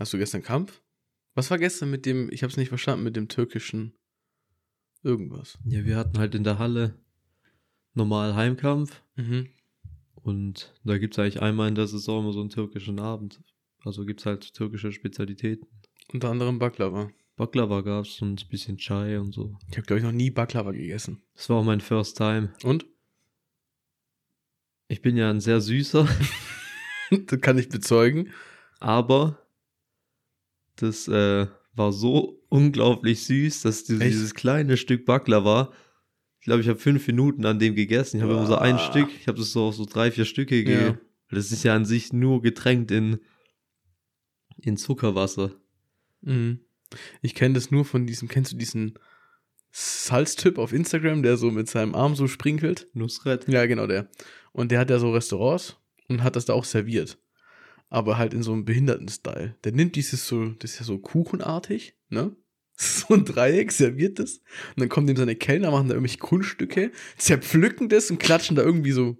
Hast du gestern Kampf? Was war gestern mit dem, ich habe es nicht verstanden, mit dem türkischen irgendwas? Ja, wir hatten halt in der Halle normal Heimkampf Mhm. und da gibt es eigentlich einmal in der Saison immer so einen türkischen Abend. Also gibt es halt türkische Spezialitäten. Unter anderem Baklava. Baklava gab es und ein bisschen Chai und so. Ich habe, glaube ich, noch nie Baklava gegessen. Das war auch mein First Time. Und? Ich bin ja ein sehr süßer, das kann ich bezeugen. aber das äh, war so unglaublich süß, dass die, Echt? dieses kleine Stück Baklava, ich glaube, ich habe fünf Minuten an dem gegessen. Ich habe immer so ein. Stück, ich habe das so auf so drei, vier Stücke Ja. Das ist ja an sich nur getränkt in, in Zuckerwasser. Mhm. Ich kenne das nur von diesem, kennst du diesen Salztyp auf Instagram, der so mit seinem Arm so sprinkelt? Nusret. Ja, genau der. Und der hat ja so Restaurants und hat das da auch serviert. Aber halt in so einem Behinderten-Style. Der nimmt dieses so, das ist ja so kuchenartig, ne? So ein Dreieck, serviert das. Und dann kommen dem seine Kellner, machen da irgendwelche Kunststücke, zerpflücken das und klatschen da irgendwie so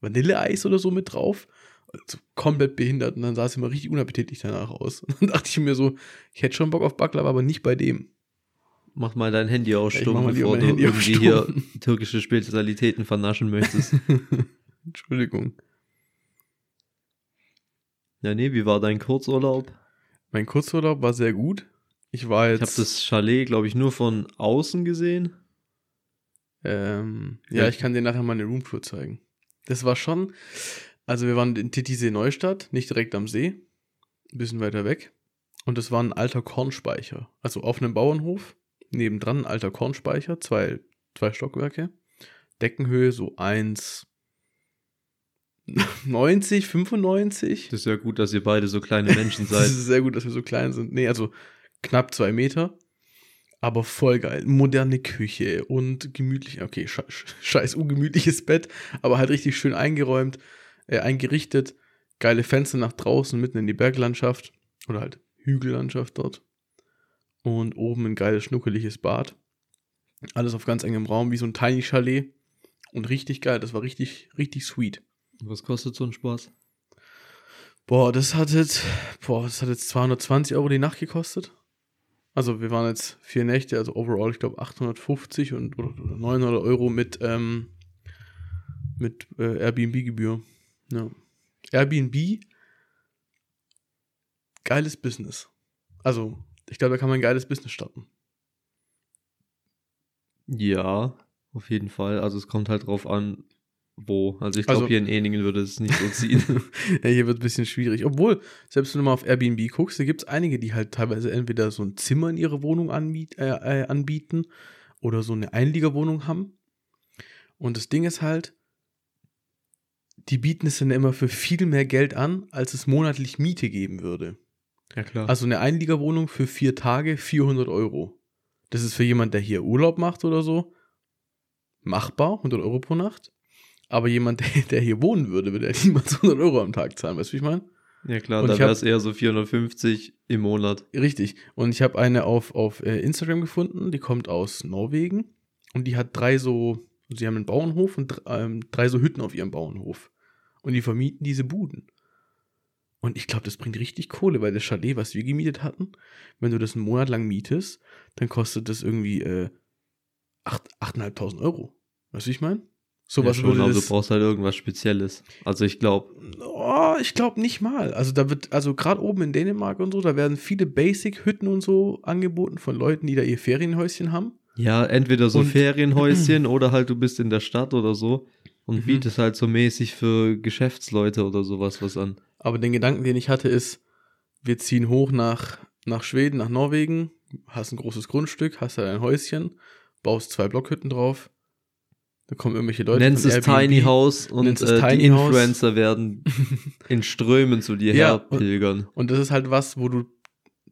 Vanilleeis oder so mit drauf. Also komplett behindert. Und dann sah es immer richtig unappetitlich danach aus. Und dann dachte ich mir so, ich hätte schon Bock auf Baklava, aber nicht bei dem. Mach mal dein Handy aus Ja, stumm, bevor du Handy irgendwie hier türkische Spezialitäten vernaschen möchtest. Entschuldigung. Ja, nee, wie war dein Kurzurlaub? Mein Kurzurlaub war sehr gut. Ich war Ich jetzt. habe das Chalet, glaube ich, nur von außen gesehen. Ähm, ja, Ja. ich kann dir nachher mal eine Roomtour zeigen. Das war schon, also wir waren in Titisee Neustadt, nicht direkt am See, ein bisschen weiter weg. Und das war ein alter Kornspeicher. Also auf einem Bauernhof, nebendran ein alter Kornspeicher, zwei, zwei Stockwerke. Deckenhöhe so 1,90, 95. Das ist ja gut, dass ihr beide so kleine Menschen Das seid. ist sehr gut, dass wir so klein sind. Nee, also knapp zwei Meter. Aber voll geil. Moderne Küche und gemütlich. Okay, sche scheiß ungemütliches Bett, aber halt richtig schön eingeräumt, äh, eingerichtet. Geile Fenster nach draußen, mitten in die Berglandschaft. Oder halt Hügellandschaft dort. Und oben ein geiles, schnuckeliges Bad. Alles auf ganz engem Raum, wie so ein Tiny Chalet. Und richtig geil, das war richtig, richtig sweet. Was kostet so ein Spaß? Boah, das hat jetzt, boah, das hat jetzt 220 Euro die Nacht gekostet. Also wir waren jetzt vier Nächte, also overall, ich glaube 850 und oder, oder 900 Euro mit, ähm, mit äh, Airbnb-Gebühr. Ja. Airbnb, geiles Business. Also, ich glaube, da kann man ein geiles Business starten. Ja, auf jeden Fall. Also es kommt halt drauf an, wo. Also ich glaube, Also- hier in Eningen würde es nicht so ziehen. ja, hier wird ein bisschen schwierig. Obwohl, selbst wenn du mal auf Airbnb guckst, da gibt es einige, die halt teilweise entweder so ein Zimmer in ihre Wohnung anbiet, äh, äh, anbieten oder so eine Einliegerwohnung haben. Und das Ding ist halt, die bieten es dann immer für viel mehr Geld an, als es monatlich Miete geben würde. ja, klar. Also eine Einliegerwohnung für vier Tage 400 Euro. Das ist für jemand, der hier Urlaub macht oder so, machbar, 100 Euro pro Nacht. Aber jemand, der, der hier wohnen würde, würde ja niemals 100 Euro am Tag zahlen. Weißt du, wie ich meine? ja, klar, und da ich hab- wäre es eher so 450 im Monat. Richtig. Und ich habe eine auf, auf äh, Instagram gefunden, die kommt aus Norwegen. Und die hat drei so, sie haben einen Bauernhof und ähm, drei so Hütten auf ihrem Bauernhof. Und die vermieten diese Buden. Und ich glaube, das bringt richtig Kohle, weil das Chalet, was wir gemietet hatten, wenn du das einen Monat lang mietest, dann kostet das irgendwie äh, acht- 8.500 Euro. Weißt du, wie ich meine? Ja, Sowas schon, würde aber das, du brauchst halt irgendwas Spezielles. Also ich glaube, Oh, ich glaube nicht mal. Also da wird, also gerade oben in Dänemark und so, da werden viele Basic-Hütten und so angeboten von Leuten, die da ihr Ferienhäuschen haben. ja, entweder so Und- Ferienhäuschen oder halt du bist in der Stadt oder so und Mhm. bietest halt so mäßig für Geschäftsleute oder sowas was an. Aber den Gedanken, den ich hatte, ist, wir ziehen hoch nach, nach Schweden, nach Norwegen, hast ein großes Grundstück, hast da ein Häuschen, baust zwei Blockhütten drauf, da kommen irgendwelche Leute. Nennst es Airbnb. Tiny House und äh, Tiny die House. Influencer werden in Strömen zu dir Ja, und- herpilgern. Und das ist halt was, wo du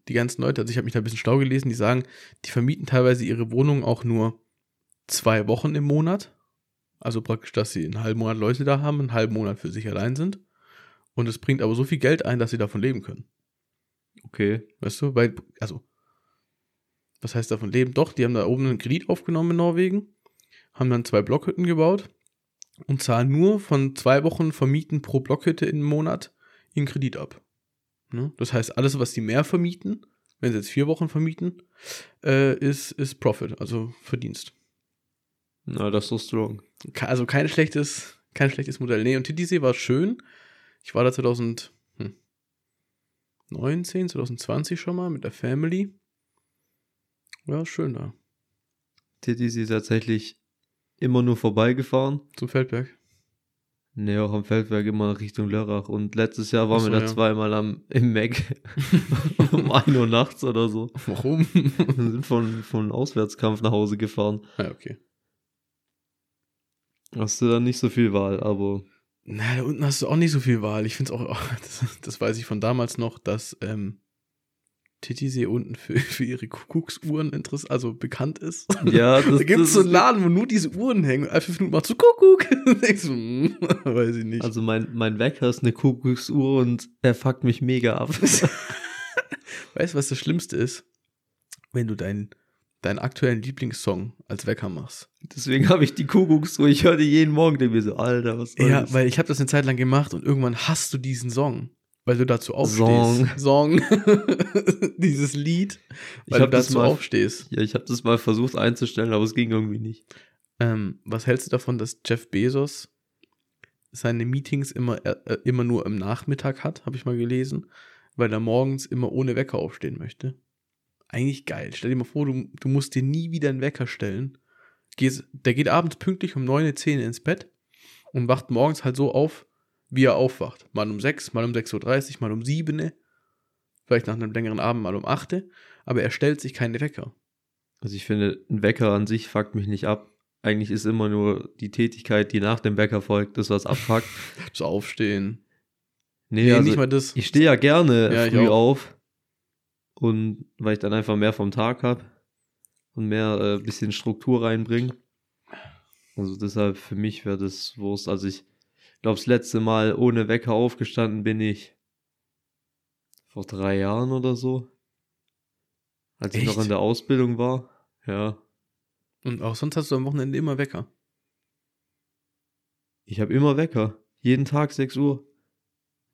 die ganzen Leute, also ich habe mich da ein bisschen schlau gelesen, die sagen, die vermieten teilweise ihre Wohnung auch nur zwei Wochen im Monat. Also praktisch, dass sie einen halben Monat Leute da haben, einen halben Monat für sich allein sind. Und es bringt aber so viel Geld ein, dass sie davon leben können. Okay. Weißt du? Weil, also, was heißt davon leben? Doch, die haben da oben einen Kredit aufgenommen in Norwegen, haben dann zwei Blockhütten gebaut und zahlen nur von zwei Wochen Vermieten pro Blockhütte im Monat ihren Kredit ab. Ne? Das heißt, alles, was die mehr vermieten, wenn sie jetzt vier Wochen vermieten, äh, ist, ist Profit, also Verdienst. Na, das ist so strong. Also kein schlechtes, kein schlechtes Modell. Nee, und Titisee war schön. Ich war da 2019, 2020 schon mal mit der Family. Ja, schön da. Tittis ist tatsächlich immer nur vorbeigefahren. Zum Feldberg. Nee, auch am Feldberg immer Richtung Lörrach. Und letztes Jahr waren so, wir da ja. zweimal am, im Mac um 1 Uhr nachts oder so. Warum? Wir sind von, von Auswärtskampf nach Hause gefahren. ja, okay. Hast du dann nicht so viel Wahl, aber Na, da unten hast du auch nicht so viel Wahl. Ich finde es auch, das, das weiß ich von damals noch, dass ähm, Titisee unten für, für ihre Kuckucksuhren interess also bekannt ist. ja, das, da gibt es so einen Laden, wo nur diese Uhren hängen und alle fünf Minuten machst du Kuckuck. Denkst du, hm, weiß ich nicht. Also mein, mein Wecker ist eine Kuckucksuhr und er fuckt mich mega ab. weißt du, was das Schlimmste ist? Wenn du deinen deinen aktuellen Lieblingssong als Wecker machst. Deswegen habe ich die Kuckucksuhr. Ich höre die jeden Morgen, denke mir so, Alter, was soll Ja, das? weil ich habe das eine Zeit lang gemacht und irgendwann hast du diesen Song, weil du dazu aufstehst. Song. Song. Dieses Lied, Ich weil du dazu mal- aufstehst. Ja, ich habe das mal versucht einzustellen, aber es ging irgendwie nicht. Ähm, was hältst du davon, dass Jeff Bezos seine Meetings immer, äh, immer nur im Nachmittag hat, habe ich mal gelesen, weil er morgens immer ohne Wecker aufstehen möchte? Eigentlich geil. Stell dir mal vor, du, du musst dir nie wieder einen Wecker stellen. Gehst, der geht abends pünktlich um 9, 10 ins Bett und wacht morgens halt so auf, wie er aufwacht. Mal um 6, mal um 6.30 Uhr, mal um 7, vielleicht nach einem längeren Abend mal um 8, aber er stellt sich keine Wecker. Also ich finde, ein Wecker an sich fuckt mich nicht ab. Eigentlich ist immer nur die Tätigkeit, die nach dem Wecker folgt, das was abfuckt. Das Aufstehen. Nee, Nee, also nicht mal das. ich stehe ja gerne Ja, früh auf. Und weil ich dann einfach mehr vom Tag habe und mehr äh, bisschen Struktur reinbringe. Also deshalb für mich wäre das Wurst. Also ich glaube, das letzte Mal ohne Wecker aufgestanden bin ich vor drei Jahren oder so. Als ich noch Echt? in der Ausbildung war. Ja. Und auch sonst hast du am Wochenende immer Wecker. Ich habe immer Wecker. Jeden Tag 6 Uhr.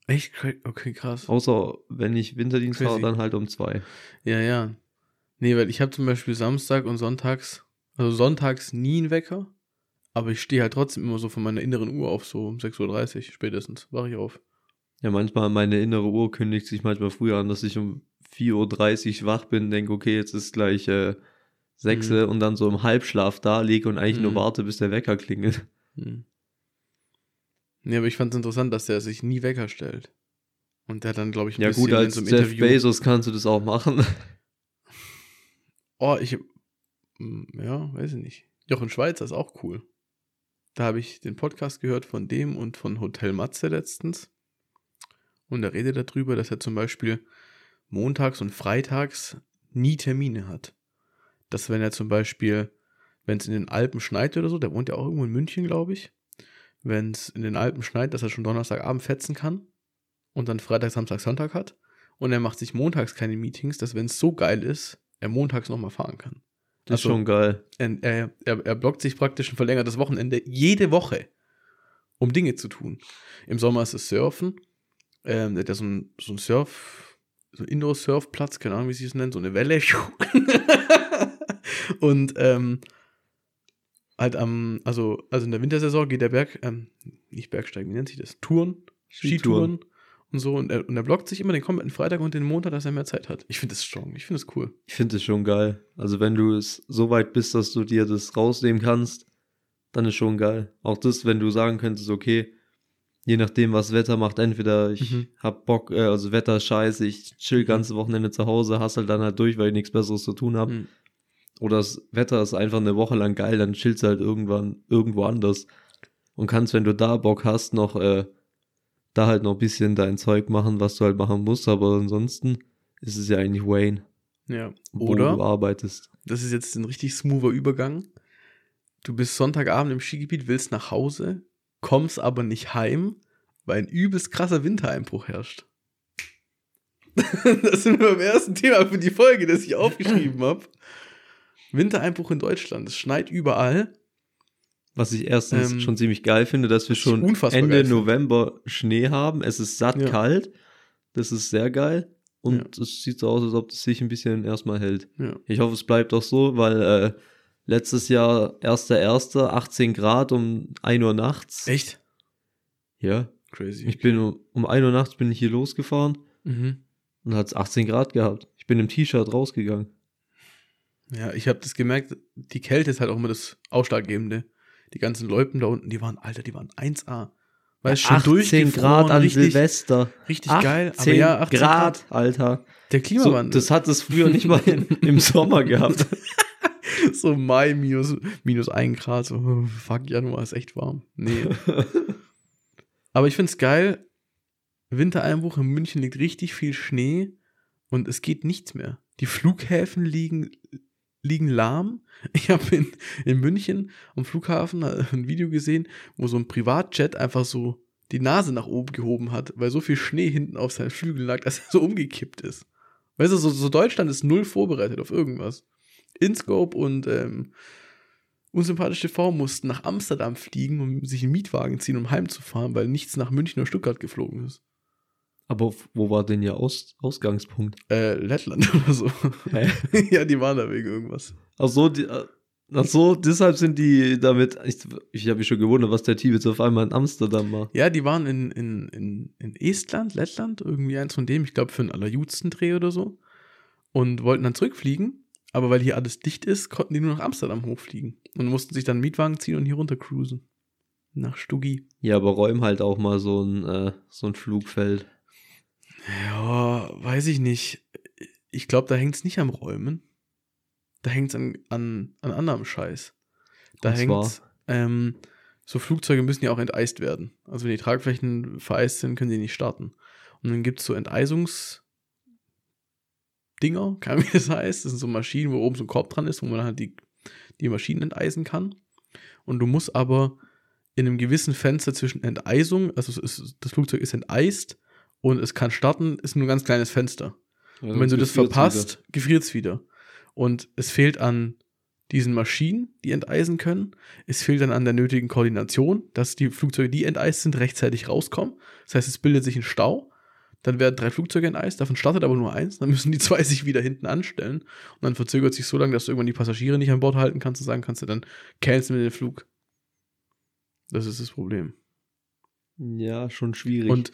Echt? Okay, krass. Außer wenn ich Winterdienst Crazy. fahre, dann halt um zwei. Ja, ja. Nee, weil ich habe zum Beispiel Samstag und Sonntags, also sonntags nie einen Wecker, aber ich stehe halt trotzdem immer so von meiner inneren Uhr auf, so um 6.30 Uhr spätestens, wache ich auf. Ja, manchmal meine innere Uhr kündigt sich manchmal früher an, dass ich um 4.30 Uhr wach bin, denke, okay, jetzt ist gleich äh, 6 Mhm. und dann so im Halbschlaf da liege und eigentlich nur Mhm. warte, bis der Wecker klingelt. Hm. Nee, aber ich fand es interessant, dass der sich nie Wecker stellt. Und der dann, glaube ich, ein Ja bisschen gut, in als so einem Jeff Interview. Bezos kannst du das auch machen. Oh, ich. hm, Ja, weiß ich nicht. Jochen Schweizer ist auch cool. Da habe ich den Podcast gehört von dem und von Hotel Matze letztens. Und er redet darüber, dass er zum Beispiel montags und freitags nie Termine hat. Dass wenn er zum Beispiel, wenn es in den Alpen schneit oder so, der wohnt ja auch irgendwo in München, glaube ich. Wenn es in den Alpen schneit, dass er schon Donnerstagabend fetzen kann und dann Freitag, Samstag, Sonntag hat. Und er macht sich montags keine Meetings, dass wenn es so geil ist, er montags nochmal fahren kann. Das ist Also- schon geil. Er, er, er, er blockt sich praktisch ein verlängertes Wochenende jede Woche, um Dinge zu tun. Im Sommer ist es Surfen. Ähm, der hat ja so ein, so ein Surf, so ein Indoor-Surfplatz, keine Ahnung, wie sie es nennen, so eine Welle. Und ähm, halt am, also, also in der Wintersaison geht der Berg, ähm, nicht Bergsteigen, wie nennt sich das? Touren, Skitouren und so. Und er, und er blockt sich immer den kompletten Freitag und den Montag, dass er mehr Zeit hat. Ich finde das strong, ich finde das cool. Ich finde es schon geil. Also wenn du es so weit bist, dass du dir das rausnehmen kannst, dann ist schon geil. Auch das, wenn du sagen könntest, okay, je nachdem, was Wetter macht, entweder ich Mhm. hab Bock, äh, also Wetter scheiße, ich chill ganze Wochenende zu Hause, hassel dann halt durch, weil ich nichts Besseres zu tun habe. Mhm. Oder das Wetter ist einfach eine Woche lang geil, dann chillst du halt irgendwann irgendwo anders. Und kannst, wenn du da Bock hast, noch äh, da halt noch ein bisschen dein Zeug machen, was du halt machen musst. Aber ansonsten ist es ja eigentlich Wayne, Ja. wo Oder? du arbeitest. das ist jetzt ein richtig smoother Übergang. Du bist Sonntagabend im Skigebiet, willst nach Hause, kommst aber nicht heim, weil ein übelst krasser Wintereinbruch herrscht. das sind wir beim ersten Thema für die Folge, das ich aufgeschrieben habe. Wintereinbruch in Deutschland. Es schneit überall. Was ich erstens Ähm, schon ziemlich geil finde, dass wir schon Ende. November Schnee haben. Es ist satt Ja. kalt. Das ist sehr geil. Und Ja. es sieht so aus, als ob es sich ein bisschen erstmal hält. Ja. Ich hoffe, es bleibt auch so, weil äh, letztes Jahr 1.1. 18 Grad um 1 Uhr nachts. Echt? Ja. Crazy. Ich bin um, um 1 Uhr nachts bin ich hier losgefahren Mhm. und hat es 18 Grad gehabt. Ich bin im T-Shirt rausgegangen. Ja, ich habe das gemerkt, die Kälte ist halt auch immer das Ausschlaggebende. Die ganzen Loipen da unten, die waren, Alter, die waren 1A. Weil es schon 18 durchgefroren, Grad an richtig, Silvester. richtig 18 geil. Aber ja, 18 Grad, Alter. Der So, Klimawandel. das hat es früher nicht mal in, im Sommer gehabt. so Mai minus, minus 1 Grad. So, oh, fuck, Januar ist echt warm. Nee. Aber ich find's geil. Wintereinbruch in München liegt richtig viel Schnee und es geht nichts mehr. Die Flughäfen liegen, liegen lahm. Ich habe in, in München am Flughafen ein Video gesehen, wo so ein Privatjet einfach so die Nase nach oben gehoben hat, weil so viel Schnee hinten auf seinen Flügeln lag, dass er so umgekippt ist. Weißt du, so, so Deutschland ist null vorbereitet auf irgendwas. InScope und ähm, Unsympathisch TV mussten nach Amsterdam fliegen, um sich einen Mietwagen ziehen, um heimzufahren, weil nichts nach München oder Stuttgart geflogen ist. Aber wo war denn Ihr Aus Ausgangspunkt? Äh, Lettland oder so. Hä? ja, die waren da wegen irgendwas. Ach so, die, äh, ach so, deshalb sind die damit. Ich, ich habe mich schon gewundert, was der jetzt auf einmal in Amsterdam macht. Ja, die waren in, in, in, in Estland, Lettland, irgendwie eins von dem, ich glaube für einen Allerjudsten-Dreh oder so. Und wollten dann zurückfliegen, aber weil hier alles dicht ist, konnten die nur nach Amsterdam hochfliegen. Und mussten sich dann einen Mietwagen ziehen und hier runter cruisen. Nach Stuggi. Ja, aber räum halt auch mal so ein, äh, so ein Flugfeld. Ja, weiß ich nicht. Ich glaube, da hängt es nicht am Räumen. Da hängt es an, an, an anderem Scheiß. Da hängt zwar? ähm, so Flugzeuge müssen ja auch enteist werden. Also wenn die Tragflächen vereist sind, können die nicht starten. Und dann gibt es so Enteisungsdinger, keine Ahnung, wie das heißt. Das sind so Maschinen, wo oben so ein Korb dran ist, wo man halt die, die Maschinen enteisen kann. Und du musst aber in einem gewissen Fenster zwischen Enteisung, also es das Flugzeug ist enteist und es kann starten, ist nur ein ganz kleines Fenster. Und wenn du das verpasst, gefriert es wieder. Und es fehlt an diesen Maschinen, die enteisen können. Es fehlt dann an der nötigen Koordination, dass die Flugzeuge, die enteist sind, rechtzeitig rauskommen. Das heißt, es bildet sich ein Stau. Dann werden drei Flugzeuge enteist, davon startet aber nur eins. Dann müssen die zwei sich wieder hinten anstellen. Und dann verzögert sich so lange, dass du irgendwann die Passagiere nicht an Bord halten kannst und sagen kannst, du dann canceln wir den Flug. Das ist das Problem. Ja, schon schwierig. Und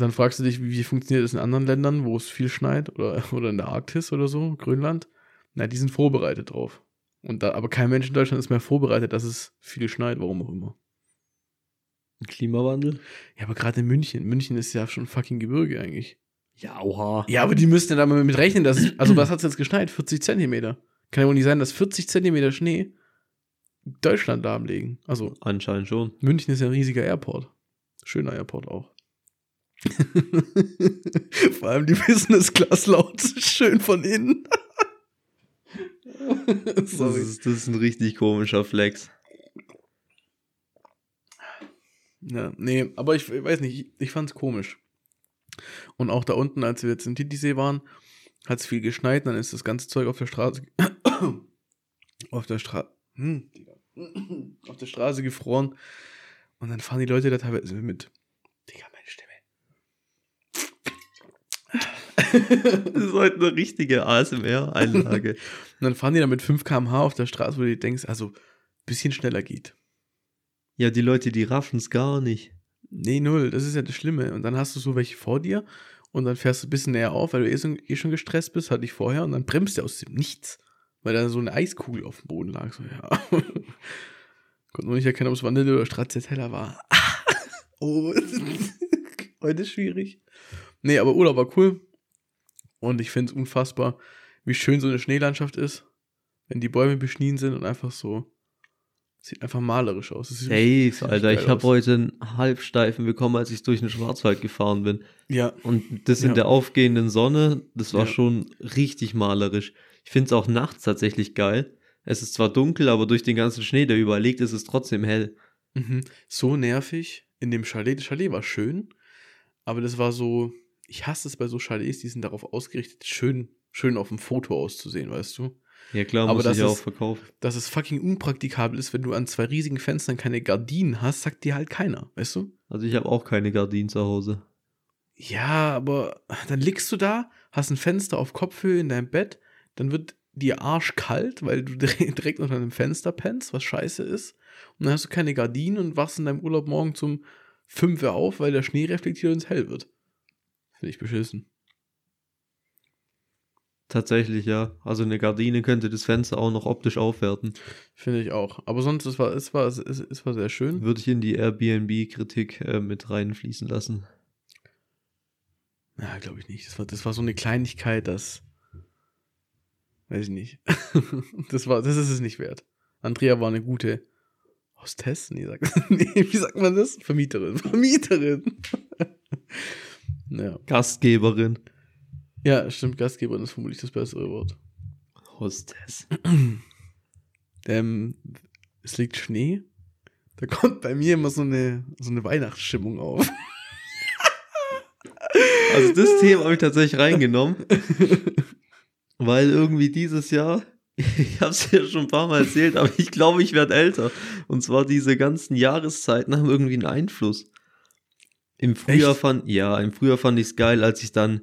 dann fragst du dich, wie, funktioniert das in anderen Ländern, wo es viel schneit oder, oder in der Arktis oder so, Grönland? Na, die sind vorbereitet drauf. Und da, aber kein Mensch in Deutschland ist mehr vorbereitet, dass es viel schneit, warum auch immer. Klimawandel? Ja, aber gerade in München. München ist ja schon fucking Gebirge eigentlich. Ja, oha. Ja, aber die müssten ja da mal mit rechnen, dass es, also was hat es jetzt geschneit? 40 Zentimeter. Kann ja wohl nicht sein, dass 40 Zentimeter Schnee Deutschland lahmlegen. Also Anscheinend schon. München ist ja ein riesiger Airport. Schöner Airport auch. Vor allem die Business Class laut schön von innen. Das Sorry. ist, das ist ein richtig komischer Flex. Ja, nee, aber ich, ich weiß nicht, ich, ich fand's komisch. Und auch da unten, als wir jetzt im Titisee waren, hat es viel geschneit, dann ist das ganze Zeug auf der Straße auf der Straße hm, auf der Straße gefroren und dann fahren die Leute da teilweise mit Digga, meine Stimme. Das ist heute eine richtige ASMR-Einlage. Und dann fahren die da mit 5 km/h auf der Straße, wo du dir denkst, also bisschen schneller geht. ja, die Leute, die raffen es gar nicht. Nee, null, das ist ja das Schlimme. Und dann hast du so welche vor dir und dann fährst du ein bisschen näher auf, weil du eh, so, eh schon gestresst bist, hatte ich vorher, und dann bremst du aus dem Nichts, weil da so eine Eiskugel auf dem Boden lag. So, ja. Konnte nur nicht erkennen, ob es Vanille oder Stracciatella war. oh, heute ist schwierig. Nee, aber Urlaub war cool. Und ich finde es unfassbar, wie schön so eine Schneelandschaft ist, wenn die Bäume beschnien sind und einfach so. Sieht einfach malerisch aus. Das Ey, sieht Alter, ich habe heute einen Halbsteifen bekommen, als ich durch den Schwarzwald gefahren bin. Ja, Und das in Ja. der aufgehenden Sonne, das war Ja. schon richtig malerisch. Ich finde es auch nachts tatsächlich geil. Es ist zwar dunkel, aber durch den ganzen Schnee, der überall liegt, ist es trotzdem hell. Mhm. So nervig in dem Chalet. Das Chalet war schön, aber das war so, ich hasse es bei so Chalets, die sind darauf ausgerichtet, schön, schön auf dem Foto auszusehen, weißt du? Ja klar, Aber muss das ist- auch verkaufen. Dass es fucking unpraktikabel ist, wenn du an zwei riesigen Fenstern keine Gardinen hast, sagt dir halt keiner, weißt du? Also ich habe auch keine Gardinen zu Hause. Ja, aber dann liegst du da, hast ein Fenster auf Kopfhöhe in deinem Bett, dann wird dir arschkalt, weil du direkt unter einem Fenster pennst, was scheiße ist. Und dann hast du keine Gardinen und wachst in deinem Urlaub morgen zum 5 Uhr auf, weil der Schnee reflektiert und es hell wird. Finde ich beschissen. Tatsächlich, ja. Also eine Gardine könnte das Fenster auch noch optisch aufwerten. Finde ich auch. Aber sonst, es war, es war, es, es war sehr schön. Würde ich in die Airbnb-Kritik äh, mit reinfließen lassen. Ja, glaube ich nicht. Das war, das war so eine Kleinigkeit, das. Weiß ich nicht. das, war, das ist es nicht wert. Andrea war eine gute Hostess? Nee, sag, nee, wie sagt man das? Vermieterin. Vermieterin. ja. Gastgeberin. Ja, stimmt. Gastgeberin ist vermutlich das bessere Wort. Hostess. ähm, es liegt Schnee. Da kommt bei mir immer so eine, so eine Weihnachtsstimmung auf. Also das Thema habe ich tatsächlich reingenommen, weil irgendwie dieses Jahr, ich habe es ja schon ein paar Mal erzählt, aber ich glaube, ich werde älter. Und zwar diese ganzen Jahreszeiten haben irgendwie einen Einfluss. Im Frühjahr Echt? fand, ja, im Frühjahr fand ich es geil, als ich dann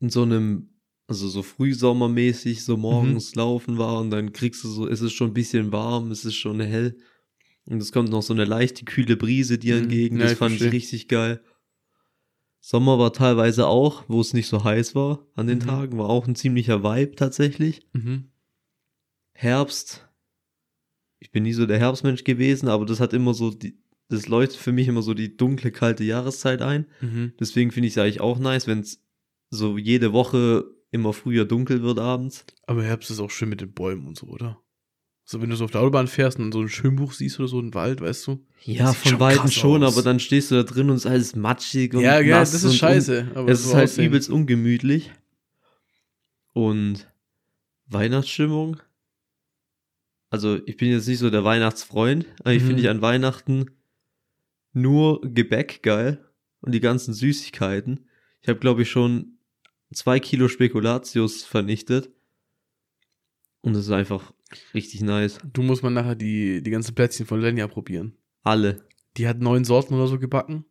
in so einem, also so frühsommermäßig, so morgens mhm. laufen war und dann kriegst du so, ist es schon ein bisschen warm, es ist schon hell. Und es kommt noch so eine leichte, kühle Brise dir mhm. entgegen. Ja, das fand verstehe. ich richtig geil. Sommer war teilweise auch, wo es nicht so heiß war an den mhm. Tagen, war auch ein ziemlicher Vibe tatsächlich. Mhm. Herbst, ich bin nie so der Herbstmensch gewesen, aber das hat immer so, die, das läutet für mich immer so die dunkle, kalte Jahreszeit ein. Mhm. Deswegen finde ich es eigentlich auch nice, wenn es so jede Woche immer früher dunkel wird abends. Aber Herbst ist auch schön mit den Bäumen und so, oder? So, wenn du so auf der Autobahn fährst und so ein Schönbuch siehst oder so, ein Wald, weißt du? Ja, von Weitem schon, aus. aber dann stehst du da drin und es ist alles matschig und Ja, ja, das ist scheiße. Aber es ist halt aussehen. übelst ungemütlich. Und Weihnachtsstimmung. Also, ich bin jetzt nicht so der Weihnachtsfreund, aber ich mhm. finde ich an Weihnachten nur Gebäck geil und die ganzen Süßigkeiten. Ich habe, glaube ich, schon zwei Kilo Spekulatius vernichtet. Und es ist einfach Richtig nice. Du musst mal nachher die, die ganzen Plätzchen von Lenya probieren. Alle. Die hat neun Sorten oder so gebacken.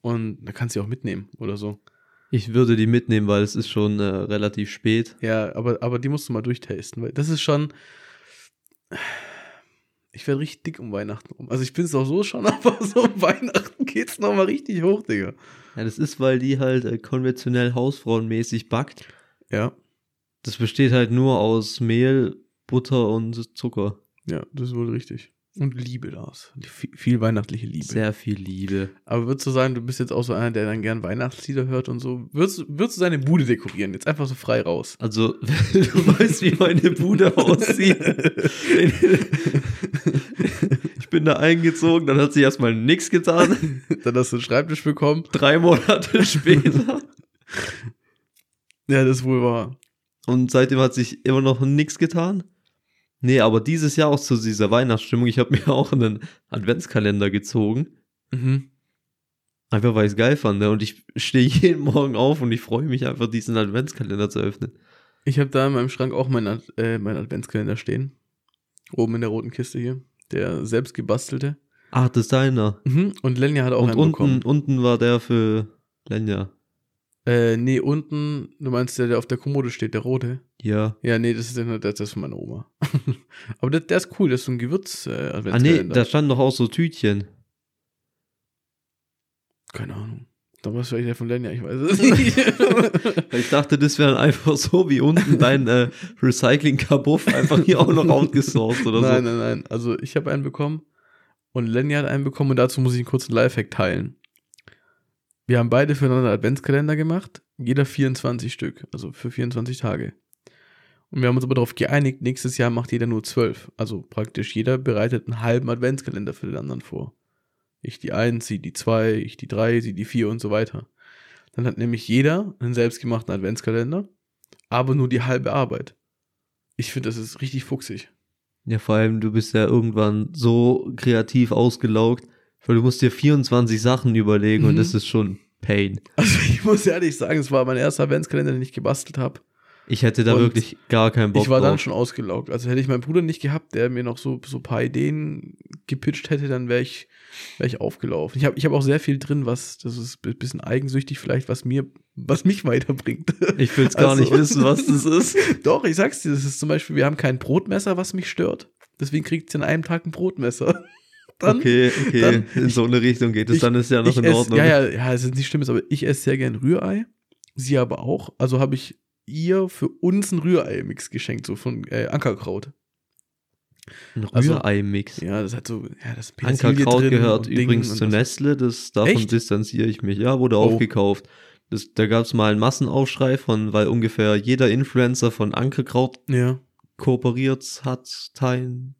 Und da kannst du auch mitnehmen oder so. Ich würde die mitnehmen, weil es ist schon äh, relativ spät. Ja, aber, aber die musst du mal durchtasten, weil das ist schon. Ich werde richtig dick um Weihnachten rum. Also ich bin es auch so schon, aber so um Weihnachten geht es nochmal richtig hoch, Digga. Ja, das ist, weil die halt äh, konventionell hausfrauenmäßig backt. Ja. Das besteht halt nur aus Mehl, Butter und Zucker. Ja, das ist wohl richtig. Und Liebe. Viel, viel weihnachtliche Liebe. Sehr viel Liebe. Aber würdest du sagen, du bist jetzt auch so einer, der dann gern Weihnachtslieder hört und so? Würdest, würdest du seine Bude dekorieren? Jetzt einfach so frei raus. Also, du weißt, wie meine Bude aussieht. ich bin da eingezogen, dann hat sich erstmal nichts getan. dann hast du einen Schreibtisch bekommen. Drei Monate später. ja, das ist wohl wahr. Und seitdem hat sich immer noch nichts getan. Nee, aber dieses Jahr auch zu dieser Weihnachtsstimmung, ich habe mir auch einen Adventskalender gezogen. Mhm. Einfach weil ich es geil fand. Ne? Und ich stehe jeden Morgen auf und ich freue mich einfach, diesen Adventskalender zu öffnen. Ich habe da in meinem Schrank auch meinen äh, mein Adventskalender stehen. Oben in der roten Kiste hier. Der selbst gebastelte. Ach, das ist deiner. Mhm. Und Lenja hat auch und einen unten, bekommen. unten war der für Lenja. Äh, nee, unten, du meinst der, der auf der Kommode steht, der rote? Ja. Ja, nee, das ist, der, das ist von meiner Oma. Aber der, der, ist cool, das ist so ein gewürz äh, Ah, nee, da standen doch auch so Tütchen. Keine Ahnung. Da war es vielleicht der von Lenja, ich weiß es nicht. ich dachte, das wäre einfach so wie unten dein äh, Recycling-Kabuff einfach hier auch noch outgesourced oder nein, so. Nein, nein, nein. Also ich habe einen bekommen und Lenja hat einen bekommen und dazu muss ich einen kurzen Lifehack teilen. Wir haben beide füreinander Adventskalender gemacht, jeder 24 Stück, also für 24 Tage. Und wir haben uns aber darauf geeinigt, nächstes Jahr macht jeder nur 12. Also praktisch jeder bereitet einen halben Adventskalender für den anderen vor. Ich die 1, sie die 2, ich die 3, sie die 4 und so weiter. Dann hat nämlich jeder einen selbstgemachten Adventskalender, aber nur die halbe Arbeit. Ich finde, das ist richtig fuchsig. Ja, vor allem, du bist ja irgendwann so kreativ ausgelaugt, weil du musst dir 24 Sachen überlegen mhm. und das ist schon Pain. Also ich muss ehrlich sagen, es war mein erster Adventskalender, den ich gebastelt habe. Ich hätte da und wirklich gar keinen Bock Ich war drauf. dann schon ausgelaugt. Also hätte ich meinen Bruder nicht gehabt, der mir noch so so paar Ideen gepitcht hätte, dann wäre ich, wär ich aufgelaufen. Ich habe ich hab auch sehr viel drin, was, das ist ein bisschen eigensüchtig vielleicht, was mir, was mich weiterbringt. Ich will es gar Also- nicht wissen, was das ist. Doch, ich sag's dir, das ist zum Beispiel, wir haben kein Brotmesser, was mich stört. Deswegen kriegt sie an einem Tag ein Brotmesser. Dann, okay, okay. dann- In so eine Richtung geht es, ich- dann ist ja noch in ess, Ordnung. Ja, ja, ja, es ist nicht schlimm, aber ich esse sehr gern Rührei. Sie aber auch. Also habe ich ihr für uns ein Rührei-Mix geschenkt, so von äh, Ankerkraut. Ein Also- Rührei-Mix. Ja, das hat so, ja, das Ankerkraut gehört übrigens zu das- Nestle, das, davon Echt? distanziere ich mich. Ja, wurde Oh. aufgekauft. Das, da gab es mal einen Massenaufschrei von, weil ungefähr jeder Influencer von Ankerkraut Ja. kooperiert hat, teilen.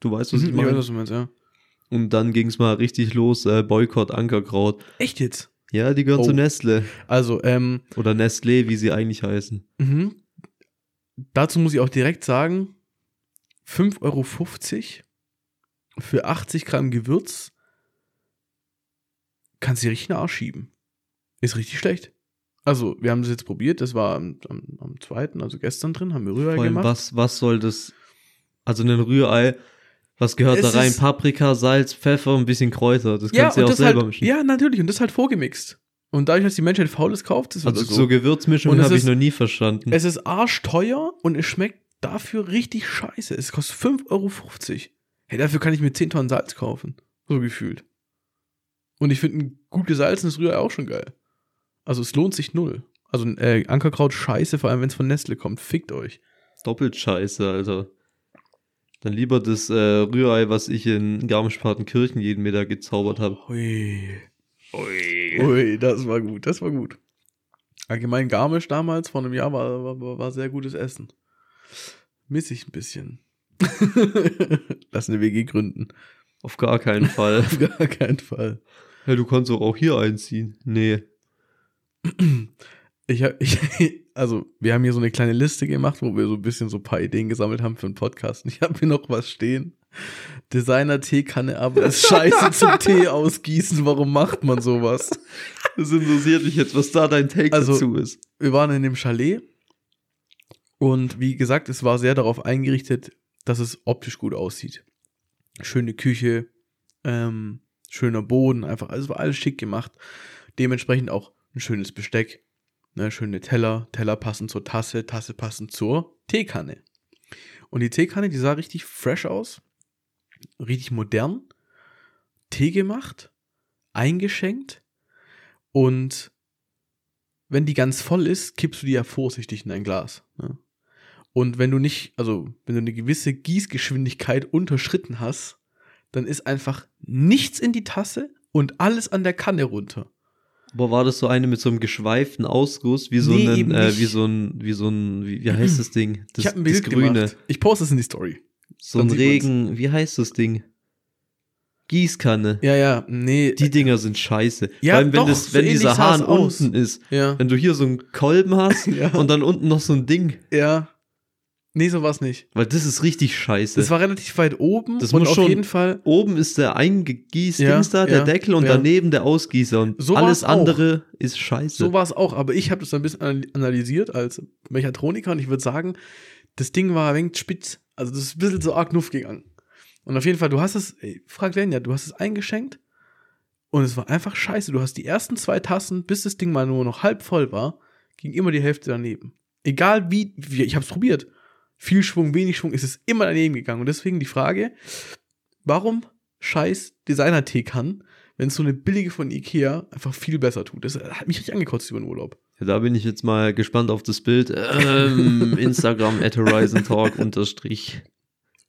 Du weißt, was Mhm, ich meine? was du meinst, ja. Und dann ging es mal richtig los, äh, Boykott Ankerkraut. Echt jetzt? Ja, die gehören Oh. zu Nestle. Also, ähm, Oder Nestlé, wie sie eigentlich heißen. mhm. dazu muss ich auch direkt sagen, 5,50 Euro für 80 Gramm Gewürz kannst du dir richtig in den Arsch schieben. Ist richtig schlecht. Also, wir haben das jetzt probiert, das war am, am, am zweiten, also gestern drin, haben wir Rührei Vor allem, gemacht. was, was soll das? Also ein Rührei, was gehört Es da rein? ist- Paprika, Salz, Pfeffer, ein bisschen Kräuter. Das kannst du ja und auch selber halt, mischen. Ja, natürlich, und das halt vorgemixt. Und dadurch, dass die Menschheit Faules kauft, wird also so. so, Gewürzmischung Und es habe ich ist- noch nie verstanden. Es ist arschteuer und es schmeckt dafür richtig scheiße. Es kostet 5,50 Euro. Hey, dafür kann ich mir 10 Tonnen Salz kaufen. So gefühlt. Und ich finde ein gut gesalzenes Rührei auch schon geil. Also es lohnt sich null. Also äh, Ankerkraut scheiße, vor allem wenn es von Nestle kommt. Fickt euch. Doppelt scheiße, Alter. Dann lieber das äh, Rührei, was ich in Garmisch-Partenkirchen jeden Mittag gezaubert habe. Ui. Ui. Ui, das war gut, das war gut. Allgemein Garmisch damals, vor einem Jahr, war, war, war sehr gutes Essen. Miss ich ein bisschen. Lass eine WG gründen. Auf gar keinen Fall. Auf gar keinen Fall. ja, du kannst doch auch hier einziehen. Nee. Ich hab, ich, also, wir haben hier so eine kleine Liste gemacht, wo wir so ein bisschen so ein paar Ideen gesammelt haben für einen Podcast. Und ich habe hier noch was stehen. Designer-Teekanne, aber ist scheiße zum Tee ausgießen. Warum macht man sowas? Das interessiert mich jetzt, was da dein Take Also- dazu ist. Wir waren in dem Chalet und wie gesagt, es war sehr darauf eingerichtet, dass es optisch gut aussieht. Schöne Küche, ähm, schöner Boden, einfach, also es war alles schick gemacht. Dementsprechend auch ein schönes Besteck, ne, schöne Teller, Teller passend zur Tasse, Tasse passend zur Teekanne. Und die Teekanne, die sah richtig fresh aus, richtig modern, Tee gemacht, eingeschenkt und wenn die ganz voll ist, kippst du die ja vorsichtig in ein Glas. Ne? Und wenn du nicht, also wenn du eine gewisse Gießgeschwindigkeit unterschritten hast, dann ist einfach nichts in die Tasse und alles an der Kanne runter. Aber war das so eine mit so einem geschweiften Ausguss, wie so Nee, ein, äh, wie so ein, wie so ein, wie, wie heißt das Ding? Das, ich habe ein das Bild gemacht. Ich poste es in die Story. So Dann ein sieht man's. Regen, wie heißt das Ding? Gießkanne. Ja, ja, nee. Die Dinger sind scheiße. Ja, Vor allem, wenn, doch, das, so wenn ähnlich dieser Hahn aus. unten ist. ja, Wenn du hier so einen Kolben hast Ja. und dann unten noch so ein Ding. ja. Nee, so war's nicht. Weil das ist richtig scheiße. Das war relativ weit oben Das und muss auf schon- jeden Fall Oben ist der eingegießt Ja, da, der ja, Deckel und ja. daneben der Ausgießer. Und So alles war's auch. andere ist scheiße. So war es auch, aber ich habe das ein bisschen anal- analysiert als Mechatroniker und ich würde sagen, das Ding war ein wenig spitz. Also das ist ein bisschen so arg nuff gegangen. Und auf jeden Fall, du hast es, ey, frag Lenja, du hast es eingeschenkt und es war einfach scheiße. Du hast die ersten zwei Tassen, bis das Ding mal nur noch halb voll war, ging immer die Hälfte daneben. Egal wie, wie ich habe es probiert. Viel Schwung, wenig Schwung, ist es immer daneben gegangen. Und deswegen die Frage, warum scheiß Designer-Tee kann, wenn es so eine billige von Ikea einfach viel besser tut. Das hat mich richtig angekotzt über den Urlaub. Ja, da bin ich jetzt mal gespannt auf das Bild. Ähm, Instagram at Horizon Talk unterstrich.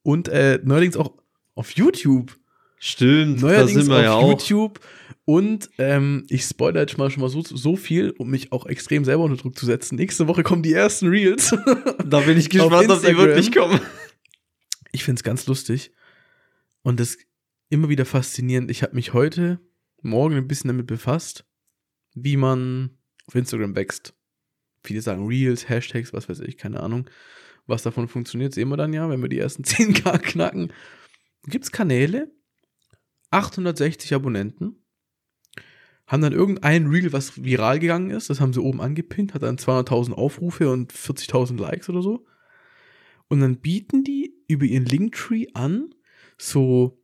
Und äh, neuerdings auch auf YouTube. Stimmt, da Neuerdings sind wir auf ja auch. YouTube. Und ähm, ich spoilere jetzt mal schon mal so, so viel, um mich auch extrem selber unter Druck zu setzen. Nächste Woche kommen die ersten Reels. Da bin ich gespannt, ob die wirklich kommen. ich finde es ganz lustig. Und das immer wieder faszinierend. Ich habe mich heute Morgen ein bisschen damit befasst, wie man auf Instagram wächst. Viele sagen Reels, Hashtags, was weiß ich, keine Ahnung. Was davon funktioniert, sehen wir dann ja, wenn wir die ersten 10k knacken. Gibt es Kanäle, 860 Abonnenten, haben dann irgendein Reel, was viral gegangen ist, das haben sie oben angepinnt, hat dann 200.000 Aufrufe und 40.000 Likes oder so. Und dann bieten die über ihren Linktree an, so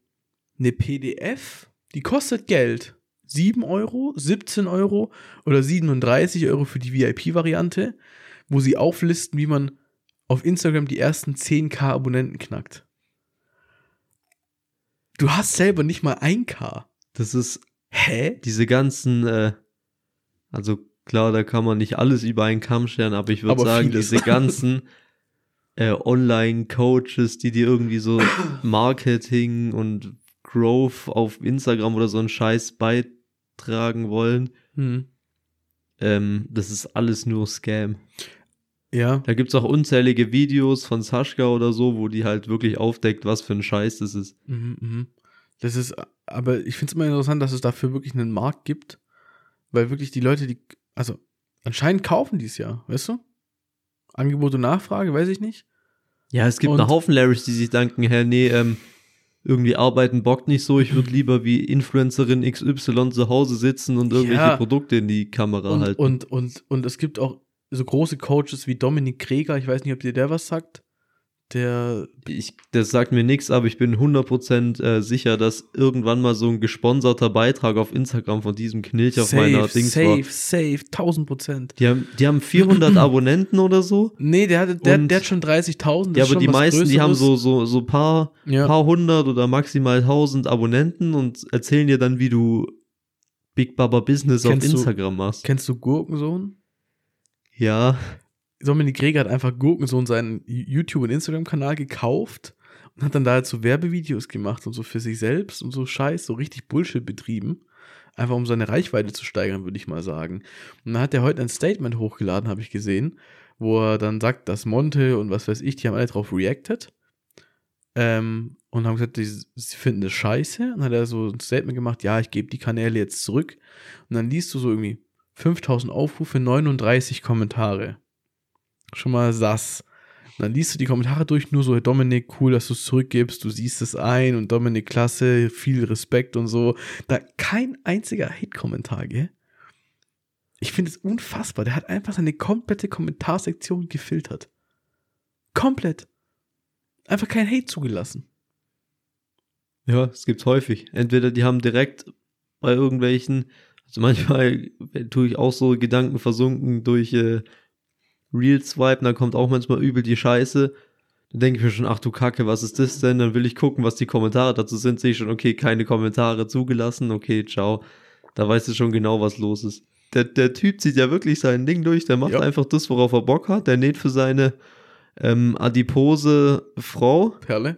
eine PDF, die kostet Geld. 7 Euro, 17 Euro oder 37 Euro für die VIP-Variante, wo sie auflisten, wie man auf Instagram die ersten 10k Abonnenten knackt. Du hast selber nicht mal 1k. Das ist Hä? diese ganzen, äh, also klar, da kann man nicht alles über einen Kamm scheren, aber ich würde sagen, vieles. diese ganzen äh, Online-Coaches, die dir irgendwie so Marketing und Growth auf Instagram oder so einen Scheiß beitragen wollen, Hm. ähm, das ist alles nur Scam. Ja. Da gibt's auch unzählige Videos von Sascha oder so, wo die halt wirklich aufdeckt, was für ein Scheiß das ist. Mhm, mhm. Das ist, aber ich finde es immer interessant, dass es dafür wirklich einen Markt gibt, weil wirklich die Leute, die, also anscheinend kaufen die es ja, weißt du? Angebot und Nachfrage, weiß ich nicht. Ja, es gibt Und- einen Haufen Larrys, die sich denken, hä, nee, ähm, irgendwie arbeiten bockt nicht so, ich würde lieber wie Influencerin XY zu Hause sitzen und irgendwelche Ja. Produkte in die Kamera Und, halten. und, und, und es gibt auch so große Coaches wie Dominik Kreger, ich weiß nicht, ob dir der was sagt. Der, ich, das sagt mir nichts, aber ich bin 100% äh, sicher, dass irgendwann mal so ein gesponserter Beitrag auf Instagram von diesem Knilch auf meiner safe, Dings safe, war. safe, 1000 Prozent. Die haben, die haben 400 Abonnenten oder so. Nee, der, hatte, der, der hat schon 30.000. Ja, aber die meisten, die haben Größeres. so, so, so paar, Ja. paar hundert oder maximal tausend Abonnenten und erzählen dir dann, wie du Big Baba Business Kennst auf du- Instagram machst. Kennst du Gurkensohn? Ja, Dominik Greger hat einfach Gurkensohn seinen YouTube- und Instagram-Kanal gekauft und hat dann da halt so Werbevideos gemacht und so für sich selbst und so Scheiß, so richtig Bullshit betrieben. Einfach um seine Reichweite zu steigern, würde ich mal sagen. Und dann hat er heute ein Statement hochgeladen, habe ich gesehen, wo er dann sagt, dass Monte und was weiß ich, die haben alle drauf reacted. Ähm, und haben gesagt, die, sie finden das scheiße. Und dann hat er so ein Statement gemacht, ja, ich gebe die Kanäle jetzt zurück. Und dann liest du so irgendwie 5000 Aufrufe, 39 Kommentare schon mal sass. Und dann liest du die Kommentare durch, nur so, Dominik, cool, dass du es zurückgibst, du siehst es ein und Dominik, klasse, viel Respekt und so. Da kein einziger Hate-Kommentar, gell? Ich finde es unfassbar. Der hat einfach seine komplette Kommentarsektion gefiltert. Komplett. Einfach kein Hate zugelassen. ja, es gibt's häufig. Entweder die haben direkt bei irgendwelchen, also manchmal tue ich auch so Gedanken versunken durch äh, Reels swipen, da kommt auch manchmal übel die Scheiße. Dann denke ich mir schon, ach du Kacke, was ist das denn? Dann will ich gucken, was die Kommentare dazu sind. Sehe ich schon, okay, keine Kommentare zugelassen, okay, ciao. Da weißt du schon genau, was los ist. Der, der Typ zieht ja wirklich sein Ding durch, der macht Ja. einfach das, worauf er Bock hat. Der näht für seine ähm, adipose Frau. Perle?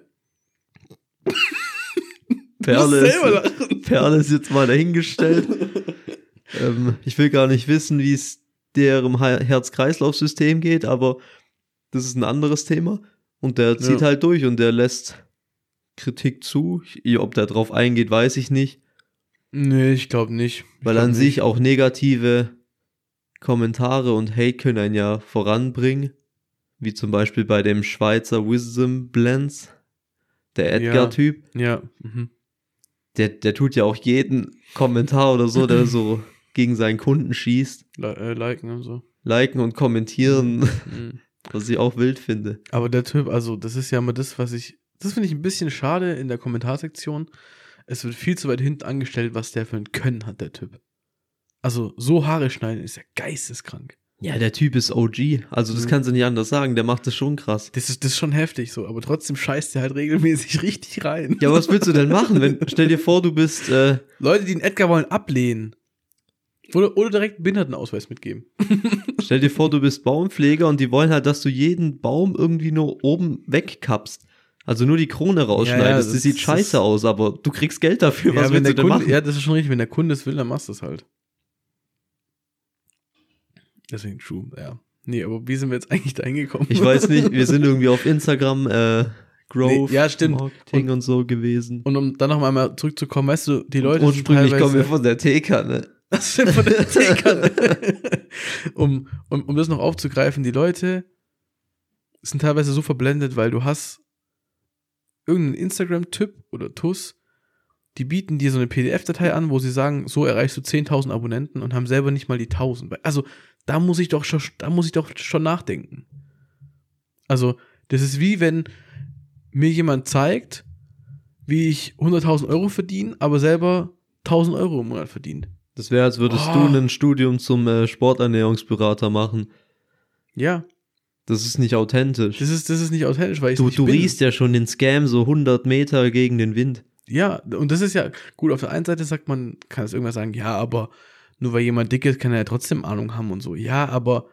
Perle ist. Perle ist jetzt mal dahingestellt. ähm, ich will gar nicht wissen, wie es deren He- Herz-Kreislauf-System geht, aber das ist ein anderes Thema. Und der zieht Ja. halt durch und der lässt Kritik zu. Ich- Ob der drauf eingeht, weiß ich nicht. Nee, ich glaube nicht. Ich Weil glaub an nicht. sich auch negative Kommentare und Hate können einen ja voranbringen. Wie zum Beispiel bei dem Schweizer Wisdom Blends. Der Ja. Edgar-Typ. Ja. Mhm. Der, der tut ja auch jeden Kommentar oder so, der so gegen seinen Kunden schießt. Äh, liken und so. Liken und kommentieren, Mhm. was ich auch wild finde. Aber der Typ, also das ist ja immer das, was ich, das finde ich ein bisschen schade in der Kommentarsektion. Es wird viel zu weit hinten angestellt, was der für ein Können hat, der Typ. Also so Haare schneiden ist ja geisteskrank. Ja, der Typ ist OG. Also das Mhm. kannst du nicht anders sagen. Der macht das schon krass. Das ist, das ist schon heftig so, aber trotzdem scheißt der halt regelmäßig richtig rein. Ja, was willst du denn machen? Wenn, stell dir vor, du bist, äh, Leute, die den Edgar wollen, ablehnen. Oder, oder direkt einen Behindertenausweis mitgeben. stell dir vor, du bist Baumpfleger und die wollen halt, dass du jeden Baum irgendwie nur oben wegkappst. Also nur die Krone rausschneidest. Ja, ja, das, das- sieht das- scheiße aus, aber du kriegst Geld dafür. Was ja, wenn willst du denn Kunde, machen? ja, das ist schon richtig. Wenn der Kunde es will, dann machst du es halt. Deswegen True, ja. Nee, aber wie sind wir jetzt eigentlich da hingekommen? Ich weiß nicht, wir sind irgendwie auf Instagram, äh, Growth, Nee, ja, stimmt. Marketing und, so gewesen. Und um dann noch einmal zurückzukommen, weißt du, die Leute sind Ursprünglich kommen wir von der Teekanne. Das stimmt von der Teekanne. um, um, um das noch aufzugreifen, die Leute sind teilweise so verblendet, weil du hast irgendeinen Instagram-Typ oder TUS, die bieten dir so eine PDF-Datei an, wo sie sagen, so erreichst du 10.000 Abonnenten und haben selber nicht mal die 1.000. Also da muss ich doch schon, da muss ich doch schon nachdenken. Also das ist wie wenn mir jemand zeigt, wie ich 100.000 Euro verdiene, aber selber 1.000 Euro im Monat verdient. Das wäre, als würdest Oh. du ein Studium zum äh, Sporternährungsberater machen. Ja, Das ist nicht authentisch. das ist, das ist nicht authentisch, weil ich du nicht du bin. riechst ja schon den Scam so 100 Meter gegen den Wind. Ja, und das ist ja gut. Auf der einen Seite sagt man, kann es irgendwas sagen, ja, aber nur weil jemand dick ist, kann er ja trotzdem Ahnung haben und so. Ja, aber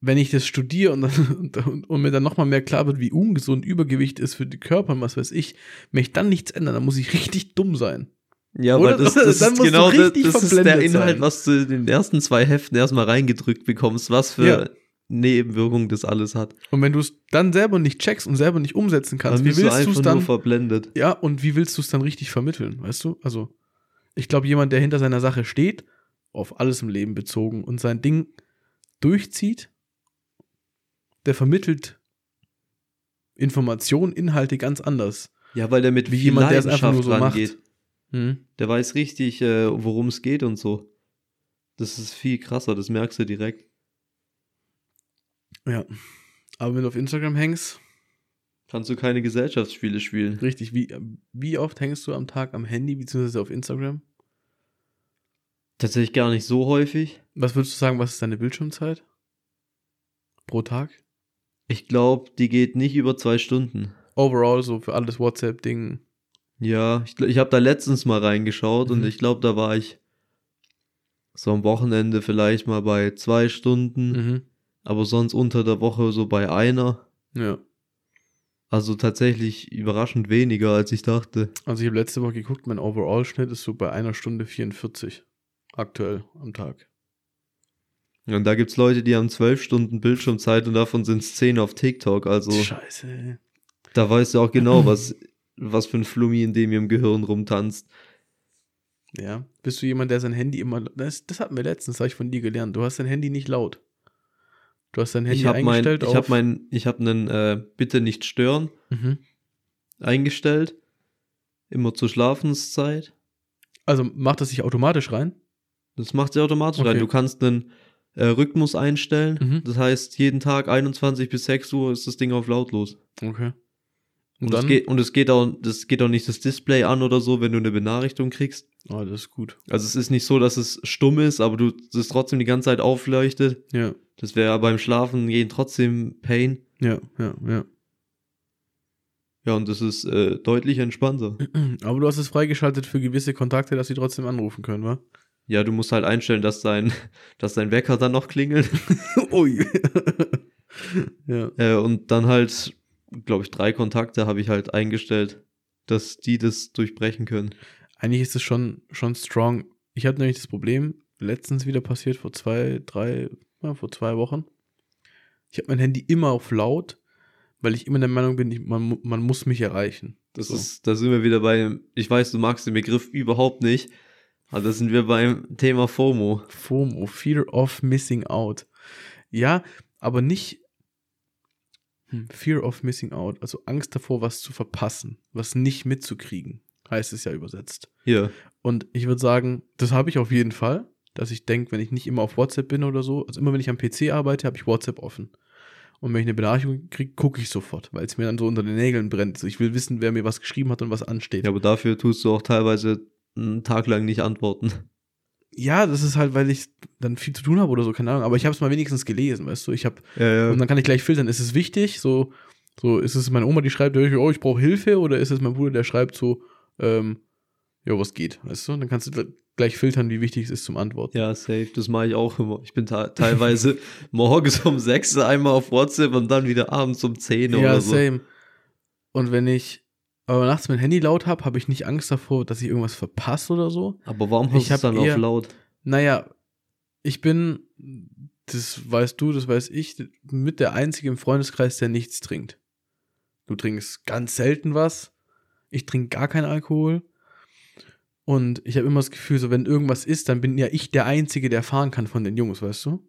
wenn ich das studiere und, dann, und, und mir dann nochmal mehr klar wird, wie ungesund Übergewicht ist für die Körper und was weiß ich, wenn ich dann nichts ändern, dann muss ich richtig dumm sein. Ja, Oder? aber das, das ist genau das, das ist der Inhalt, sein. was du in den ersten zwei Heften erstmal reingedrückt bekommst, was für Ja. Nebenwirkungen das alles hat. Und wenn du es dann selber nicht checkst und selber nicht umsetzen kannst, Dann wie willst du es nur dann? verblendet. Ja, und wie willst du es dann richtig vermitteln, weißt du? Also, ich glaube, jemand, der hinter seiner Sache steht, auf alles im Leben bezogen und sein Ding durchzieht, der vermittelt Informationen, Inhalte ganz anders. Ja, weil der mit Wie jemand, der es einfach nur so macht. Rangeht. Hm? Der weiß richtig, äh, worum es geht und so. Das ist viel krasser, das merkst du direkt. Ja. Aber wenn du auf Instagram hängst, Kannst du keine Gesellschaftsspiele spielen. richtig, wie, wie oft hängst du am Tag am Handy bzw. auf Instagram? Tatsächlich gar nicht so häufig. Was würdest du sagen, was ist deine Bildschirmzeit? Pro Tag? Ich glaube, die geht nicht über zwei Stunden. Overall, so für alles WhatsApp-Ding. Ja, ich, ich habe da letztens mal reingeschaut und Mhm. ich glaube, da war ich so am Wochenende vielleicht mal bei zwei Stunden, Mhm. aber sonst unter der Woche so bei einer. Ja. Also tatsächlich überraschend weniger, als ich dachte. Also ich habe letzte Woche geguckt, mein Overall-Schnitt ist so bei einer Stunde 44 aktuell am Tag. Und da gibt's Leute, die haben zwölf Stunden Bildschirmzeit und davon sind zehn auf TikTok. Also Scheiße. da weißt du auch genau, was, was für ein Flummi in dem im Gehirn rumtanzt. Ja. Bist du jemand, der sein Handy immer. Das, das hatten wir letztens, habe ich von dir gelernt. Du hast dein Handy nicht laut. Du hast dein Handy ich habe mein, eingestellt ich auf. habe mein, ich habe einen äh, Bitte nicht stören mhm. eingestellt. Immer zur Schlafenszeit. Also macht das sich automatisch rein? Das macht sie automatisch Okay. rein. Du kannst einen äh, Rhythmus einstellen. Mhm. Das heißt, jeden Tag 21 bis 6 Uhr ist das Ding auf lautlos. Okay. Und, Und es geht, und es geht auch, das geht auch nicht das Display an oder so, wenn du eine Benachrichtigung kriegst. Oh, das ist gut. Also es ist nicht so, dass es stumm ist, aber du das trotzdem die ganze Zeit aufleuchtet. Ja. Das wäre beim Schlafen gehen trotzdem Pain. Ja, ja, ja. Ja, und das ist äh, deutlich entspannter. Aber du hast es freigeschaltet für gewisse Kontakte, dass sie trotzdem anrufen können, wa? Ja, du musst halt einstellen, dass dein, dass dein Wecker dann noch klingelt. Ui. ja. äh, und dann halt, glaube ich, drei Kontakte habe ich halt eingestellt, dass die das durchbrechen können. Eigentlich ist es schon, schon strong. Ich hatte nämlich das Problem, letztens wieder passiert, vor zwei, drei, ja, vor zwei Wochen. Ich habe mein Handy immer auf laut, weil ich immer der Meinung bin, ich, man, man muss mich erreichen. Das So. ist, da sind wir wieder bei, ich weiß, du magst den Begriff überhaupt nicht, aber da sind wir beim Thema FOMO. FOMO, Fear of Missing Out. Ja, aber nicht Fear of Missing Out, also Angst davor, was zu verpassen, was nicht mitzukriegen, heißt es ja übersetzt. Hier, Und ich würde sagen, das habe ich auf jeden Fall, dass ich denke, wenn ich nicht immer auf WhatsApp bin oder so, also immer wenn ich am PC arbeite, habe ich WhatsApp offen. Und wenn ich eine Benachrichtigung kriege, gucke ich sofort, weil es mir dann so unter den Nägeln brennt. Also ich will wissen, wer mir was geschrieben hat und was ansteht. ja, aber dafür tust du auch teilweise einen Tag lang nicht antworten. Ja, das ist halt, weil ich dann viel zu tun habe oder so, keine Ahnung. Aber ich habe es mal wenigstens gelesen, weißt du. Ich habe Ja, und dann kann ich gleich filtern. Ist es wichtig? So, so ist es meine Oma, die schreibt, oh, ich brauche Hilfe, oder ist es mein Bruder, der schreibt so, ähm, ja, was geht, weißt du? Dann kannst du gleich filtern, wie wichtig es ist zum Antworten. Ja, safe, das mache ich auch immer. Ich bin teilweise morgens um 6 einmal auf WhatsApp und dann wieder abends um 10 Ja, oder so. same. Und wenn ich aber nachts mein Handy laut habe, habe ich nicht Angst davor, dass ich irgendwas verpasse oder so. Aber warum hast Ich du es dann eher- auf laut? Naja, ich bin, das weißt du, das weiß ich, mit der Einzige im Freundeskreis, der nichts trinkt. Du trinkst ganz selten was. Ich trinke gar keinen Alkohol. Und ich habe immer das Gefühl, so wenn irgendwas ist, dann bin ja ich der Einzige, der fahren kann von den Jungs, weißt du?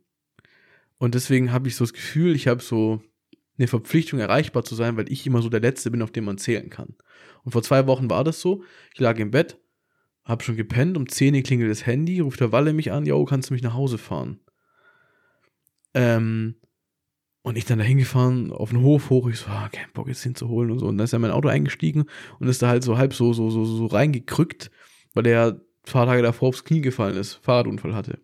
Und deswegen habe ich so das Gefühl, ich habe so eine Verpflichtung, erreichbar zu sein, weil ich immer so der Letzte bin, auf den man zählen kann. Und vor zwei Wochen war das so. Ich lag im Bett, hab schon gepennt, um 10 Uhr klingelt das Handy, ruft der Walle mich an, yo, kannst du mich nach Hause fahren? Ähm, Und ich dann da hingefahren, auf den Hof hoch, ich so, ah, kein Bock jetzt hinzuholen und so. Und dann ist er in mein Auto eingestiegen und ist da halt so halb so, so, so, so reingekrückt, weil er ja ein paar Tage davor aufs Knie gefallen ist, Fahrradunfall hatte.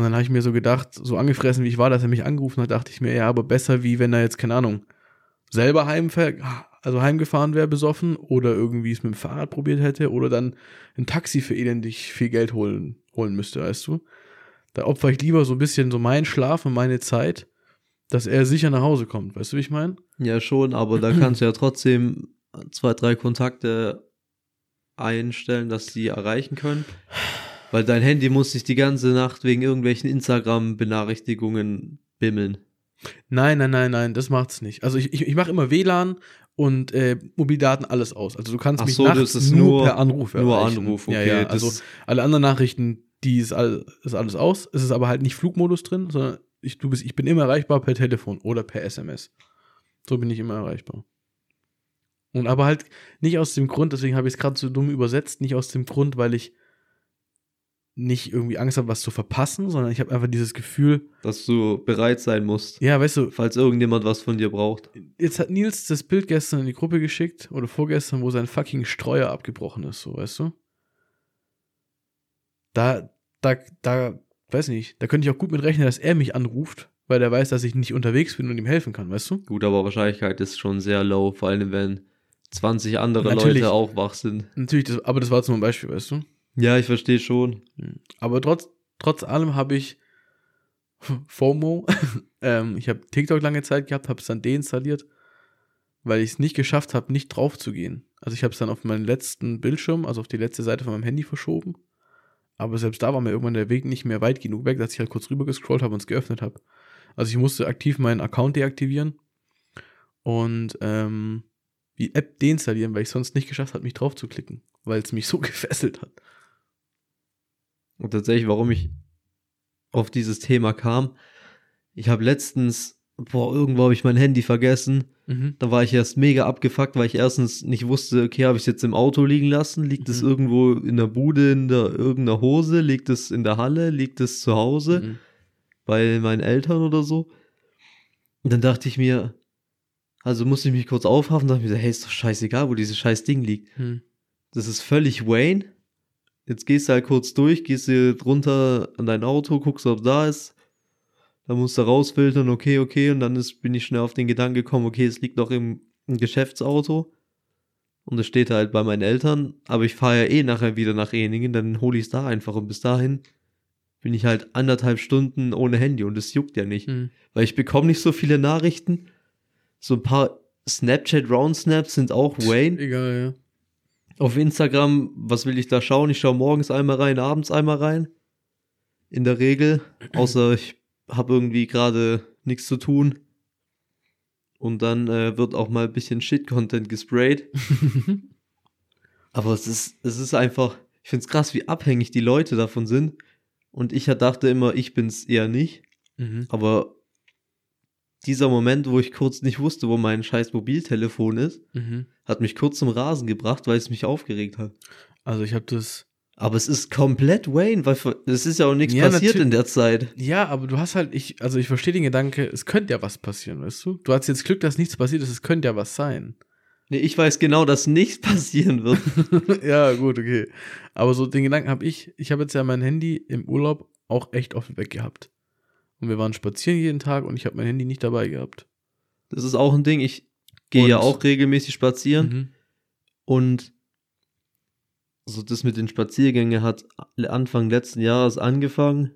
Und dann habe ich mir so gedacht, so angefressen wie ich war, dass er mich angerufen hat, dachte ich mir, ja, aber besser wie wenn er jetzt, keine Ahnung, selber heimfährt, also heimgefahren wäre besoffen oder irgendwie es mit dem Fahrrad probiert hätte oder dann ein Taxi für elendig viel Geld holen, holen müsste, weißt du? Da opfer ich lieber so ein bisschen so meinen Schlaf und meine Zeit, dass er sicher nach Hause kommt, weißt du, wie ich meine? Ja, schon, aber da kannst du ja trotzdem zwei, drei Kontakte einstellen, dass sie erreichen können. Weil dein Handy muss sich die ganze Nacht wegen irgendwelchen Instagram-Benachrichtigungen bimmeln. Nein, nein, nein, nein, das macht's nicht. Also ich, ich, ich mache immer WLAN und äh, Mobildaten alles aus. Also du kannst Ach mich so, nachts nur, nur- per Anruf nur erreichen. Anruf, Ja, okay, ja, das- also alle anderen Nachrichten, die ist, all, ist alles aus. Es ist aber halt nicht Flugmodus drin, sondern ich, du bist, ich bin immer erreichbar per Telefon oder per SMS. So bin ich immer erreichbar. Und aber halt nicht aus dem Grund, deswegen habe ich es gerade so dumm übersetzt, nicht aus dem Grund, weil ich nicht irgendwie Angst habe, was zu verpassen, sondern ich habe einfach dieses Gefühl, Dass du bereit sein musst, ja, weißt du, falls irgendjemand was von dir braucht. jetzt hat Nils das Bild gestern in die Gruppe geschickt oder vorgestern, wo sein fucking Streuer abgebrochen ist, so, weißt du? Da, da, da, weiß nicht, da könnte ich auch gut mit rechnen, dass er mich anruft, weil der weiß, dass ich nicht unterwegs bin und ihm helfen kann, weißt du? Gut, aber Wahrscheinlichkeit ist schon sehr low, vor allem wenn 20 andere Natürlich. Leute auch wach sind. Natürlich, das, aber das war ein Beispiel, weißt du? Ja, ich verstehe schon. Aber trotz, trotz allem habe ich FOMO. ähm, ich habe TikTok lange Zeit gehabt, habe es dann deinstalliert, weil ich es nicht geschafft habe, nicht drauf zu gehen. Also ich habe es dann auf meinen letzten Bildschirm, also auf die letzte Seite von meinem Handy verschoben. Aber selbst da war mir irgendwann der Weg nicht mehr weit genug weg, dass ich halt kurz rüber gescrollt habe und es geöffnet habe. Also ich musste aktiv meinen Account deaktivieren und ähm, die App deinstallieren, weil ich sonst nicht geschafft habe, mich drauf zu klicken, weil es mich so gefesselt hat. Und tatsächlich, warum ich auf dieses Thema kam, ich habe letztens, boah, irgendwo habe ich mein Handy vergessen. Mhm. Da war ich erst mega abgefuckt, weil ich erstens nicht wusste, okay, habe ich es jetzt im Auto liegen lassen? Liegt es Mhm. irgendwo in der Bude, in der irgendeiner Hose? Liegt es in der Halle? Liegt es zu Hause? Mhm. bei meinen Eltern oder so. Und dann dachte ich mir, also musste ich mich kurz aufhafen, dachte ich mir, so, hey, ist doch scheißegal, wo dieses scheiß Ding liegt. Mhm. Das ist völlig Wayne. Jetzt gehst du halt kurz durch, gehst du drunter an dein Auto, guckst, ob da ist. Dann musst du rausfiltern, okay, okay. Und dann ist, bin ich schnell auf den Gedanken gekommen, okay, es liegt noch im, im Geschäftsauto. Und es steht halt bei meinen Eltern. Aber ich fahre ja eh nachher wieder nach Eningen, dann hole ich es da einfach. Und bis dahin bin ich halt anderthalb Stunden ohne Handy und es juckt ja nicht. Mhm. Weil ich bekomme nicht so viele Nachrichten. So ein paar Snapchat Round Snaps sind auch Wayne. Egal, Auf Instagram, was will ich da schauen? Ich schaue morgens einmal rein, abends einmal rein. In der Regel. Außer ich habe irgendwie gerade nichts zu tun. Und dann äh, wird auch mal ein bisschen Shit-Content gesprayt. Aber es ist, es ist einfach, ich finde es krass, wie abhängig die Leute davon sind. Und ich dachte immer, ich bin's eher nicht. mhm. Aber dieser Moment, wo ich kurz nicht wusste, wo mein scheiß Mobiltelefon ist, Mhm. hat mich kurz zum Rasen gebracht, weil es mich aufgeregt hat. Also ich habe das. Aber es ist komplett Wayne, weil es ist ja auch nichts Ja, passiert in der Zeit. Ja, aber du hast halt, ich, also ich verstehe den Gedanke, es könnte ja was passieren, weißt du? Du hast jetzt Glück, dass nichts passiert ist, es könnte ja was sein. Nee, ich weiß genau, dass nichts passieren wird. ja, gut, okay. Aber so den Gedanken habe ich, ich habe jetzt ja mein Handy im Urlaub auch echt oft weg gehabt. Und wir waren spazieren jeden Tag und ich habe mein Handy nicht dabei gehabt. Das ist auch ein Ding. Ich gehe ja auch regelmäßig spazieren. Mhm. Und so das mit den Spaziergängen hat Anfang letzten Jahres angefangen,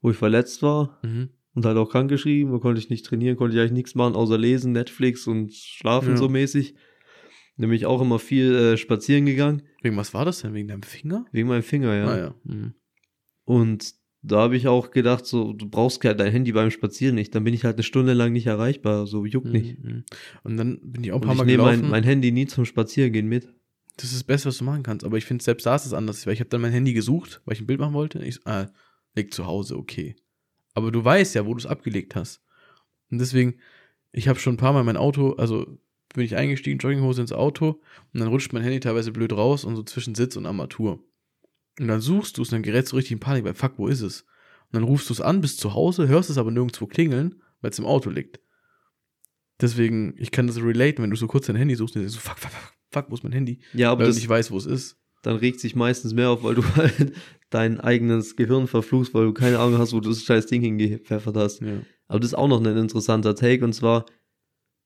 wo ich verletzt war Mhm. und halt auch krank geschrieben. Da konnte ich nicht trainieren, konnte ich eigentlich nichts machen, außer lesen, Netflix und schlafen Ja. so mäßig. Nämlich auch immer viel äh, spazieren gegangen. Wegen was war das denn? Wegen deinem Finger? Wegen meinem Finger, ja. Ah ja. Mhm. Und da habe ich auch gedacht, so, du brauchst halt dein Handy beim Spazieren nicht. Dann bin ich halt eine Stunde lang nicht erreichbar. So, juckt nicht. Mhm. mhm. Und dann bin ich auch ein paar ich Mal nehme gelaufen. mein, mein Handy nie zum Spazierengehen mit. Das ist das Beste, was du machen kannst. Aber ich finde, selbst da ist es anders. Weil ich habe dann mein Handy gesucht, weil ich ein Bild machen wollte. Ich ah, liegt zu Hause, okay. Aber du weißt ja, wo du es abgelegt hast. Und deswegen, ich habe schon ein paar Mal mein Auto, also bin ich eingestiegen, Jogginghose ins Auto und dann rutscht mein Handy teilweise blöd raus und so zwischen Sitz und Armatur. Und dann suchst du es und dann gerätst du richtig in Panik, weil fuck, wo ist es? Und dann rufst du es an, bist zu Hause, hörst es aber nirgendwo klingeln, weil es im Auto liegt. Deswegen, ich kann das relaten, wenn du so kurz dein Handy suchst und denkst so, fuck, fuck, fuck, fuck, wo ist mein Handy? Ja, aber weil das, du nicht weißt, wo es ist. dann regt sich meistens mehr auf, weil du halt dein eigenes Gehirn verfluchst, weil du keine Ahnung hast, wo du das scheiß Ding hingepfeffert hast. Ja. Aber das ist auch noch ein interessanter Take und zwar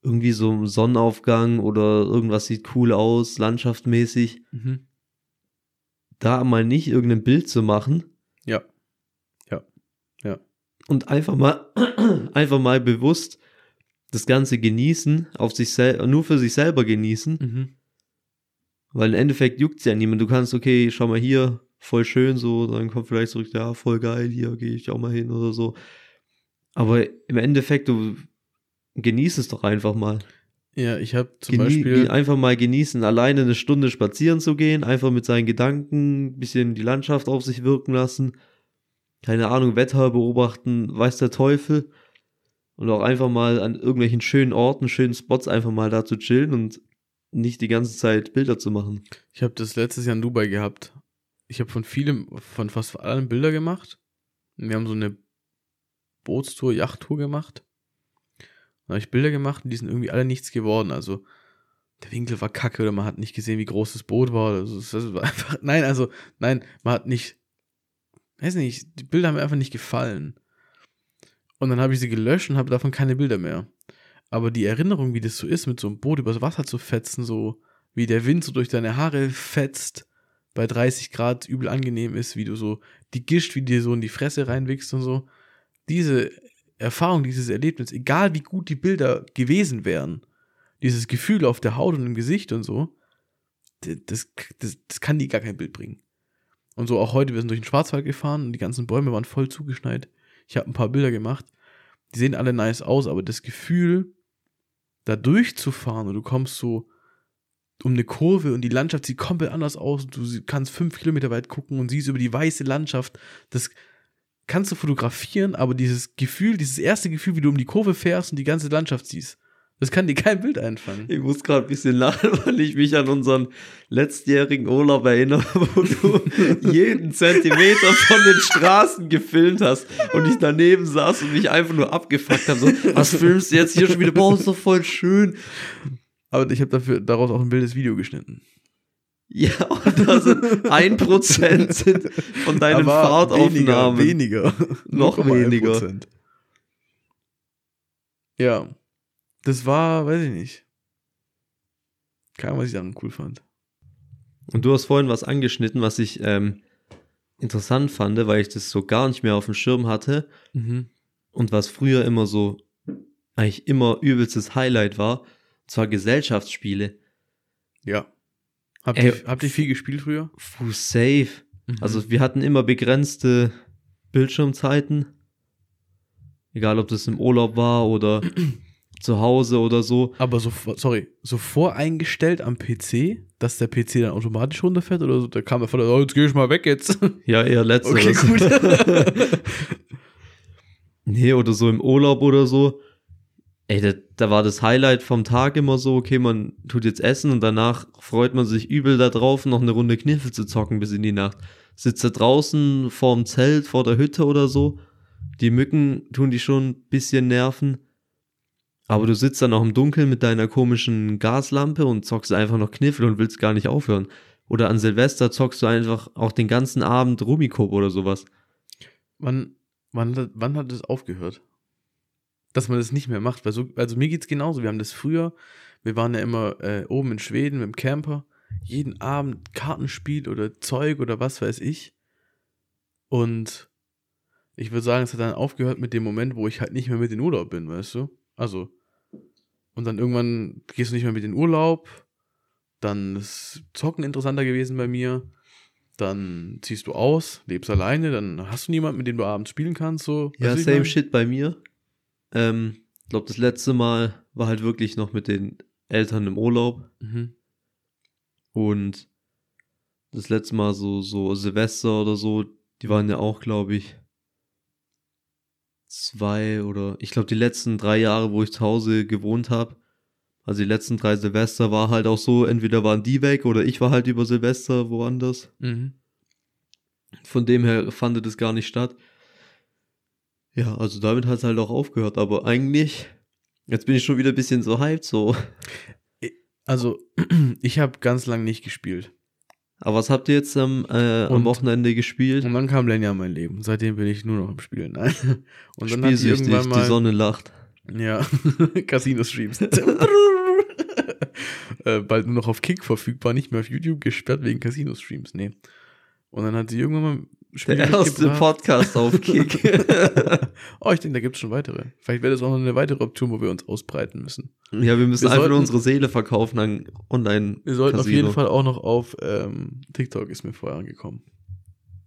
irgendwie so ein Sonnenaufgang oder irgendwas sieht cool aus, landschaftmäßig. Mhm. Da mal nicht irgendein Bild zu machen Ja. Ja. Ja. und einfach mal, einfach mal bewusst das Ganze genießen, auf sich sel nur für sich selber genießen, Mhm. weil im Endeffekt juckt's ja niemand. Du kannst, okay, schau mal hier, voll schön so, dann kommt vielleicht zurück, ja, voll geil, hier gehe ich auch mal hin oder so. Aber im Endeffekt, du genieß es doch einfach mal. Ja, ich habe zum Genie Beispiel. einfach mal genießen, alleine eine Stunde spazieren zu gehen, einfach mit seinen Gedanken ein bisschen die Landschaft auf sich wirken lassen, keine Ahnung, Wetter beobachten, weiß der Teufel. Und auch einfach mal an irgendwelchen schönen Orten, schönen Spots einfach mal da zu chillen und nicht die ganze Zeit Bilder zu machen. Ich habe das letztes Jahr in Dubai gehabt. Ich habe von vielem, von fast allen Bilder gemacht. Wir haben so eine Bootstour, Yachttour gemacht. Da habe ich Bilder gemacht und die sind irgendwie alle nichts geworden. Also der Winkel war kacke oder man hat nicht gesehen, wie groß das Boot war. Also, das war einfach, nein, also, nein, man hat nicht, weiß nicht, die Bilder haben mir einfach nicht gefallen. Und dann habe ich sie gelöscht und habe davon keine Bilder mehr. Aber die Erinnerung, wie das so ist, mit so einem Boot übers Wasser zu fetzen, so wie der Wind so durch deine Haare fetzt, bei 30 Grad übel angenehm ist, wie du so die Gischt, wie dir so in die Fresse reinwickst und so. Diese Erfahrung, dieses Erlebnis, egal wie gut die Bilder gewesen wären, dieses Gefühl auf der Haut und im Gesicht und so, das, das, das kann die gar kein Bild bringen. Und so auch heute, wir sind durch den Schwarzwald gefahren und die ganzen Bäume waren voll zugeschneit. Ich habe ein paar Bilder gemacht. Die sehen alle nice aus, aber das Gefühl, da durchzufahren und du kommst so um eine Kurve und die Landschaft sieht komplett anders aus. Du kannst fünf Kilometer weit gucken und siehst über die weiße Landschaft. Das kannst du fotografieren, aber dieses Gefühl, dieses erste Gefühl, wie du um die Kurve fährst und die ganze Landschaft siehst, das kann dir kein Bild einfangen. Ich muss gerade ein bisschen lachen, weil ich mich an unseren letztjährigen Urlaub erinnere, wo du jeden Zentimeter von den Straßen gefilmt hast und ich daneben saß und mich einfach nur abgefuckt habe. So, was filmst du jetzt hier schon wieder? Boah, ist doch voll schön. Aber ich habe dafür daraus auch ein wildes Video geschnitten. Ja, und da sind ein Prozent sind von deinen Aber Fahrtaufnahmen. Weniger. weniger. Noch 0,1%. weniger. Ja. Das war, weiß ich nicht. Keine Ahnung, was ich daran cool fand. Und du hast vorhin was angeschnitten, was ich ähm, interessant fand, weil ich das so gar nicht mehr auf dem Schirm hatte. Mhm. Und was früher immer so, eigentlich immer übelstes Highlight war, zwar Gesellschaftsspiele. Ja. Habt, Ey, ihr, habt ihr viel gespielt früher? Fuh, safe. Mhm. Also wir hatten immer begrenzte Bildschirmzeiten. Egal, ob das im Urlaub war oder zu Hause oder so. Aber so, sorry, so voreingestellt am PC, dass der PC dann automatisch runterfährt oder so, da kam der Vater, oh, jetzt geh ich mal weg jetzt. Ja, eher letzteres. Okay, gut. nee, oder so im Urlaub oder so. Ey, da, da war das Highlight vom Tag immer so, okay, man tut jetzt essen und danach freut man sich übel da drauf, noch eine Runde Kniffel zu zocken bis in die Nacht. Sitzt da draußen vorm Zelt, vor der Hütte oder so. Die Mücken tun die schon ein bisschen nerven. Aber du sitzt dann auch im Dunkeln mit deiner komischen Gaslampe und zockst einfach noch Kniffel und willst gar nicht aufhören. Oder an Silvester zockst du einfach auch den ganzen Abend Rummikub oder sowas. wann, wann, wann hat das aufgehört? Dass man das nicht mehr macht. Weil so, also mir geht's genauso. Wir haben das früher, wir waren ja immer äh, oben in Schweden mit dem Camper, jeden Abend Kartenspiel oder Zeug oder was weiß ich. Und ich würde sagen, es hat dann aufgehört mit dem Moment, wo ich halt nicht mehr mit in Urlaub bin, weißt du? Also. Und dann irgendwann gehst du nicht mehr mit in Urlaub. Dann ist Zocken interessanter gewesen bei mir. Dann ziehst du aus, lebst alleine, dann hast du niemanden, mit dem du abends spielen kannst. So. Ja, same shit bei mir. Ähm, ich glaube, das letzte Mal war halt wirklich noch mit den Eltern im Urlaub. Mhm. Und das letzte Mal so, so Silvester oder so, die waren ja auch, glaube ich, zwei oder ich glaube, die letzten drei Jahre, wo ich zu Hause gewohnt habe, also die letzten drei Silvester war halt auch so, entweder waren die weg oder ich war halt über Silvester woanders. Mhm. Von dem her fand das gar nicht statt. Ja, also damit hat es halt auch aufgehört, aber eigentlich, jetzt bin ich schon wieder ein bisschen so hyped, so. Also, ich habe ganz lang nicht gespielt. Aber was habt ihr jetzt am, äh, am Und- Wochenende gespielt? Und dann kam Lenja in mein Leben. Seitdem bin ich nur noch am Spielen. Nein. Und dann hat die Spielsüchtig, irgendwann mal. die Sonne lacht. Ja, Casino-Streams. äh, bald nur noch auf Kick verfügbar, nicht mehr auf YouTube gesperrt wegen Casino-Streams. Nee. Und dann hat sie irgendwann mal Der erste mitgebracht. Podcast auf Kick. oh, ich denke, da gibt es schon weitere. Vielleicht wäre das auch noch eine weitere Option, wo wir uns ausbreiten müssen. ja, wir müssen Wir einfach nur sollten- unsere Seele verkaufen an online. Wir sollten auf Casino. jeden Fall auch noch auf ähm, TikTok, ist mir vorher angekommen.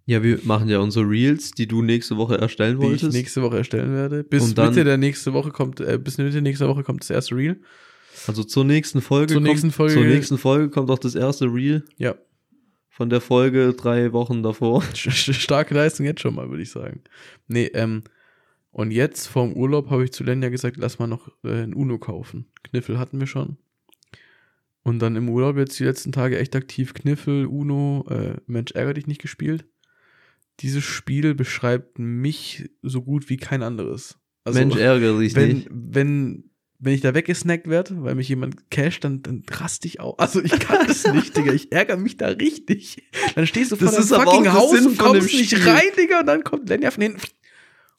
Ja, wir machen ja unsere Reels, die du nächste Woche erstellen Die ich wolltest. nächste Woche erstellen werde. Bis dann- Mitte der nächste Woche kommt, äh, bis Mitte nächster Woche kommt das erste Reel. Also zur nächsten Folge. Zur kommt, nächsten Folge- Zur nächsten Folge kommt auch das erste Reel Ja. Von der Folge drei Wochen davor. Starke Leistung jetzt schon mal, würde ich sagen. Nee, ähm, und jetzt vorm Urlaub habe ich zu Lenja gesagt, lass mal noch äh, ein Uno kaufen. Kniffel hatten wir schon. Und dann im Urlaub jetzt die letzten Tage echt aktiv Kniffel, Uno, äh, Mensch, ärger dich nicht gespielt. Dieses Spiel beschreibt mich so gut wie kein anderes. Also, Mensch, ärgere dich wenn, nicht. wenn, wenn ich da weggesnackt werde, weil mich jemand casht, dann, dann raste ich auch. Also ich kann das nicht, Digga. Ich ärgere mich da richtig. Dann stehst du vor Das fucking Haus Sinn und kommst nicht Spiel. rein, Digga. Und dann kommt Lenja von hinten.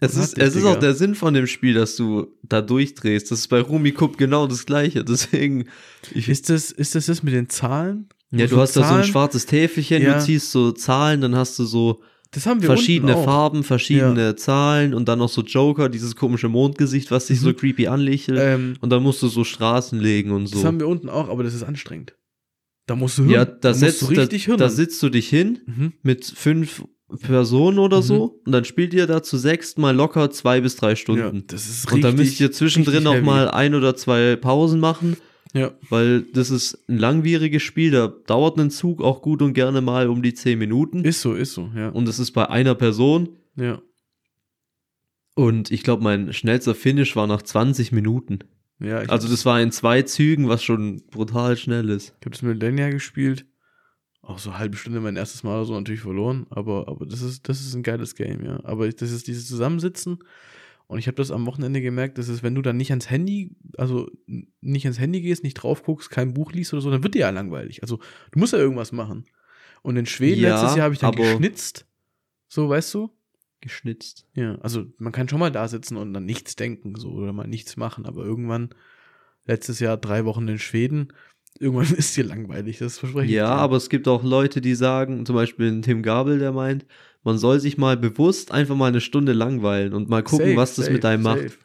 Es ist, dich, es ist auch der Sinn von dem Spiel, dass du da durchdrehst. Das ist bei Rumi Cup genau das gleiche. Deswegen, Ist das, ist das das mit den Zahlen? ja, du hast da so ein Zahlen? schwarzes Täfelchen, Ja. du ziehst so Zahlen, dann hast du so Das haben wir verschiedene unten auch. Farben, verschiedene Zahlen und dann noch so Joker, dieses komische Mondgesicht, was sich so Mhm. creepy anlächelt. Ähm, und dann musst du so Straßen legen und Das so. haben wir unten auch, aber das ist anstrengend. Da musst du Ja, Hirn- da, musst setzt, du da, richtig da Hirn. sitzt du dich hin mhm. mit fünf Personen oder Mhm. so und dann spielt ihr da zu sechst mal locker zwei bis drei Ja, Stunden. das ist und dann müsst ihr zwischendrin richtig noch mal ein oder zwei Pausen machen, Ja, weil das ist ein langwieriges Spiel, da dauert ein Zug auch gut und gerne mal um die zehn Minuten. ist so, ist so, ja. und es ist bei einer Person ja. und ich glaube, mein schnellster Finish war nach 20 Minuten. ja Also das war in zwei Zügen, was schon brutal schnell ist. Ich habe das mit Lenja gespielt. Auch so eine halbe Stunde mein erstes Mal oder so natürlich verloren. Aber, aber das, ist, das ist ein geiles Game, ja. Aber das ist dieses Zusammensitzen. Und ich habe das am Wochenende gemerkt, dass es, wenn du dann nicht ans Handy, also nicht ans Handy gehst, nicht drauf guckst, kein Buch liest oder so, dann wird dir ja langweilig. Also du musst ja irgendwas machen. Und in Schweden Ja, letztes Jahr habe ich dann geschnitzt. So, weißt du? Geschnitzt. Ja, also man kann schon mal da sitzen und dann nichts denken, so oder mal nichts machen, aber irgendwann, letztes Jahr drei Wochen in Schweden, irgendwann ist dir langweilig, das verspreche ich Ja, aber es gibt auch Leute, die sagen, zum Beispiel ein Tim Gabel, der meint, man soll sich mal bewusst einfach mal eine Stunde langweilen und mal gucken, Safe, was das safe, mit einem safe. macht.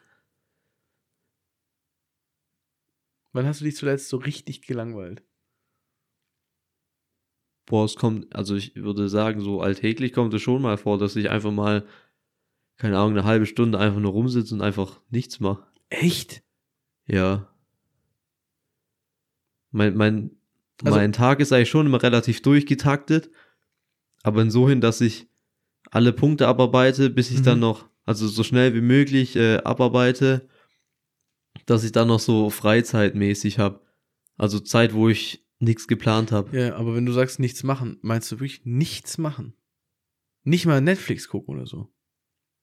Wann hast du dich zuletzt so richtig gelangweilt? Boah, es kommt, also ich würde sagen, so alltäglich kommt es schon mal vor, dass ich einfach mal, keine Ahnung, eine halbe Stunde einfach nur rumsitze und einfach nichts mache. Echt? Ja. Mein, mein, Also- mein Tag ist eigentlich schon immer relativ durchgetaktet, aber insofern, dass ich alle Punkte abarbeite, bis ich Mhm. dann noch, also so schnell wie möglich äh, abarbeite, dass ich dann noch so freizeitmäßig habe. Also Zeit, wo ich nichts geplant habe. Ja, aber wenn du sagst nichts machen, meinst du wirklich nichts machen? Nicht mal Netflix gucken oder so?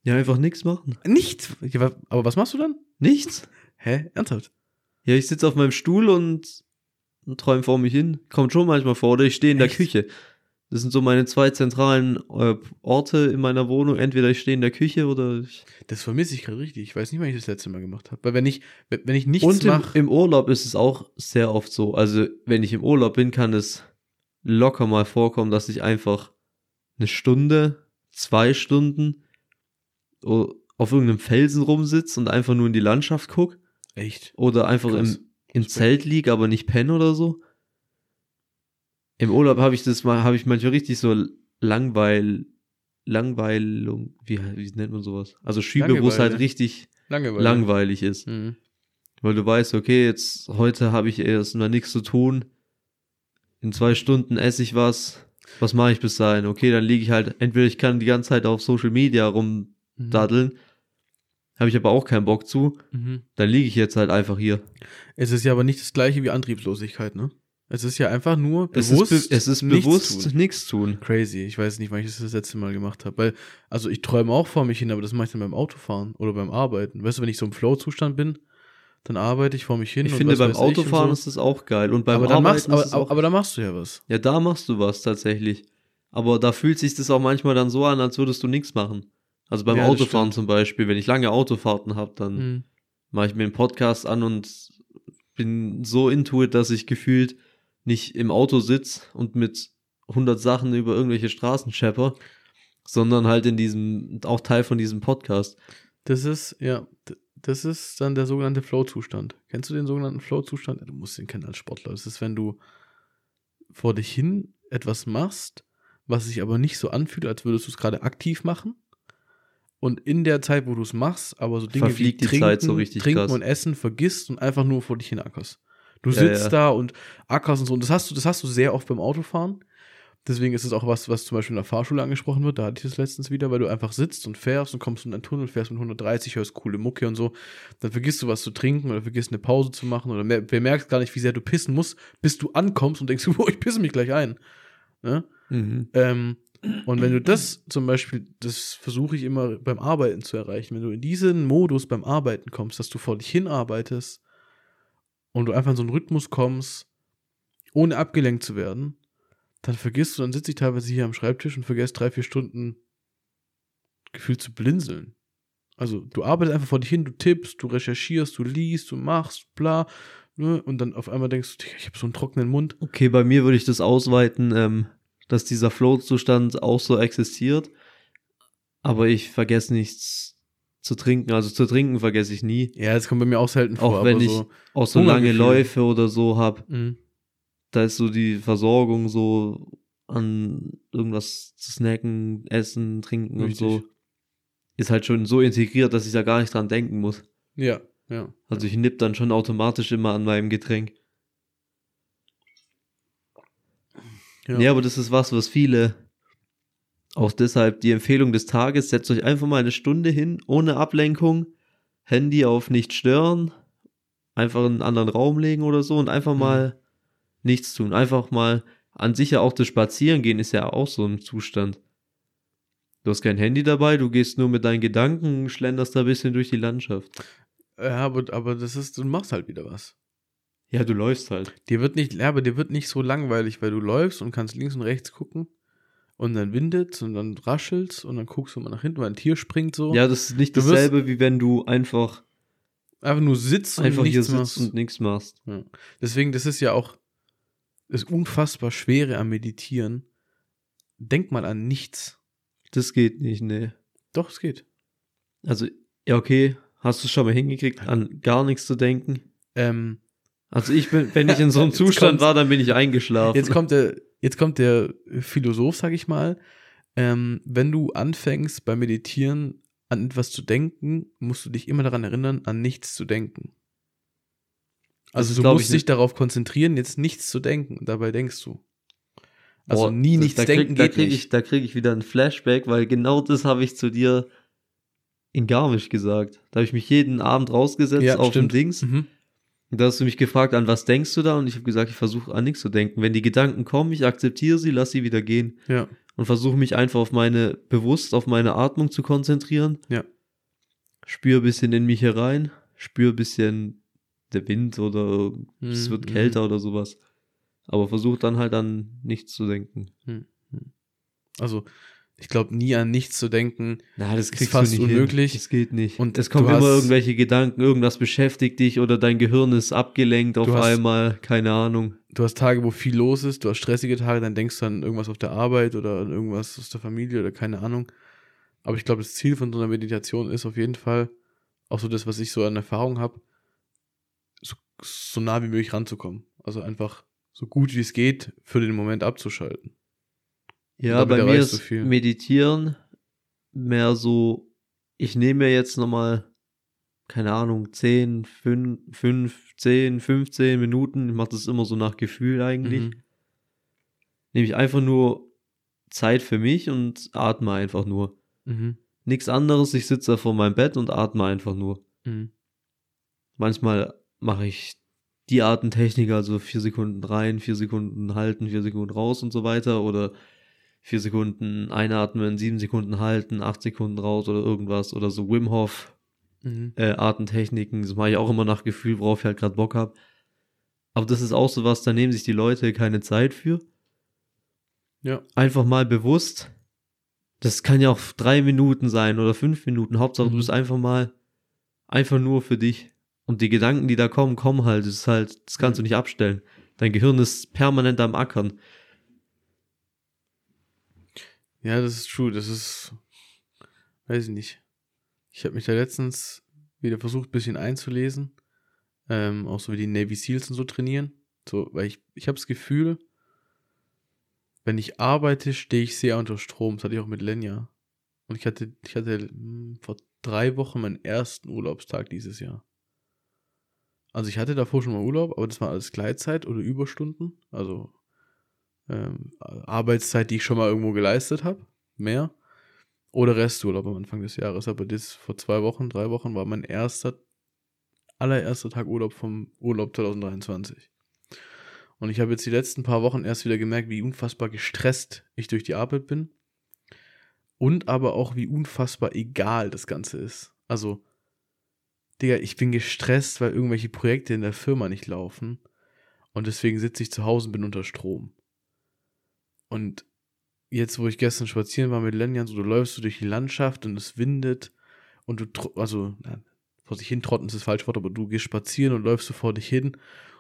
Ja, einfach nichts machen. Nichts? Ja, aber was machst du dann? Nichts. Hä? Ernsthaft? Ja, ich sitze auf meinem Stuhl und, träume vor mich hin. Kommt schon manchmal vor. Oder ich stehe in der Echt? Küche. Das sind so meine zwei zentralen äh, Orte in meiner Wohnung. Entweder ich stehe in der Küche oder ich Das vermisse ich gerade richtig. Ich weiß nicht, wann ich das letzte Mal gemacht habe. Weil wenn ich, wenn ich nichts Und im, mache. im Urlaub ist es auch sehr oft so. Also, wenn ich im Urlaub bin, kann es locker mal vorkommen, dass ich einfach eine Stunde, zwei Stunden auf irgendeinem Felsen rumsitze und einfach nur in die Landschaft gucke. Echt? Oder einfach Krass. im, im Zelt liege, aber nicht penne oder so. Im Urlaub habe ich das mal, habe ich manchmal richtig so Langweil, Langweilung, wie, wie nennt man sowas? Also Schübe, wo es halt richtig Langeweile. langweilig ist. Mhm. Weil du weißt, okay, jetzt heute habe ich erst mal nichts zu tun. In zwei Stunden esse ich was. Was mache ich bis dahin? Okay, dann liege ich halt, entweder ich kann die ganze Zeit auf Social Media Mhm. rumdaddeln, habe ich aber auch keinen Bock zu, Mhm. dann liege ich jetzt halt einfach hier. Es ist ja aber nicht das gleiche wie Antriebslosigkeit, ne? Es ist ja einfach nur Es bewusst. ist, be es ist nichts bewusst tun. nichts tun. Crazy. Ich weiß nicht, wann ich das das letzte Mal gemacht habe. Weil, also ich träume auch vor mich hin, aber das mache ich dann beim Autofahren oder beim Arbeiten. Weißt du, wenn ich so im Flow-Zustand bin, dann arbeite ich vor mich hin. Ich finde, beim Autofahren so. ist das auch geil. Und beim aber, dann machst, Arbeiten aber, ist es aber, aber da machst du ja was. Ja, da machst du was tatsächlich. Aber da fühlt sich das auch manchmal dann so an, als würdest du nichts machen. Also beim Ja, Autofahren zum Beispiel, wenn ich lange Autofahrten habe, dann Mhm. mache ich mir einen Podcast an und bin so into it, dass ich gefühlt nicht im Auto sitz und mit 100 Sachen über irgendwelche Straßen schepper, sondern halt in diesem, auch Teil von diesem Podcast. Das ist, ja, das ist dann der sogenannte Flow-Zustand. Kennst du den sogenannten Flow-Zustand? Du musst den kennen als Sportler. Das ist, wenn du vor dich hin etwas machst, was sich aber nicht so anfühlt, als würdest du es gerade aktiv machen. Und in der Zeit, wo du es machst, aber so Dinge Verfliegt wie die Trinken, Zeit so richtig Trinken krass. und Essen vergisst und einfach nur vor dich hin ackerst. Du Ja, sitzt ja. da und ackerst und so. Und das hast du, das hast du sehr oft beim Autofahren. Deswegen ist es auch was, was zum Beispiel in der Fahrschule angesprochen wird. Da hatte ich das letztens wieder, weil du einfach sitzt und fährst und kommst in einen Tunnel, fährst mit 130, hörst coole Mucke und so. Dann vergisst du was zu trinken oder vergisst eine Pause zu machen oder mer bemerkst gar nicht, wie sehr du pissen musst, bis du ankommst und denkst, oh, ich pisse mich gleich ein. Ne? Mhm. Ähm, und wenn du das zum Beispiel, das versuche ich immer beim Arbeiten zu erreichen, wenn du in diesen Modus beim Arbeiten kommst, dass du vor dich hin arbeitest und du einfach in so einen Rhythmus kommst, ohne abgelenkt zu werden, dann vergisst du, dann sitze ich teilweise hier am Schreibtisch und vergesse drei, vier Stunden gefühlt zu blinzeln. Also du arbeitest einfach vor dich hin, du tippst, du recherchierst, du liest, du machst, bla, ne? und dann auf einmal denkst du, ich habe so einen trockenen Mund. Okay, bei mir würde ich das ausweiten, ähm, dass dieser Flow-Zustand auch so existiert. Aber ich vergesse nichts zu trinken. Also zu trinken vergesse ich nie. Ja, das kommt bei mir auch selten vor. Auch wenn ich so, auch so lange. Läufe oder so habe. Mhm. Da ist so die Versorgung so an irgendwas zu snacken, essen, trinken Richtig. und so. Ist halt schon so integriert, dass ich da gar nicht dran denken muss. Ja, ja. Also ich nipp dann schon automatisch immer an meinem Getränk. Ja. Ja. aber das ist was, was viele. Auch deshalb die Empfehlung des Tages, setzt euch einfach mal eine Stunde hin, ohne Ablenkung, Handy auf nicht stören, einfach in einen anderen Raum legen oder so und einfach Mhm. mal nichts tun. Einfach mal an sich ja auch das Spazierengehen ist ja auch so ein Zustand. Du hast kein Handy dabei, du gehst nur mit deinen Gedanken, schlenderst da ein bisschen durch die Landschaft. Ja, aber, aber das ist, du machst halt wieder was. Ja, du läufst halt. Dir wird nicht, ja, aber dir wird nicht so langweilig, weil du läufst und kannst links und rechts gucken und dann windet und dann raschelst und dann guckst du mal nach hinten, weil ein Tier springt so. Ja, das ist nicht dasselbe, wie wenn du einfach, Einfach nur sitzt und einfach hier nichts sitzt machst. und nichts machst. Ja. Deswegen, das ist ja auch das unfassbar Schwere am Meditieren. Denk mal an nichts. Das geht nicht, nee. Doch, es geht. Also, ja, okay. Hast du es schon mal hingekriegt, an gar nichts zu denken? Ähm, Also ich bin, wenn ich in so einem Zustand war, dann bin ich eingeschlafen. Jetzt kommt der, jetzt kommt der Philosoph, sag ich mal. Ähm, wenn du anfängst beim Meditieren an etwas zu denken, musst du dich immer daran erinnern, an nichts zu denken. Das Also ist, du musst ich, dich darauf konzentrieren, jetzt nichts zu denken. Und dabei denkst du. Also Boah, nie das- nichts da krieg, denken da geht krieg. Ich, da kriege ich wieder ein Flashback, weil genau das habe ich zu dir in Garmisch gesagt. Da habe ich mich jeden Abend rausgesetzt Ja, auf stimmt. dem Dings. Mhm. Da hast du mich gefragt, an was denkst du da? Und ich habe gesagt, ich versuche an nichts zu denken. Wenn die Gedanken kommen, ich akzeptiere sie, lass sie wieder gehen. Ja. und versuche mich einfach auf meine, bewusst auf meine Atmung zu konzentrieren. Ja. Spür ein bisschen in mich herein, spür ein bisschen der Wind oder es Mhm, wird mhm. kälter oder sowas. Aber versuch dann halt an nichts zu denken. Also, ich glaube, nie an nichts zu denken. Na, das kriegst fast du nicht unmöglich. Hin. Das geht nicht. Und es kommen immer irgendwelche Gedanken, irgendwas beschäftigt dich oder dein Gehirn ist abgelenkt auf hast- einmal, keine Ahnung. Du hast Tage, wo viel los ist, du hast stressige Tage, dann denkst du an irgendwas auf der Arbeit oder an irgendwas aus der Familie oder keine Ahnung. Aber ich glaube, das Ziel von so einer Meditation ist auf jeden Fall, auch so das, was ich so an Erfahrung habe, so, so nah wie möglich ranzukommen. Also einfach so gut wie es geht, für den Moment abzuschalten. Ja, bei mir ist viel. Meditieren mehr so, ich nehme mir jetzt nochmal, keine Ahnung, 10, 5, 5, 10, 15 Minuten, ich mache das immer so nach Gefühl eigentlich, Mhm. nehme ich einfach nur Zeit für mich und atme einfach nur. Mhm. Nichts anderes, ich sitze da vor meinem Bett und atme einfach nur. Mhm. Manchmal mache ich die Artentechnik, also vier Sekunden rein, vier Sekunden halten, vier Sekunden raus und so weiter. Oder vier Sekunden einatmen, sieben Sekunden halten, acht Sekunden raus oder irgendwas. Oder so Wim Hof Mhm. äh, Artentechniken. Das mache ich auch immer nach Gefühl, worauf ich halt gerade Bock habe. Aber das ist auch so was, da nehmen sich die Leute keine Zeit für. Ja. Einfach mal bewusst. Das kann ja auch drei Minuten sein oder fünf Minuten. Hauptsache, du Mhm. bist einfach mal einfach nur für dich. Und die Gedanken, die da kommen, kommen halt. Das ist halt, das kannst du nicht abstellen. Dein Gehirn ist permanent am Ackern. Ja, das ist true. Das ist, weiß ich nicht. Ich habe mich da letztens wieder versucht, ein bisschen einzulesen. Ähm, auch so wie die Navy Seals und so trainieren. So, weil ich, ich habe das Gefühl, wenn ich arbeite, stehe ich sehr unter Strom. Das hatte ich auch mit Lenja. Und ich hatte, ich hatte hm, vor drei Wochen meinen ersten Urlaubstag dieses Jahr. Also ich hatte davor schon mal Urlaub, aber das war alles Gleitzeit oder Überstunden. Also ähm, Arbeitszeit, die ich schon mal irgendwo geleistet habe. Mehr. Oder Resturlaub am Anfang des Jahres. Aber das vor zwei Wochen, drei Wochen war mein erster, allererster Tag Urlaub vom Urlaub 2023. Und ich habe jetzt die letzten paar Wochen erst wieder gemerkt, wie unfassbar gestresst ich durch die Arbeit bin. Und aber auch, wie unfassbar egal das Ganze ist. Also, Digga, ich bin gestresst, weil irgendwelche Projekte in der Firma nicht laufen. Und deswegen sitze ich zu Hause und bin unter Strom. Und jetzt, wo ich gestern spazieren war mit Lenjan, so du läufst so durch die Landschaft und es windet und du, also, na, vor sich hin trotten ist das falsche Wort, aber du gehst spazieren und läufst so vor dich hin.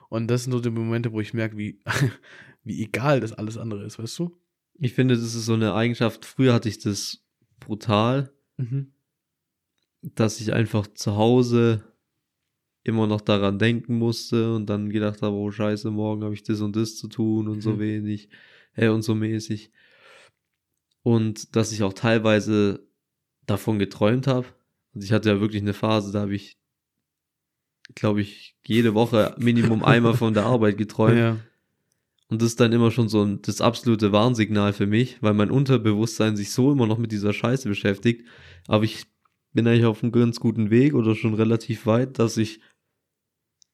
Und das sind so die Momente, wo ich merke, wie, wie egal das alles andere ist, weißt du? Ich finde, das ist so eine Eigenschaft. Früher hatte ich das brutal, Mhm. dass ich einfach zu Hause immer noch daran denken musste und dann gedacht habe, oh scheiße, morgen habe ich das und das zu tun und so Hm. wenig, äh, und so mäßig. Und dass ich auch teilweise davon geträumt habe. Also ich hatte ja wirklich eine Phase, da habe ich, glaube ich, jede Woche Minimum einmal von der Arbeit geträumt. Ja. Und das ist dann immer schon so ein, das absolute Warnsignal für mich, weil mein Unterbewusstsein sich so immer noch mit dieser Scheiße beschäftigt. Aber ich bin eigentlich auf einem ganz guten Weg oder schon relativ weit, dass ich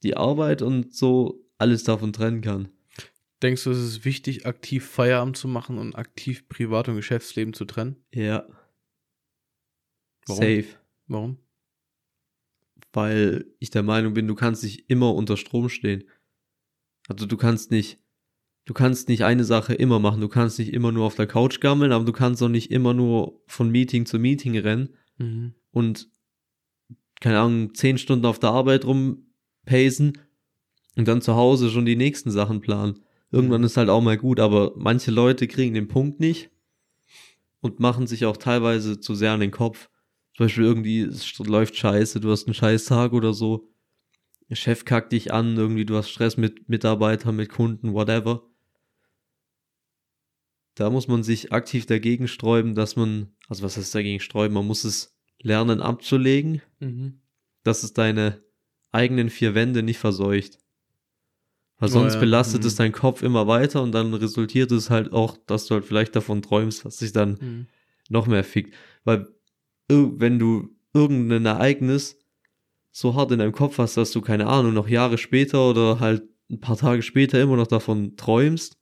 die Arbeit und so alles davon trennen kann. Denkst du, es ist wichtig, aktiv Feierabend zu machen und aktiv Privat- und Geschäftsleben zu trennen? Ja. Warum? Safe. Warum? Weil ich der Meinung bin, du kannst nicht immer unter Strom stehen. Also du kannst nicht, du kannst nicht eine Sache immer machen. Du kannst nicht immer nur auf der Couch gammeln, aber du kannst auch nicht immer nur von Meeting zu Meeting rennen. Mhm. und, keine Ahnung, zehn Stunden auf der Arbeit rumpacen und dann zu Hause schon die nächsten Sachen planen. Irgendwann Mhm. ist halt auch mal gut, aber manche Leute kriegen den Punkt nicht und machen sich auch teilweise zu sehr an den Kopf. Zum Beispiel irgendwie, es läuft scheiße, du hast einen scheiß Tag oder so. Der Chef kackt dich an, irgendwie, du hast Stress mit Mitarbeitern, mit Kunden, whatever. Da muss man sich aktiv dagegen sträuben, dass man, also was heißt dagegen sträuben? Man muss es lernen abzulegen, Mhm. dass es deine eigenen vier Wände nicht verseucht. Weil Oh sonst ja, belastet mhm. es deinen Kopf immer weiter und dann resultiert es halt auch, dass du halt vielleicht davon träumst, was sich dann Mhm. noch mehr fickt. Weil wenn du irgendein Ereignis so hart in deinem Kopf hast, dass du keine Ahnung, noch Jahre später oder halt ein paar Tage später immer noch davon träumst,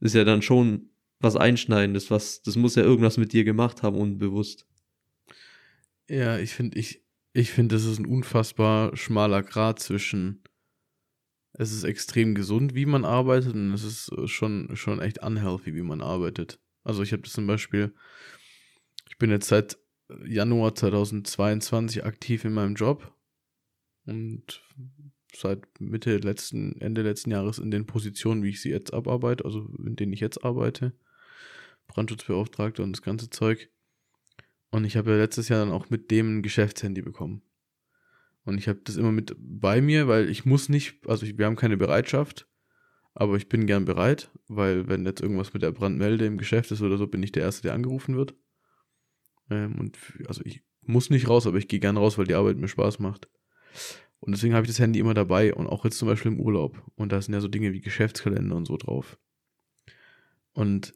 ist ja dann schon was Einschneidendes, was, das muss ja irgendwas mit dir gemacht haben, unbewusst. Ja, ich finde, ich, ich finde, das ist ein unfassbar schmaler Grad zwischen es ist extrem gesund, wie man arbeitet, und es ist äh, schon, schon echt unhealthy, wie man arbeitet. Also ich habe das zum Beispiel, ich bin jetzt seit Januar 2022 aktiv in meinem Job und seit Mitte letzten, Ende letzten Jahres in den Positionen, wie ich sie jetzt abarbeite, also in denen ich jetzt arbeite. Brandschutzbeauftragter und das ganze Zeug. Und ich habe ja letztes Jahr dann auch mit dem ein Geschäftshandy bekommen. Und ich habe das immer mit bei mir, weil ich muss nicht, also ich, wir haben keine Bereitschaft, aber ich bin gern bereit, weil wenn jetzt irgendwas mit der Brandmelde im Geschäft ist oder so, bin ich der Erste, der angerufen wird. Ähm, und also ich muss nicht raus, aber ich gehe gern raus, weil die Arbeit mir Spaß macht. Und deswegen habe ich das Handy immer dabei und auch jetzt zum Beispiel im Urlaub. Und da sind ja so Dinge wie Geschäftskalender und so drauf. Und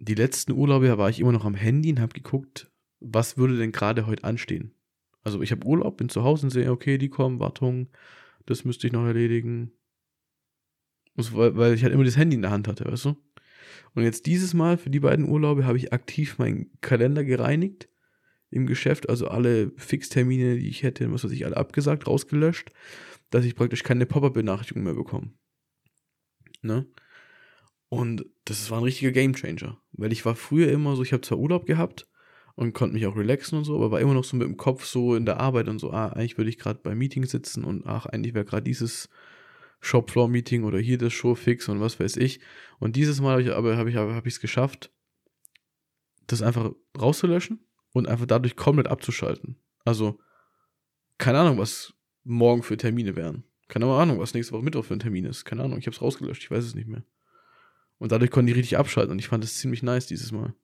die letzten Urlaube war ich immer noch am Handy und habe geguckt, was würde denn gerade heute anstehen. Also ich habe Urlaub, bin zu Hause und sehe, okay, die kommen, Wartung, das müsste ich noch erledigen. Also, weil, weil ich halt immer das Handy in der Hand hatte, weißt du? Und jetzt dieses Mal für die beiden Urlaube habe ich aktiv meinen Kalender gereinigt im Geschäft, also alle Fixtermine, die ich hätte, was weiß ich, alle abgesagt, rausgelöscht, dass ich praktisch keine Pop-up-Benachrichtigung mehr bekomme. Ne? Und das war ein richtiger Gamechanger, weil ich war früher immer so, ich habe zwar Urlaub gehabt und konnte mich auch relaxen und so, aber war immer noch so mit dem Kopf so in der Arbeit und so, ah, eigentlich würde ich gerade beim Meeting sitzen und ach, eigentlich wäre gerade dieses Shopfloor-Meeting oder hier das Showfix und was weiß ich. Und dieses Mal habe ich aber habe ich es geschafft, das einfach rauszulöschen und einfach dadurch komplett abzuschalten. Also keine Ahnung, was morgen für Termine wären. Keine Ahnung, was nächste Woche Mittwoch für ein Termin ist. Keine Ahnung, ich habe es rausgelöscht, ich weiß es nicht mehr. Und dadurch konnte ich richtig abschalten und ich fand es ziemlich nice dieses Mal,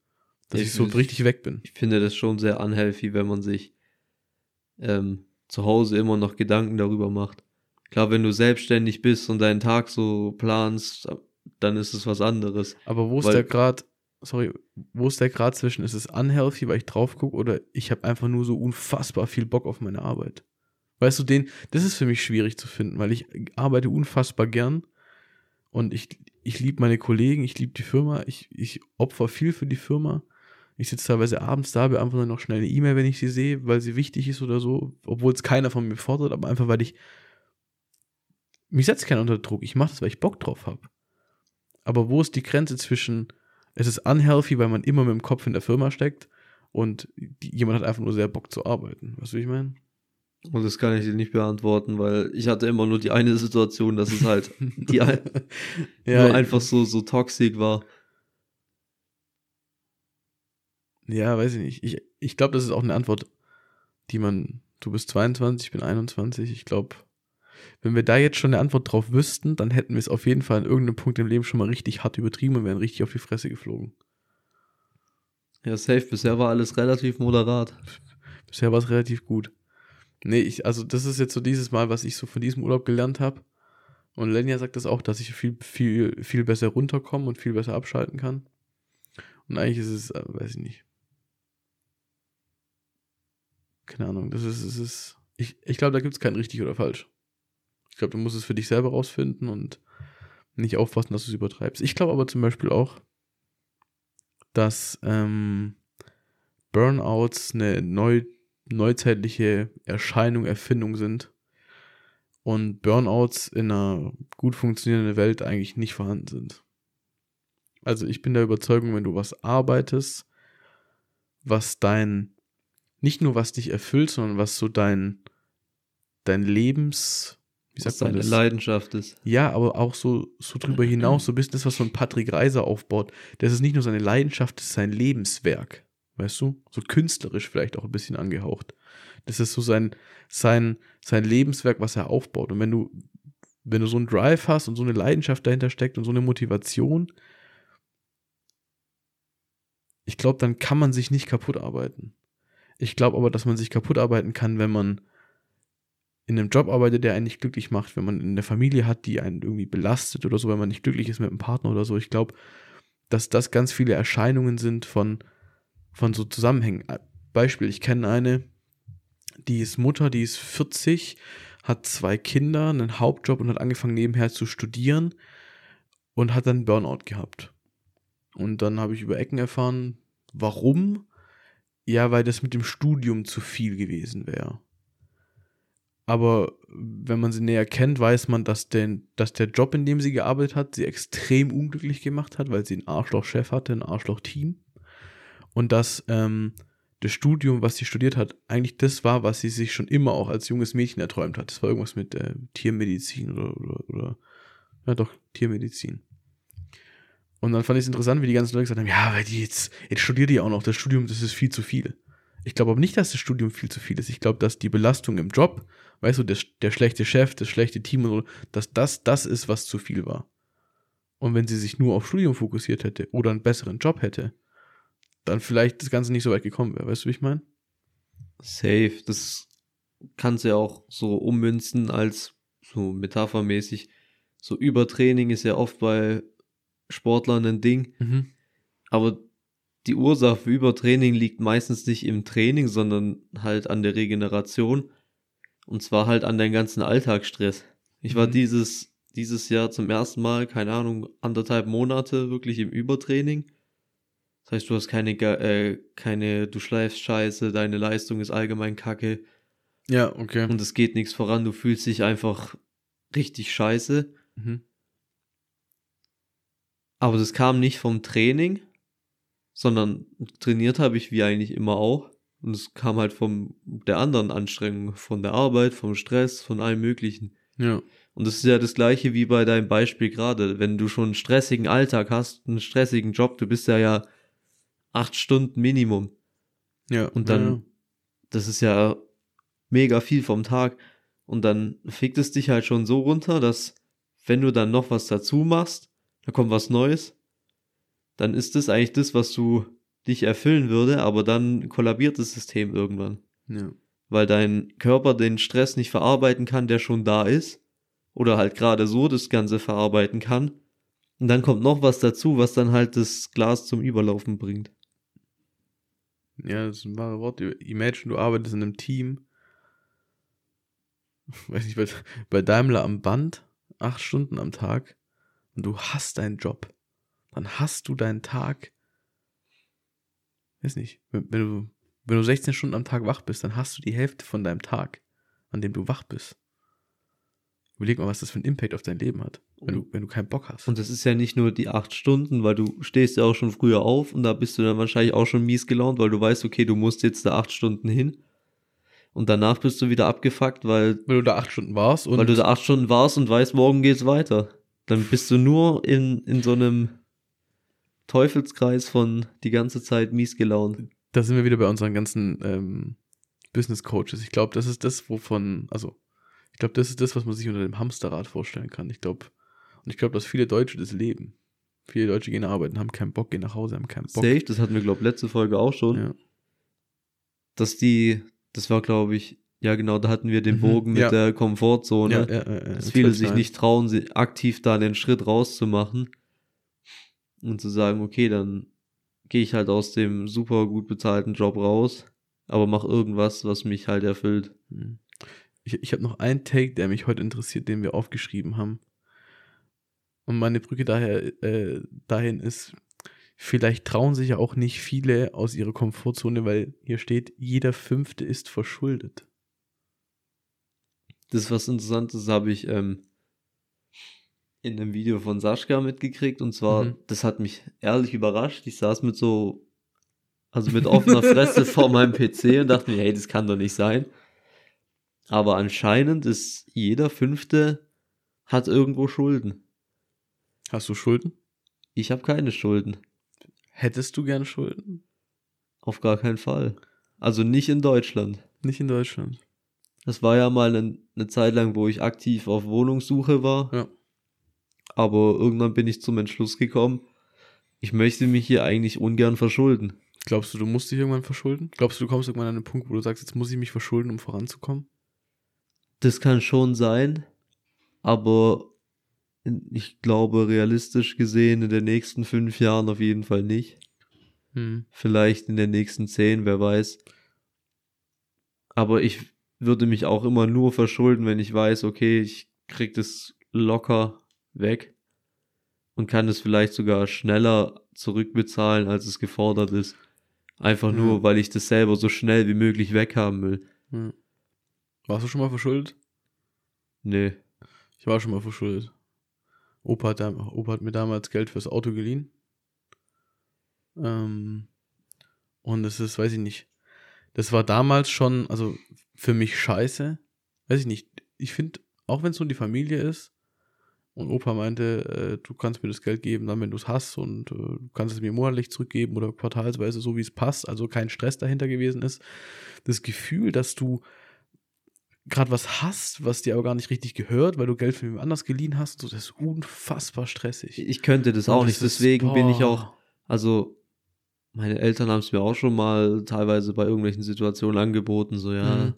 dass ich, ich so richtig weg bin. Ich finde das schon sehr unhealthy, wenn man sich ähm, zu Hause immer noch Gedanken darüber macht. Klar, wenn du selbstständig bist und deinen Tag so planst, dann ist es was anderes. Aber wo ist der Grad, sorry, wo ist der Grad zwischen, ist es unhealthy, weil ich drauf gucke, oder ich habe einfach nur so unfassbar viel Bock auf meine Arbeit? Weißt du, den, das ist für mich schwierig zu finden, weil ich arbeite unfassbar gern und ich, ich liebe meine Kollegen, ich liebe die Firma, ich, ich opfer viel für die Firma. Ich sitze teilweise abends da, beantworte noch schnell eine E-Mail, wenn ich sie sehe, weil sie wichtig ist oder so, obwohl es keiner von mir fordert, aber einfach weil ich mich setzt keiner unter Druck. Ich mache das, weil ich Bock drauf habe. Aber wo ist die Grenze zwischen, es ist unhealthy, weil man immer mit dem Kopf in der Firma steckt und jemand hat einfach nur sehr Bock zu arbeiten. Weißt du, wie ich meine? Und das kann ich dir nicht beantworten, weil ich hatte immer nur die eine Situation, dass es halt die ja, nur einfach so, so toxisch war. Ja, weiß ich nicht. Ich, ich glaube, das ist auch eine Antwort, die man, du bist 22, ich bin 21, ich glaube, wenn wir da jetzt schon eine Antwort drauf wüssten, dann hätten wir es auf jeden Fall an irgendeinem Punkt im Leben schon mal richtig hart übertrieben und wären richtig auf die Fresse geflogen. Ja, safe. Bisher war alles relativ moderat. Bisher war es relativ gut. Nee, ich, also das ist jetzt so dieses Mal, was ich so von diesem Urlaub gelernt habe. Und Lenja sagt das auch, dass ich viel, viel, viel besser runterkomme und viel besser abschalten kann. Und eigentlich ist es, äh, weiß ich nicht. Keine Ahnung, das ist, es ist, ich, ich glaube, da gibt es kein richtig oder falsch. Ich glaube, du musst es für dich selber rausfinden und nicht aufpassen, dass du es übertreibst. Ich glaube aber zum Beispiel auch, dass ähm, Burnouts eine neu, neuzeitliche Erscheinung, Erfindung sind und Burnouts in einer gut funktionierenden Welt eigentlich nicht vorhanden sind. Also ich bin der Überzeugung, wenn du was arbeitest, was dein, nicht nur was dich erfüllt, sondern was so dein, dein Lebens, wie sagt man das? Leidenschaft ist. Ja, aber auch so, so drüber hinaus, so ein bisschen das, was so ein Patrick Reiser aufbaut. Das ist nicht nur seine Leidenschaft, das ist sein Lebenswerk. Weißt du? So künstlerisch vielleicht auch ein bisschen angehaucht. Das ist so sein, sein, sein Lebenswerk, was er aufbaut. Und wenn du, wenn du so einen Drive hast und so eine Leidenschaft dahinter steckt und so eine Motivation, ich glaube, dann kann man sich nicht kaputt arbeiten. Ich glaube aber, dass man sich kaputt arbeiten kann, wenn man in einem Job arbeitet, der einen nicht glücklich macht, wenn man in der Familie hat, die einen irgendwie belastet oder so, wenn man nicht glücklich ist mit einem Partner oder so. Ich glaube, dass das ganz viele Erscheinungen sind von, von so Zusammenhängen. Beispiel, ich kenne eine, die ist Mutter, die ist 40, hat zwei Kinder, einen Hauptjob und hat angefangen nebenher zu studieren und hat dann Burnout gehabt. Und dann habe ich über Ecken erfahren, warum? Ja, weil das mit dem Studium zu viel gewesen wäre. Aber wenn man sie näher kennt, weiß man, dass, den, dass der Job, in dem sie gearbeitet hat, sie extrem unglücklich gemacht hat, weil sie einen Arschloch-Chef hatte, ein Arschloch-Team. Und dass ähm, das Studium, was sie studiert hat, eigentlich das war, was sie sich schon immer auch als junges Mädchen erträumt hat. Das war irgendwas mit äh, Tiermedizin oder, oder, oder, ja doch, Tiermedizin. Und dann fand ich es interessant, wie die ganzen Leute gesagt haben, ja, weil die jetzt, jetzt studiert die auch noch, das Studium, das ist viel zu viel. Ich glaube aber nicht, dass das Studium viel zu viel ist. Ich glaube, dass die Belastung im Job weißt du, der, der schlechte Chef, das schlechte Team und so, dass das das ist, was zu viel war. Und wenn sie sich nur auf Studium fokussiert hätte oder einen besseren Job hätte, dann vielleicht das Ganze nicht so weit gekommen wäre. Weißt du, wie ich meine? Safe. Das kannst du ja auch so ummünzen als so metaphermäßig. So Übertraining ist ja oft bei Sportlern ein Ding. Mhm. Aber die Ursache für Übertraining liegt meistens nicht im Training, sondern halt an der Regeneration. Und zwar halt an deinem ganzen Alltagsstress. Ich war Mhm. dieses, dieses Jahr zum ersten Mal, keine Ahnung, anderthalb Monate wirklich im Übertraining. Das heißt, du hast keine, äh, keine, du schleifst scheiße, deine Leistung ist allgemein kacke Ja, okay. und es geht nichts voran, du fühlst dich einfach richtig scheiße. Mhm. Aber das kam nicht vom Training, sondern trainiert habe ich wie eigentlich immer auch. Und es kam halt von der anderen Anstrengung, von der Arbeit, vom Stress, von allem Möglichen. Ja. Und das ist ja das gleiche wie bei deinem Beispiel gerade. Wenn du schon einen stressigen Alltag hast, einen stressigen Job, du bist ja ja acht Stunden Minimum. Ja. Und dann, ja. das ist ja mega viel vom Tag. Und dann fickt es dich halt schon so runter, dass wenn du dann noch was dazu machst, da kommt was Neues, dann ist das eigentlich das, was du dich erfüllen würde, aber dann kollabiert das System irgendwann. ja. Weil dein Körper den Stress nicht verarbeiten kann, der schon da ist. Oder halt gerade so das Ganze verarbeiten kann. Und dann kommt noch was dazu, was dann halt das Glas zum Überlaufen bringt. Ja, das ist ein wahres Wort. Imagine, du arbeitest in einem Team. Weiß nicht, bei, bei Daimler am Band, acht Stunden am Tag, und du hast deinen Job. Dann hast du deinen Tag. Weiß nicht, wenn, wenn du, wenn du 16 Stunden am Tag wach bist, dann hast du die Hälfte von deinem Tag, an dem du wach bist. Überleg mal, was das für einen Impact auf dein Leben hat, wenn du, wenn du keinen Bock hast. Und das ist ja nicht nur die acht Stunden, weil du stehst ja auch schon früher auf und da bist du dann wahrscheinlich auch schon mies gelaunt, weil du weißt, okay, du musst jetzt da acht Stunden hin. Und danach bist du wieder abgefuckt, weil, weil du da acht Stunden warst und weil du da acht Stunden warst und weißt, morgen geht's weiter. Dann bist du nur in, in so einem Teufelskreis von die ganze Zeit mies gelaunt. da sind wir wieder bei unseren ganzen ähm, Business Coaches. Ich glaube, das ist das, wovon, also, ich glaube, das ist das, was man sich unter dem Hamsterrad vorstellen kann. Ich glaube, und ich glaube, dass viele Deutsche das leben. Viele Deutsche gehen arbeiten, haben keinen Bock, gehen nach Hause, haben keinen Bock. Safe, das hatten wir, glaube ich, letzte Folge auch schon. Ja. Dass die, das war, glaube ich, ja genau, da hatten wir den Mhm, Bogen mit ja. der Komfortzone. Ja, ja, dass viele sich nicht trauen, sie aktiv da den Schritt rauszumachen und zu sagen, okay, dann gehe ich halt aus dem super gut bezahlten Job raus, aber mach irgendwas, was mich halt erfüllt. Mhm. Ich, ich habe noch einen Take, der mich heute interessiert, den wir aufgeschrieben haben. Und meine Brücke daher, äh, dahin ist, vielleicht trauen sich ja auch nicht viele aus ihrer Komfortzone, weil hier steht, jeder Fünfte ist verschuldet. Das ist was Interessantes, habe ich ähm, in einem Video von Sascha mitgekriegt und zwar, Mhm. das hat mich ehrlich überrascht. Ich saß mit so, also mit offener Fresse vor meinem PC und dachte mir, hey, das kann doch nicht sein. Aber anscheinend ist jeder Fünfte hat irgendwo Schulden. Hast du Schulden? Ich habe keine Schulden. Hättest du gern Schulden? Auf gar keinen Fall. Also nicht in Deutschland. Nicht in Deutschland. Das war ja mal eine, eine Zeit lang, wo ich aktiv auf Wohnungssuche war. Ja. Aber irgendwann bin ich zum Entschluss gekommen, ich möchte mich hier eigentlich ungern verschulden. Glaubst du, du musst dich irgendwann verschulden? Glaubst du, du kommst irgendwann an einen Punkt, wo du sagst, jetzt muss ich mich verschulden, um voranzukommen? Das kann schon sein, aber ich glaube, realistisch gesehen, in den nächsten fünf Jahren auf jeden Fall nicht. Hm. Vielleicht in den nächsten zehn, wer weiß. Aber ich würde mich auch immer nur verschulden, wenn ich weiß, okay, ich krieg das locker weg und kann es vielleicht sogar schneller zurückbezahlen, als es gefordert ist. Einfach Ja. nur, weil ich das selber so schnell wie möglich weghaben will. Ja. Warst du schon mal verschuldet? Nee. Ich war schon mal verschuldet. Opa hat, Opa hat mir damals Geld fürs Auto geliehen. Ähm, und es ist, weiß ich nicht, das war damals schon, also für mich scheiße. Weiß ich nicht. Ich finde, auch wenn es nur die Familie ist, und Opa meinte, äh, du kannst mir das Geld geben, dann wenn du es hast und äh, du kannst es mir monatlich zurückgeben oder quartalsweise, so wie es passt, also kein Stress dahinter gewesen ist. Das Gefühl, dass du gerade was hast, was dir aber gar nicht richtig gehört, weil du Geld von jemand anders geliehen hast, so, das ist unfassbar stressig. Ich könnte das auch Und nicht, ist- deswegen bin ich boah. auch, also meine Eltern haben es mir auch schon mal teilweise bei irgendwelchen Situationen angeboten, so ja, Mhm.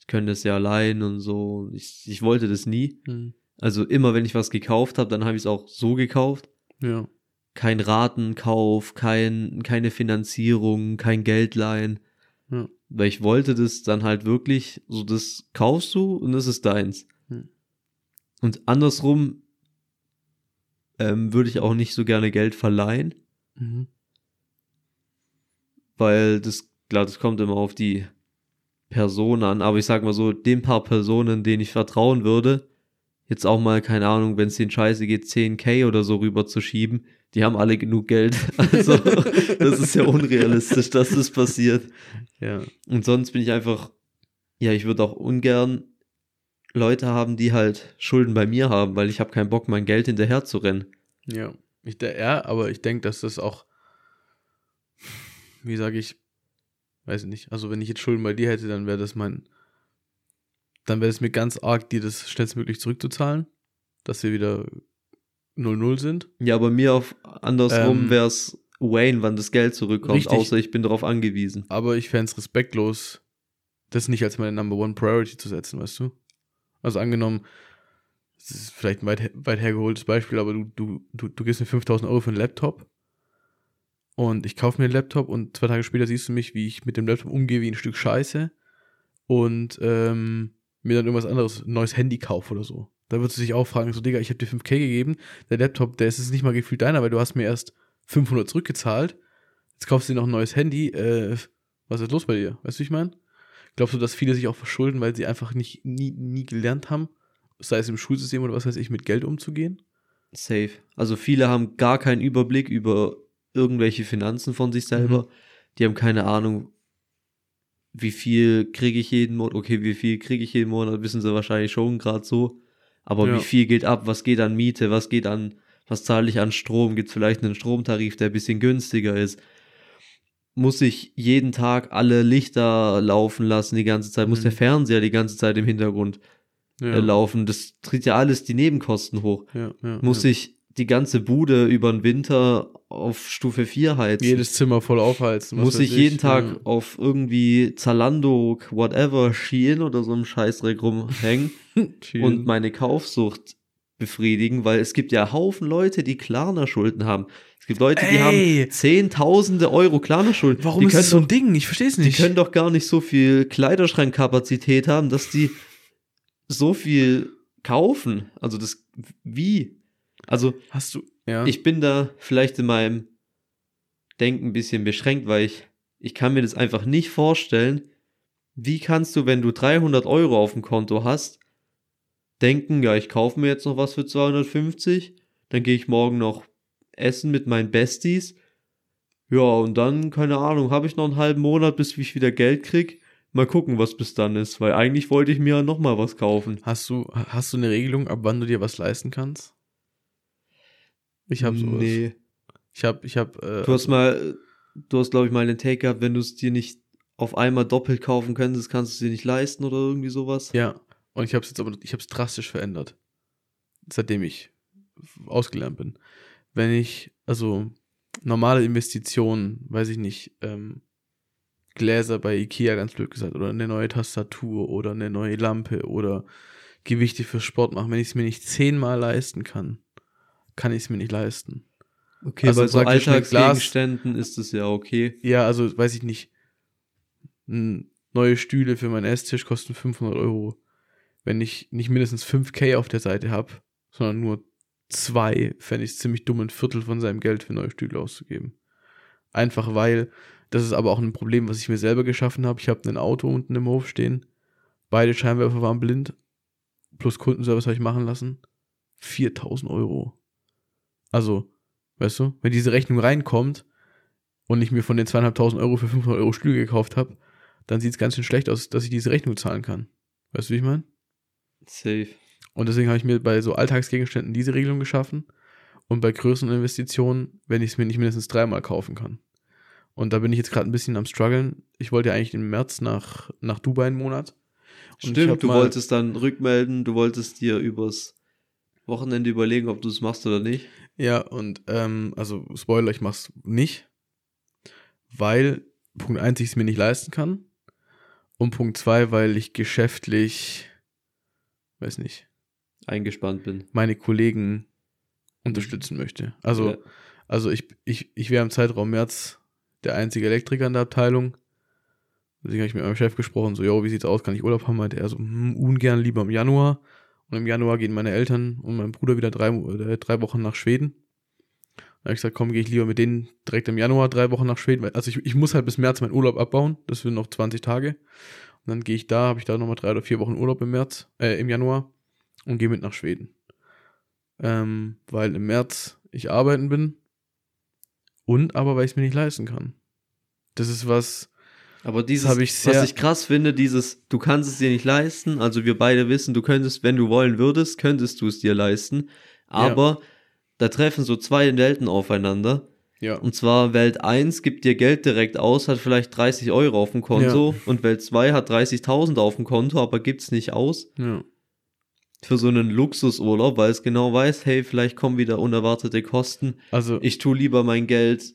Ich könnte das ja allein und so. Ich, ich wollte das nie. Hm, Also immer wenn ich was gekauft habe, dann habe ich es auch so gekauft. Ja. Kein Ratenkauf, kein, keine Finanzierung, kein Geldleihen. Ja. Weil ich wollte das dann halt wirklich, so das kaufst du und das ist deins. Und andersrum ähm, würde ich auch nicht so gerne Geld verleihen, Mhm. weil das, klar, das kommt immer auf die Person an. Aber ich sag mal so, den paar Personen, denen ich vertrauen würde, jetzt auch mal, keine Ahnung, wenn es denen scheiße geht, 10k oder so rüber zu schieben, die haben alle genug Geld. Also, das ist ja unrealistisch, dass das passiert. Ja. Und sonst bin ich einfach, ja, ich würde auch ungern Leute haben, die halt Schulden bei mir haben, weil ich habe keinen Bock, mein Geld hinterher zu rennen. Ja. Ich, ja, aber ich denke, dass das auch, wie sage ich, weiß ich nicht, also wenn ich jetzt Schulden bei dir hätte, dann wäre das mein, dann wäre es mir ganz arg, dir das schnellstmöglich zurückzuzahlen, dass wir wieder 0-0 sind. Ja, aber mir auf andersrum Ähm, wäre es Wayne, wann das Geld zurückkommt, richtig. außer ich bin darauf angewiesen. Aber ich fände es respektlos, das nicht als meine Number One Priority zu setzen, weißt du? Also angenommen, das ist vielleicht ein weit, weit hergeholtes Beispiel, aber du, du, du, du gibst mir 5000 Euro für einen Laptop und ich kaufe mir einen Laptop und zwei Tage später siehst du mich, wie ich mit dem Laptop umgehe wie ein Stück Scheiße und ähm, mir dann irgendwas anderes, ein neues Handy kaufe oder so. Da würdest du dich auch fragen, so Digga, ich habe dir 5K gegeben, der Laptop, der ist jetzt nicht mal gefühlt deiner, weil du hast mir erst 500 zurückgezahlt, jetzt kaufst du dir noch ein neues Handy, äh, was ist los bei dir? Weißt du, wie ich meine? Glaubst du, dass viele sich auch verschulden, weil sie einfach nicht nie, nie gelernt haben, sei es im Schulsystem oder was weiß ich, mit Geld umzugehen? Safe. Also viele haben gar keinen Überblick über irgendwelche Finanzen von sich selber. Die haben keine Ahnung, wie viel kriege ich jeden Monat. Okay, wie viel kriege ich jeden Monat, wissen sie wahrscheinlich schon gerade so. Aber Ja. wie viel geht ab? Was geht an Miete? Was geht an, was zahle ich an Strom? Gibt es vielleicht einen Stromtarif, der ein bisschen günstiger ist? Muss ich jeden Tag alle Lichter laufen lassen die ganze Zeit? Muss Mhm. der Fernseher die ganze Zeit im Hintergrund Ja, äh, laufen? Das tritt ja alles die Nebenkosten hoch ja, ja, muss ja. ich die ganze Bude über den Winter auf Stufe 4 heizen. jedes Zimmer voll aufheizen. muss ich jeden Tag ja. auf irgendwie Zalando, whatever, Shein oder so einem Scheißdreck rumhängen und meine Kaufsucht befriedigen, weil es gibt ja Haufen Leute, die Klarna-Schulden haben. Es gibt Leute, die Ey! haben zehntausende Euro Klarna-Schulden. Warum die ist das so ein Ding? Ich verstehe es Die nicht. können doch gar nicht so viel Kleiderschrankkapazität haben, dass die so viel kaufen. Also das, wie? Also Hast du, ja. ich bin da vielleicht in meinem Denken ein bisschen beschränkt, weil ich, ich kann mir das einfach nicht vorstellen. Wie kannst du, wenn du 300 Euro auf dem Konto hast, denken, ja, ich kaufe mir jetzt noch was für 250, dann gehe ich morgen noch essen mit meinen Besties. Ja, und dann, keine Ahnung, habe ich noch einen halben Monat, bis ich wieder Geld krieg. Mal gucken, was bis dann ist, weil eigentlich wollte ich mir ja noch mal was kaufen. Hast du, hast du eine Regelung, ab wann du dir was leisten kannst? Ich habe sowas. Nee. Ich habe, ich habe. Äh, Du hast mal, du hast, glaube ich, mal einen Take gehabt, wenn du es dir nicht auf einmal doppelt kaufen könntest, kannst du es dir nicht leisten oder irgendwie sowas. Ja. Und ich habe es jetzt aber, ich habe es drastisch verändert, seitdem ich ausgelernt bin. Wenn ich, also normale Investitionen, weiß ich nicht, ähm, Gläser bei Ikea, ganz blöd gesagt, oder eine neue Tastatur oder eine neue Lampe oder Gewichte für Sport machen, wenn ich es mir nicht zehnmal leisten kann, kann ich es mir nicht leisten. Okay, Also bei so Alltagsgegenständen ist es ja okay. Ja, also weiß ich nicht. Neue Stühle für meinen Esstisch kosten 500 Euro. Wenn ich nicht mindestens 5k auf der Seite habe, sondern nur zwei, fände ich es ziemlich dumm, ein Viertel von seinem Geld für neue Stühle auszugeben. Einfach weil, das ist aber auch ein Problem, was ich mir selber geschaffen habe. Ich habe ein Auto unten im Hof stehen. Beide Scheinwerfer waren blind. Plus Kundenservice habe ich machen lassen. 4000 Euro. Also, weißt du, wenn diese Rechnung reinkommt und ich mir von den zweieinhalbtausend Euro für 500 Euro Stühle gekauft habe, dann sieht es ganz schön schlecht aus, dass ich diese Rechnung zahlen kann. Weißt du, wie ich meine? Safe. Und deswegen habe ich mir bei so Alltagsgegenständen diese Regelung geschaffen und bei größeren Investitionen, wenn ich es mir nicht mindestens dreimal kaufen kann. Und da bin ich jetzt gerade ein bisschen am struggeln. Ich wollte ja eigentlich im März nach, nach Dubai einen Monat. Und Stimmt, du wolltest dann rückmelden, du wolltest dir übers Wochenende überlegen, ob du es machst oder nicht. Ja, und ähm, also Spoiler, ich mach's nicht, weil Punkt 1 ich es mir nicht leisten kann und Punkt 2, weil ich geschäftlich, weiß nicht, Eingespannt bin. meine Kollegen unterstützen möchte. Also, Ja. also ich, ich, ich wäre im Zeitraum März der einzige Elektriker in der Abteilung. Deswegen habe ich mit meinem Chef gesprochen, so, yo, wie sieht's aus, kann ich Urlaub haben? Meinte er so, hm, ungern, lieber im Januar. Und im Januar gehen meine Eltern und mein Bruder wieder drei, äh, drei Wochen nach Schweden. Da habe ich gesagt, komm, gehe ich lieber mit denen direkt im Januar drei Wochen nach Schweden. Also ich, ich muss halt bis März meinen Urlaub abbauen. Das sind noch 20 Tage. Und dann gehe ich da, habe ich da nochmal drei oder vier Wochen Urlaub im März, äh, im Januar und gehe mit nach Schweden. Ähm, weil im März ich arbeiten bin und aber weil ich es mir nicht leisten kann. Das ist was, Aber dieses, ich sehr- was ich krass finde, dieses, du kannst es dir nicht leisten, also wir beide wissen, du könntest, wenn du wollen würdest, könntest du es dir leisten, aber da treffen so zwei Welten aufeinander. ja, Und zwar Welt 1 gibt dir Geld direkt aus, hat vielleicht 30 Euro auf dem Konto. Und Welt 2 hat 30.000 auf dem Konto, aber gibt's nicht aus. Ja. für so einen Luxusurlaub, weil es genau weiß, hey, vielleicht kommen wieder unerwartete Kosten. Also Ich tu lieber mein Geld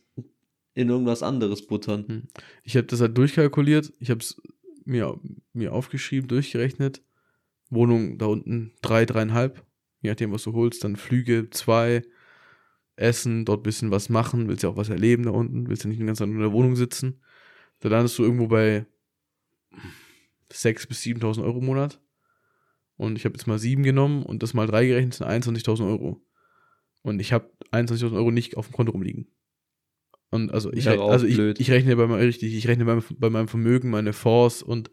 in irgendwas anderes buttern. Ich habe das halt durchkalkuliert. Ich habe es mir, mir aufgeschrieben, durchgerechnet. Wohnung da unten drei, dreieinhalb. Je nachdem, was du holst. Dann Flüge zwei. Essen, dort bisschen was machen. Willst ja auch was erleben da unten. Willst ja nicht den ganzen Tag in der Wohnung sitzen. Da landest du irgendwo bei 6.000 bis 7.000 Euro im Monat. Und ich habe jetzt mal sieben genommen und das mal drei gerechnet sind 21.000 Euro. Und ich habe 21.000 Euro nicht auf dem Konto rumliegen. Und also ich, also ich, ich rechne bei meinem, richtig, ich rechne bei, meinem- bei meinem Vermögen, meine Fonds und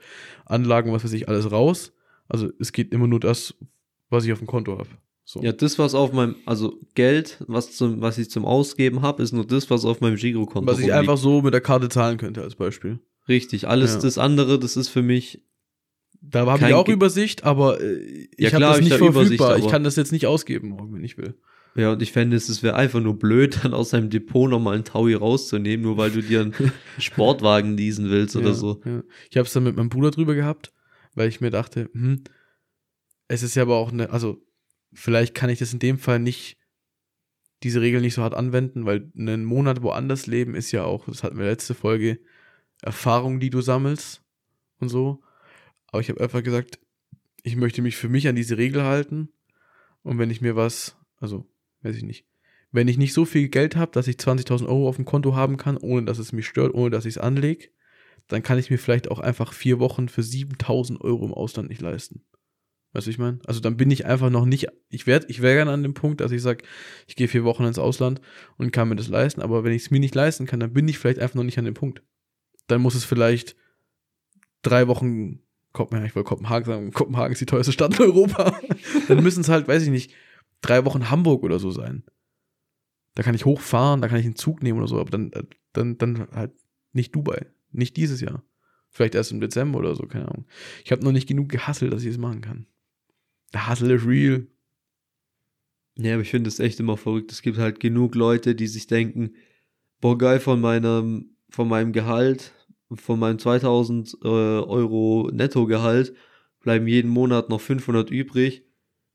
Anlagen, was weiß ich, alles raus. Also es geht immer nur das, was ich auf dem Konto habe. So. Ja, das, was auf meinem, also Geld, was, zum, was ich zum Ausgeben habe, ist nur das, was auf meinem Girokonto was ich rumliegt. einfach so mit der Karte zahlen könnte als Beispiel. Richtig, alles Ja. das andere, das ist für mich, Da habe ich auch Ge- Übersicht, aber äh, ich Ja, habe das nicht Übersicht, verfügbar. ich kann das jetzt nicht ausgeben, wenn ich will. Ja, und ich fände es, es wäre einfach nur blöd, dann aus seinem Depot nochmal einen Taui rauszunehmen, nur weil du dir einen Sportwagen leasen willst oder ja, so. Ja. Ich habe es dann mit meinem Bruder drüber gehabt, weil ich mir dachte, hm, es ist ja aber auch eine, also vielleicht kann ich das in dem Fall nicht, diese Regel nicht so hart anwenden, weil einen Monat woanders leben ist ja auch, das hatten wir letzte Folge, Erfahrung, die du sammelst und so. Aber ich habe einfach gesagt, ich möchte mich für mich an diese Regel halten und wenn ich mir was, also weiß ich nicht, wenn ich nicht so viel Geld habe, dass ich 20.000 Euro auf dem Konto haben kann, ohne dass es mich stört, ohne dass ich es anlege, dann kann ich mir vielleicht auch einfach vier Wochen für 7000 Euro im Ausland nicht leisten. Weißt du, ich meine? Also dann bin ich einfach noch nicht, ich werde, ich wäre gerne an dem Punkt, dass ich sage, ich gehe vier Wochen ins Ausland und kann mir das leisten, aber wenn ich es mir nicht leisten kann, dann bin ich vielleicht einfach noch nicht an dem Punkt. Dann muss es vielleicht drei Wochen, Kopenhagen, ich wollte Kopenhagen sagen, Kopenhagen ist die teuerste Stadt in Europa. dann müssen es halt, weiß ich nicht, drei Wochen Hamburg oder so sein. Da kann ich hochfahren, da kann ich einen Zug nehmen oder so, aber dann, äh, dann, dann halt nicht Dubai. Nicht dieses Jahr. Vielleicht erst im Dezember oder so, keine Ahnung. Ich habe noch nicht genug gehasselt, dass ich es machen kann. Der Hustle ist real. Ja, aber ich finde es echt immer verrückt. Es gibt halt genug Leute, die sich denken, boah, geil, von meinem, von meinem Gehalt, von meinem 2000 äh, Euro Nettogehalt bleiben jeden Monat noch 500 übrig.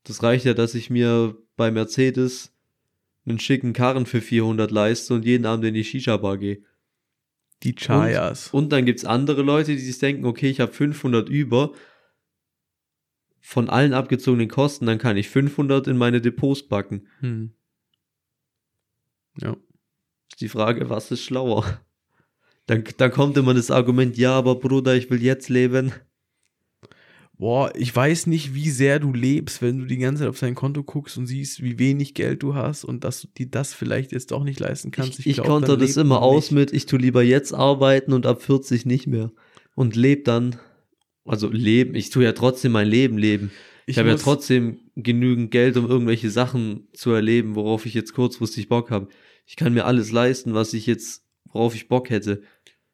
Das reicht ja, dass ich mir bei Mercedes einen schicken Karren für 400 leiste und jeden Abend in die Shisha-Bar gehe. Die Chayas. Und dann gibt's andere Leute, die sich denken, okay, ich habe 500 über von allen abgezogenen Kosten, dann kann ich 500 in meine Depots packen. Hm. Ja. Ist die Frage, was ist schlauer? Dann, dann kommt immer das Argument, ja, aber Bruder, ich will jetzt leben. Boah, ich weiß nicht, wie sehr du lebst, wenn du die ganze Zeit auf dein Konto guckst und siehst, wie wenig Geld du hast und dass du dir das vielleicht jetzt doch nicht leisten kannst. Ich, ich glaub, konnte das immer aus mit, ich tu lieber jetzt arbeiten und ab 40 nicht mehr. Und leb dann, also leben, ich tu ja trotzdem mein Leben leben. Ich, habe ja trotzdem genügend Geld, um irgendwelche Sachen zu erleben, worauf ich jetzt kurzfristig Bock habe. Ich kann mir alles leisten, was ich jetzt, worauf ich Bock hätte.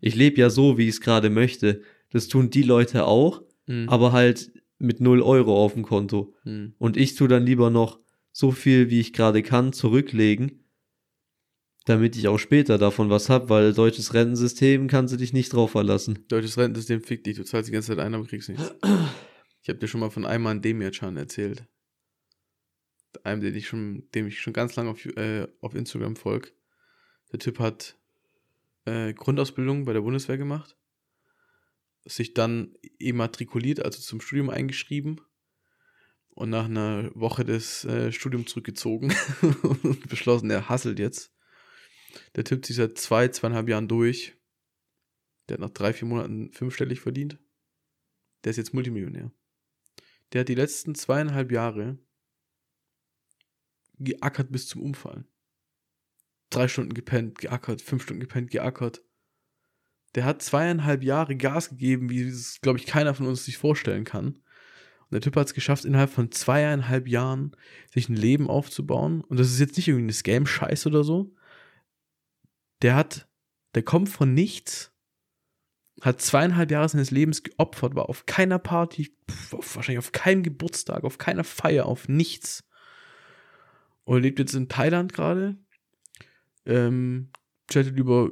Ich lebe ja so, wie ich es gerade möchte. Das tun die Leute auch, Hm. aber halt mit 0 Euro auf dem Konto. Hm. Und ich tue dann lieber noch so viel, wie ich gerade kann, zurücklegen, damit ich auch später davon was hab, weil deutsches Rentensystem kannst du dich nicht drauf verlassen. Deutsches Rentensystem fickt dich. Du zahlst die ganze Zeit ein, aber kriegst nichts. Ich habe dir schon mal von einem Mann Demircan erzählt. Einem, den ich schon, dem ich schon ganz lange auf, äh, auf Instagram folge. Der Typ hat äh, Grundausbildung bei der Bundeswehr gemacht, sich dann immatrikuliert, also zum Studium eingeschrieben und nach einer Woche das äh, Studium zurückgezogen und beschlossen, er hasselt jetzt. Der tippt sich seit zwei, zweieinhalb Jahren durch. Der hat nach drei, vier Monaten fünfstellig verdient. Der ist jetzt Multimillionär. der hat die letzten zweieinhalb Jahre geackert bis zum Umfallen. Drei Stunden gepennt, geackert, fünf Stunden gepennt, geackert. Der hat zweieinhalb Jahre Gas gegeben, wie es, glaube ich, keiner von uns sich vorstellen kann. Und der Typ hat es geschafft, innerhalb von zweieinhalb Jahren sich ein Leben aufzubauen. Und das ist jetzt nicht irgendwie eine Scam-Scheiß oder so. Der hat, der kommt von nichts, hat zweieinhalb Jahre seines Lebens geopfert, war auf keiner Party, pf, wahrscheinlich auf keinem Geburtstag, auf keiner Feier, auf nichts. Und lebt jetzt in Thailand gerade. Ähm, chattet über,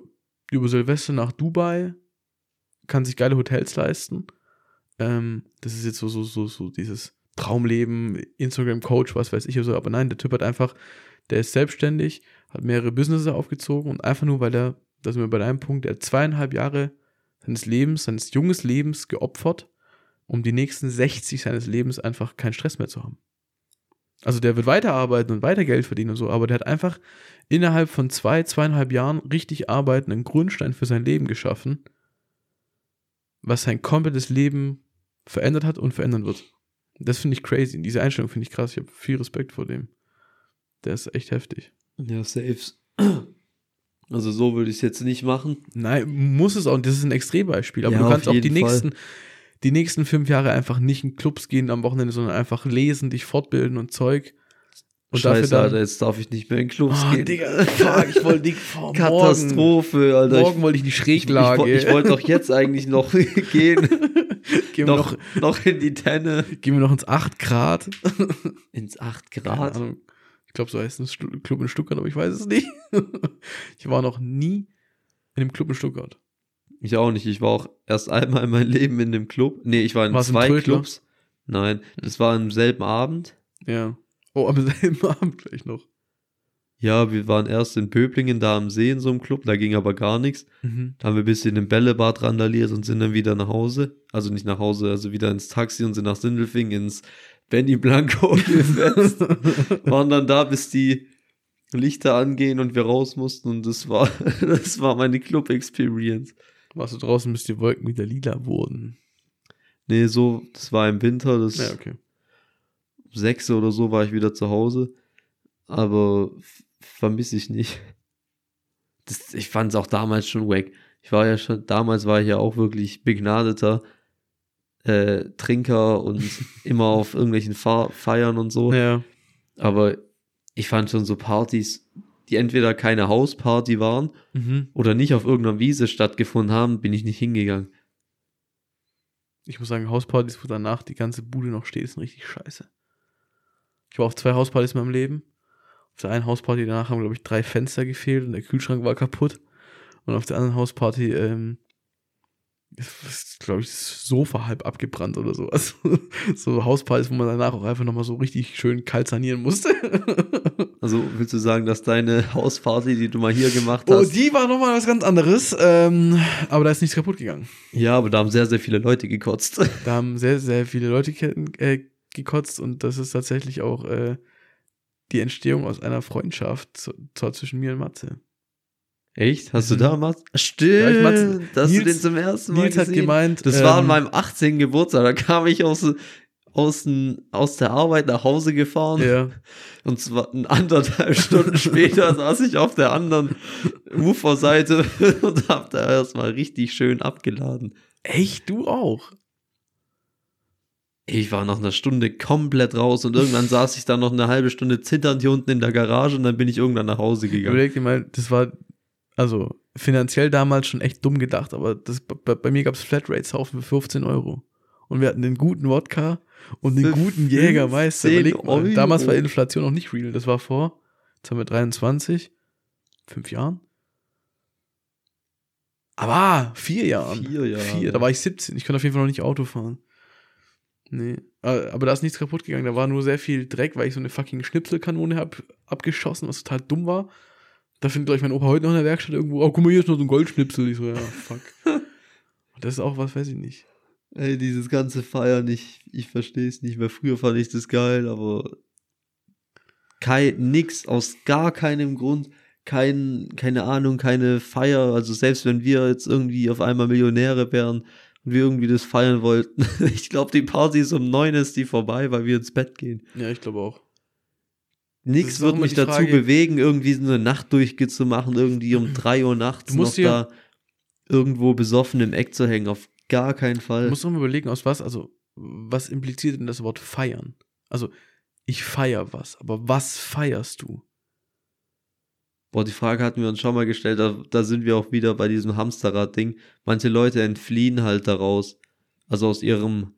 über Silvester nach Dubai. Kann sich geile Hotels leisten. Ähm, das ist jetzt so, so, so, so dieses Traumleben, Instagram-Coach, was weiß ich so. Aber nein, der Typ hat einfach, der ist selbstständig, hat mehrere Businesses aufgezogen und einfach nur, weil er, da sind wir bei deinem Punkt, der hat zweieinhalb Jahre seines Lebens, seines junges Lebens geopfert, um die nächsten 60 seines Lebens einfach keinen Stress mehr zu haben. Also der wird weiterarbeiten und weiter Geld verdienen und so, aber der hat einfach innerhalb von zwei, zweieinhalb Jahren richtig arbeiten, einen Grundstein für sein Leben geschaffen, was sein komplettes Leben verändert hat und verändern wird. Das finde ich crazy. Diese Einstellung finde ich krass. Ich habe viel Respekt vor dem. Der ist echt heftig. Ja, safe. Also so würde ich es jetzt nicht machen. Nein, muss es auch. Das ist ein Extrembeispiel. Aber Ja, du kannst auch die Fall. nächsten, die nächsten fünf Jahre einfach nicht in Clubs gehen am Wochenende, sondern einfach lesen, dich fortbilden und Zeug. Und Scheiße, dafür Alter, dann. jetzt darf ich nicht mehr in Clubs Oh, gehen. Digga, fuck, ich wollte nicht vor Katastrophe, Alter. Morgen, wollte ich die ich, ich, Schräglage. woll- ich wollte doch jetzt eigentlich noch gehen. gehen, wir noch, noch, noch in die Tenne. gehen wir noch ins 8 Grad. Ins 8 Keine Grad. Ich glaube, so heißt ein Club in Stuttgart, aber ich weiß es nicht. ich war noch nie in einem Club in Stuttgart. Ich auch nicht. Ich war auch erst einmal in meinem Leben in dem Club. Nee, ich war in War's zwei? Clubs. Nein, das war am selben Abend. Ja. Oh, am selben Abend gleich noch. Ja, wir waren erst in Böblingen da am See in so einem Club, da ging aber gar nichts. Mhm. Da haben wir ein bisschen im Bällebad randaliert und sind dann wieder nach Hause. Also nicht nach Hause, also wieder ins Taxi und sind nach Sindelfing ins Benny Blanco gefetzt. waren dann da, bis die Lichter angehen und wir raus mussten und das war, das war meine Club-Experience. Warst du draußen, bis die Wolken wieder lila wurden. Nee, so, das war im Winter, das Ja, okay. sechs oder so war ich wieder zu Hause. Aber vermisse ich nicht. Das, ich fand es auch damals schon wack. Ich war ja schon, damals war ich ja auch wirklich begnadeter äh, Trinker und immer auf irgendwelchen Fa Feiern und so. Ja. Aber ich fand schon so Partys, die entweder keine Hausparty waren Mhm. oder nicht auf irgendeiner Wiese stattgefunden haben, bin ich nicht hingegangen. Ich muss sagen, Hauspartys, wo danach die ganze Bude noch steht, sind richtig scheiße. Ich war auf zwei Hauspartys in meinem Leben. Auf der einen Hausparty danach haben, glaube ich, drei Fenster gefehlt und der Kühlschrank war kaputt. Und auf der anderen Hausparty, ähm, glaube ich, das Sofa halb abgebrannt oder so. Also, so Hauspartys, wo man danach auch einfach nochmal so richtig schön kalt sanieren musste. Also willst du sagen, dass deine Hausparty, die du mal hier gemacht Oh, hast, die war nochmal was ganz anderes. Ähm, aber da ist nichts kaputt gegangen. ja, aber da haben sehr, sehr viele Leute gekotzt. Da haben sehr, sehr viele Leute äh, gekotzt und das ist tatsächlich auch äh, die Entstehung aus einer Freundschaft zwischen mir und Matze. Echt? Hast Mhm. du da Mats? Stimmt, Ja, Mats- dass du den zum ersten Mal Nils hat gesehen. gemeint, Das war an ähm, meinem 18. Geburtstag. Da kam ich aus, aus, aus der Arbeit nach Hause gefahren. Ja, Und zwar anderthalb Stunden später saß ich auf der anderen Uferseite und hab da erstmal richtig schön abgeladen. echt, du auch. Ich war nach einer Stunde komplett raus und irgendwann saß ich dann noch eine halbe Stunde zitternd hier unten in der Garage und dann bin ich irgendwann nach Hause gegangen. Überleg dir mal, das war also finanziell damals schon echt dumm gedacht, aber das, bei, bei mir gab es Flatrates-Haufen für 15 Euro. Und wir hatten den guten Wodka und den guten Jägermeister. 15 Überleg mal, Euro. damals war Inflation noch nicht real. Das war vor, jetzt haben wir 23, fünf Jahren. Aber vier Jahren. Vier Jahre. Vier, da war ich 17. Ich konnte auf jeden Fall noch nicht Auto fahren. Nee. Aber da ist nichts kaputt gegangen. Da war nur sehr viel Dreck, weil ich so eine fucking Schnipselkanone hab abgeschossen, was total dumm war. Da findet, glaube ich, mein Opa heute noch in der Werkstatt irgendwo. Oh, guck mal, hier ist noch so ein Goldschnipsel. Ich so, ja, fuck. Und das ist auch was, weiß ich nicht. Ey, dieses ganze Feiern, ich, ich verstehe es nicht mehr. Früher fand ich das geil, aber kein, nix, aus gar keinem Grund, kein, keine Ahnung, keine Feier. Also selbst wenn wir jetzt irgendwie auf einmal Millionäre wären und wir irgendwie das feiern wollten. Ich glaube, die Party ist um neun ist die vorbei, weil wir ins Bett gehen. Ja, ich glaube auch. Nichts wird immer mich dazu Frage- bewegen, irgendwie so eine Nachtdurchge zu machen, irgendwie um drei Uhr nachts Du musst noch da irgendwo besoffen im Eck zu hängen. Auf gar keinen Du Fall. musst doch mal überlegen, aus was, also, was impliziert denn das Wort feiern? Also, ich feier was, aber was feierst du? Boah, die Frage hatten wir uns schon mal gestellt, da, da sind wir auch wieder bei diesem Hamsterrad-Ding. Manche Leute entfliehen halt daraus. Also aus ihrem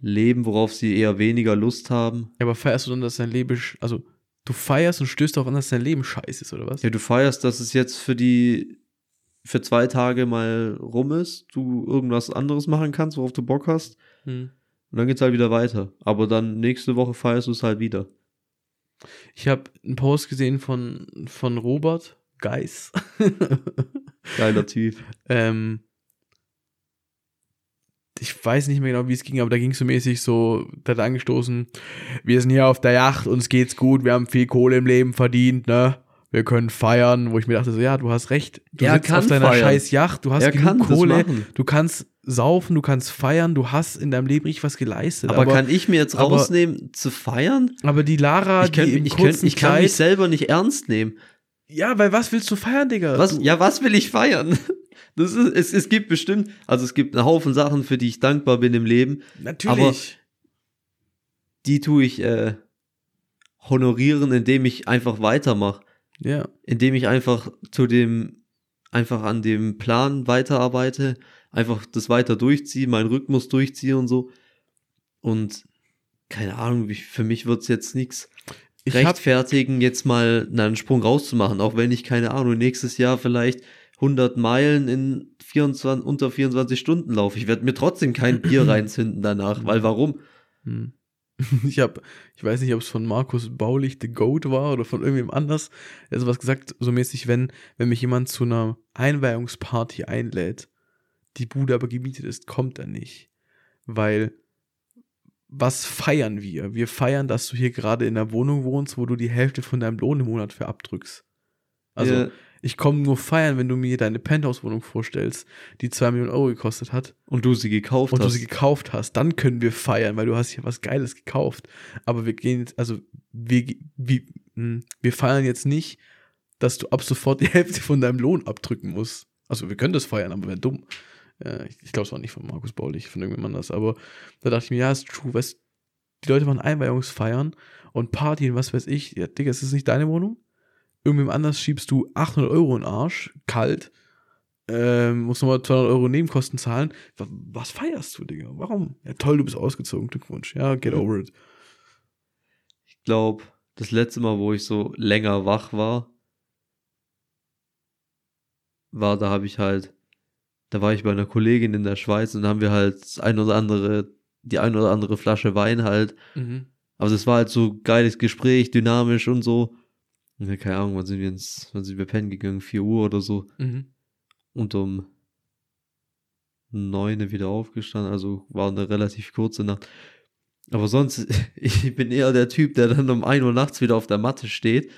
Leben, worauf sie eher weniger Lust haben. Ja, aber feierst du dann, dass dein Leben, also, du feierst und stößt darauf an, dass dein Leben scheiße ist, oder was? Ja, du feierst, dass es jetzt für die, für zwei Tage mal rum ist, du irgendwas anderes machen kannst, worauf du Bock hast. Hm. Und dann geht's halt wieder weiter. Aber dann nächste Woche feierst du es halt wieder. Ich habe einen Post gesehen von, von Robert Geis. Geiler Typ. ähm, ich weiß nicht mehr genau, wie es ging, aber da ging es so mäßig so, da hat angestoßen, wir sind hier auf der Yacht, uns geht's gut, wir haben viel Kohle im Leben verdient, ne? Wir können feiern, wo ich mir dachte, so, ja, du hast recht. Du Er sitzt auf deiner feiern. scheiß Yacht, du hast Er genug Kohle, du kannst saufen, du kannst feiern, du hast in deinem Leben richtig was geleistet. Aber, kann ich mir jetzt aber- rausnehmen, zu feiern? aber die Lara, Ich, könnt, die im ich, könnt, ich kann Kleid, mich selber nicht ernst nehmen. ja, weil was willst du feiern, Digga? Was, Du, ja, was will ich feiern? Das ist, es, es gibt bestimmt, also es gibt einen Haufen Sachen, für die ich dankbar bin im Leben. natürlich. Die tue ich äh, honorieren, indem ich einfach weitermache. ja. Indem ich einfach zu dem, einfach an dem Plan weiterarbeite, einfach das weiter durchziehe, meinen Rhythmus durchziehe und so. Und keine Ahnung, für mich wird's jetzt nichts rechtfertigen, jetzt mal einen Sprung rauszumachen, auch wenn ich, keine Ahnung, nächstes Jahr vielleicht 100 Meilen in 24, unter 24 Stunden laufe. Ich werde mir trotzdem kein Bier reinzünden danach, weil warum? Hm. Ich habe, ich weiß nicht, ob es von Markus Baulich The Goat war oder von irgendwem anders. Er hat sowas gesagt, so mäßig, wenn, wenn mich jemand zu einer Einweihungsparty einlädt, die Bude aber gemietet ist, kommt er nicht. Weil, was feiern wir? Wir feiern, dass du hier gerade in einer Wohnung wohnst, wo du die Hälfte von deinem Lohn im Monat für abdrückst. Also, Ja, ich komme nur feiern, wenn du mir deine Penthouse-Wohnung vorstellst, die zwei Millionen Euro gekostet hat und du sie gekauft und du hast. sie gekauft hast, dann können wir feiern, weil du hast hier was Geiles gekauft. Aber wir gehen jetzt, also wir, wir, mh, wir feiern jetzt nicht, dass du ab sofort die Hälfte von deinem Lohn abdrücken musst. Also wir können das feiern, aber wäre dumm. Ich ich glaube, es war nicht von Markus Baulich, von irgendjemand anders. Aber da dachte ich mir, ja, ist true. Weißt, die Leute machen Einweihungsfeiern und Partien, was weiß ich. Ja, Digga, ist das nicht deine Wohnung? Irgendwem anders schiebst du 800 Euro in den Arsch, kalt, ähm, musst nochmal 200 Euro Nebenkosten zahlen. Wa- Was feierst du, Digga? Warum? Ja, toll, du bist ausgezogen. Glückwunsch. Ja, get over it. Ich glaube, das letzte Mal, wo ich so länger wach war, war, da habe ich halt, da war ich bei einer Kollegin in der Schweiz und da haben wir halt das ein oder andere, die ein oder andere Flasche Wein halt Mhm. Aber das war halt so geiles Gespräch, dynamisch und so. Ja, keine Ahnung, wann sind wir ins, wann sind wir pennen gegangen? 4 Uhr oder so. Mhm. Und um 9 wieder aufgestanden, also war eine relativ kurze Nacht. Aber sonst, ich bin eher der Typ, der dann um 1 Uhr nachts wieder auf der Matte steht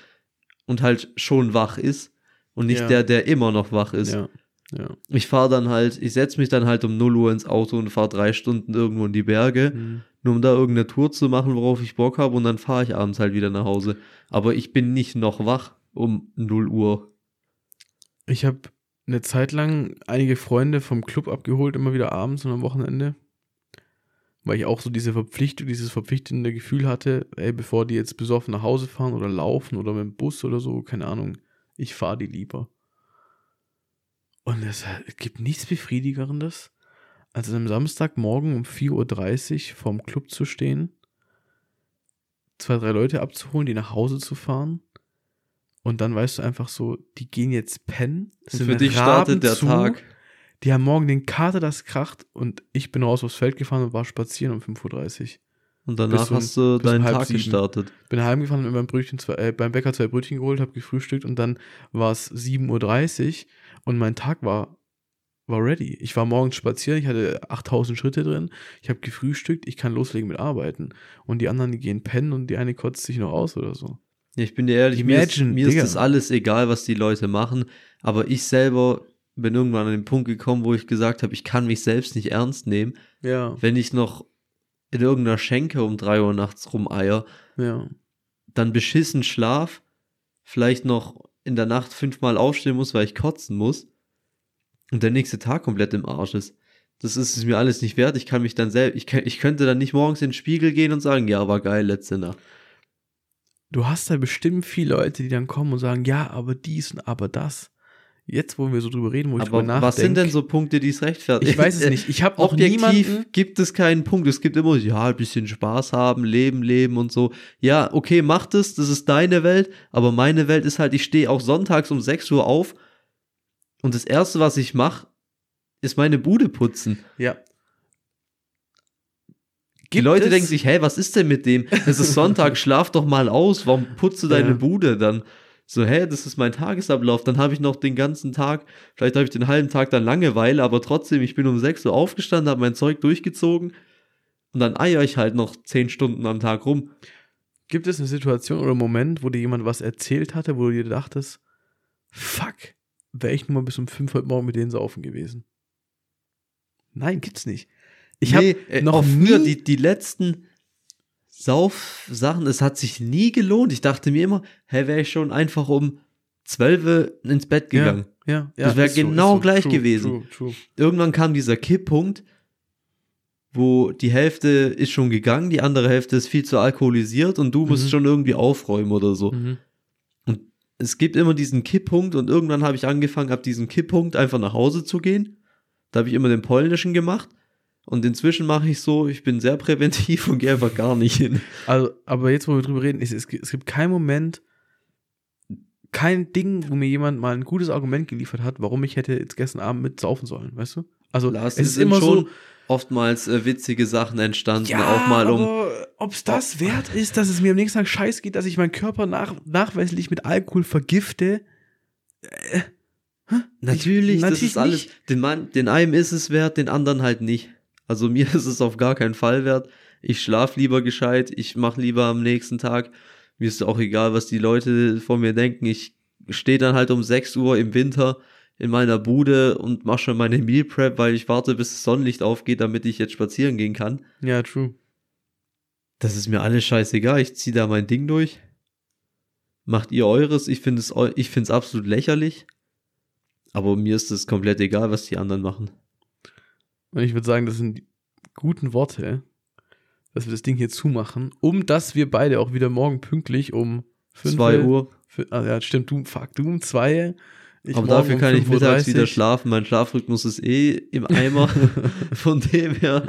und halt schon wach ist. Und nicht Ja. der, der immer noch wach ist. Ja. Ja. Ich fahre dann halt, ich setze mich dann halt um 0 Uhr ins Auto und fahre drei Stunden irgendwo in die Berge. Mhm. nur um da irgendeine Tour zu machen, worauf ich Bock habe und dann fahre ich abends halt wieder nach Hause. Aber ich bin nicht noch wach um 0 Uhr. Ich habe eine Zeit lang einige Freunde vom Club abgeholt, immer wieder abends und am Wochenende. Weil ich auch so diese Verpflichtung, dieses verpflichtende Gefühl hatte, ey, bevor die jetzt besoffen nach Hause fahren oder laufen oder mit dem Bus oder so, keine Ahnung, ich fahre die lieber. Und es gibt nichts Befriedigerendes, als am Samstagmorgen um 4.30 Uhr vorm Club zu stehen, zwei, drei Leute abzuholen, die nach Hause zu fahren. Und dann weißt du einfach so, die gehen jetzt pennen. Und sind für dich startet der zu, Tag. Die haben morgen den Kater, das kracht. Und ich bin raus aufs Feld gefahren und war spazieren um 5.30 Uhr. Und danach um- hast du um deinen halb Tag sieben. gestartet. Bin heimgefahren mit meinem Brötchen, zwei, äh, beim Bäcker zwei Brötchen geholt, habe gefrühstückt und dann war es 7.30 Uhr und mein Tag war, war ready. Ich war morgens spazieren, ich hatte 8000 Schritte drin, ich habe gefrühstückt, ich kann loslegen mit Arbeiten. Und die anderen, die gehen pennen und die eine kotzt sich noch aus oder so. Ich bin dir ehrlich, mir, ist, Imagine, mir ist das alles egal, was die Leute machen. Aber ich selber bin irgendwann an den Punkt gekommen, wo ich gesagt habe, ich kann mich selbst nicht ernst nehmen, Ja, wenn ich noch in irgendeiner Schenke um drei Uhr nachts rumeier, ja. dann beschissen Schlaf, vielleicht noch in der Nacht fünfmal aufstehen muss, weil ich kotzen muss und der nächste Tag komplett im Arsch ist. Das ist es mir alles nicht wert. Ich kann mich dann selbst, ich, ich könnte dann nicht morgens in den Spiegel gehen und sagen, ja, war geil letzte Nacht. Du hast da bestimmt viele Leute, die dann kommen und sagen, ja, aber dies und aber das. Jetzt, wo wir so drüber reden, wo ich Aber drüber nachdenke. was sind denn so Punkte, die es rechtfertigen? Ich weiß es nicht. Ich habe Objektiv niemanden. gibt es keinen Punkt. Es gibt immer, ja, ein bisschen Spaß haben, leben, leben und so. Ja, okay, mach das, das ist deine Welt, aber meine Welt ist halt, ich stehe auch sonntags um 6 Uhr auf und das Erste, was ich mache, ist meine Bude putzen. Ja. Die Gibt Leute es- denken sich, hey, was ist denn mit dem? Es ist Sonntag, schlaf doch mal aus, warum putzt du deine Ja. Bude dann? So, hä, das ist mein Tagesablauf, dann habe ich noch den ganzen Tag, vielleicht habe ich den halben Tag dann Langeweile, aber trotzdem, ich bin um 6 Uhr aufgestanden, habe mein Zeug durchgezogen und dann eier ich halt noch 10 Stunden am Tag rum. Gibt es eine Situation oder einen Moment, wo dir jemand was erzählt hatte, wo du dir dachtest, fuck, wäre ich nur mal bis um 5 heute Morgen mit denen saufen gewesen? Nein, gibt's nicht. Ich habe äh, noch früher nie- die, die letzten Saufsachen, es hat sich nie gelohnt. Ich dachte mir immer, hä, wäre ich schon einfach um 12 Uhr ins Bett gegangen. Ja, ja, Das wär ist so, ist genau so. gleich True, gewesen. True, true. irgendwann kam dieser Kipppunkt, wo die Hälfte ist schon gegangen, die andere Hälfte ist viel zu alkoholisiert und du musst Mhm. schon irgendwie aufräumen oder so. Mhm. Und es gibt immer diesen Kipppunkt und irgendwann habe ich angefangen, ab diesem Kipppunkt einfach nach Hause zu gehen. Da habe ich immer den polnischen gemacht. Und inzwischen mache ich so, ich bin sehr präventiv und gehe einfach gar nicht hin. Also, aber jetzt, wo wir drüber reden, es, es, gibt- es gibt keinen Moment, kein Ding, wo mir jemand mal ein gutes Argument geliefert hat, warum ich hätte jetzt gestern Abend mit saufen sollen, weißt du? Also, Lars, es ist immer so, oftmals äh, witzige Sachen entstanden, auch mal um. ob es das wert ist, dass es mir am nächsten Tag scheiß geht, dass ich meinen Körper nach, nachweislich mit Alkohol vergifte. Natürlich, Ich- das natürlich ist alles. Den, Mann, den einen ist es wert, den anderen halt nicht. Also mir ist es auf gar keinen Fall wert. Ich schlaf lieber gescheit, ich mache lieber am nächsten Tag. Mir ist auch egal, was die Leute von mir denken. Ich stehe dann halt um 6 Uhr im Winter in meiner Bude und mache schon meine Meal Prep, weil ich warte, bis das Sonnenlicht aufgeht, damit ich jetzt spazieren gehen kann. Ja, true. Das ist mir alles scheißegal. Ich ziehe da mein Ding durch. Macht ihr eures. Ich finde es ich finde es absolut lächerlich. Aber mir ist es komplett egal, was die anderen machen. Und ich würde sagen, das sind die guten Worte, dass wir das Ding hier zumachen, um dass wir beide auch wieder morgen pünktlich um 5 2 Uhr. Ah, ja, stimmt, du, fuck, du um 2. Ich Aber dafür um kann ich mittags 5:30. wieder schlafen. Mein Schlafrhythmus ist eh im Eimer. Von dem her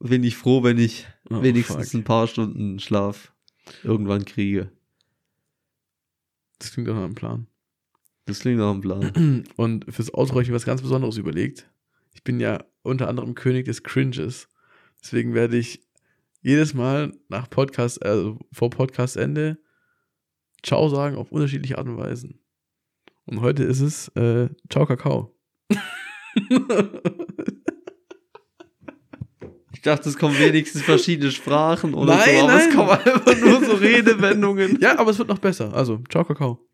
bin ich froh, wenn ich Oh, wenigstens fuck. ein paar Stunden Schlaf irgendwann kriege. Das klingt doch nach einem Plan. Das klingt nach einem Plan. Und fürs Outro habe ich mir was ganz Besonderes überlegt. Ich bin ja unter anderem König des Cringes. Deswegen werde ich jedes Mal nach Podcast, also vor Podcastende, Ciao sagen auf unterschiedliche Art und Weisen. Und heute ist es äh, Ciao Kakao. Ich dachte, es kommen wenigstens verschiedene Sprachen oder Nein, so, aber nein. es kommen einfach nur so Redewendungen. ja, aber es wird noch besser. Also, Ciao Kakao.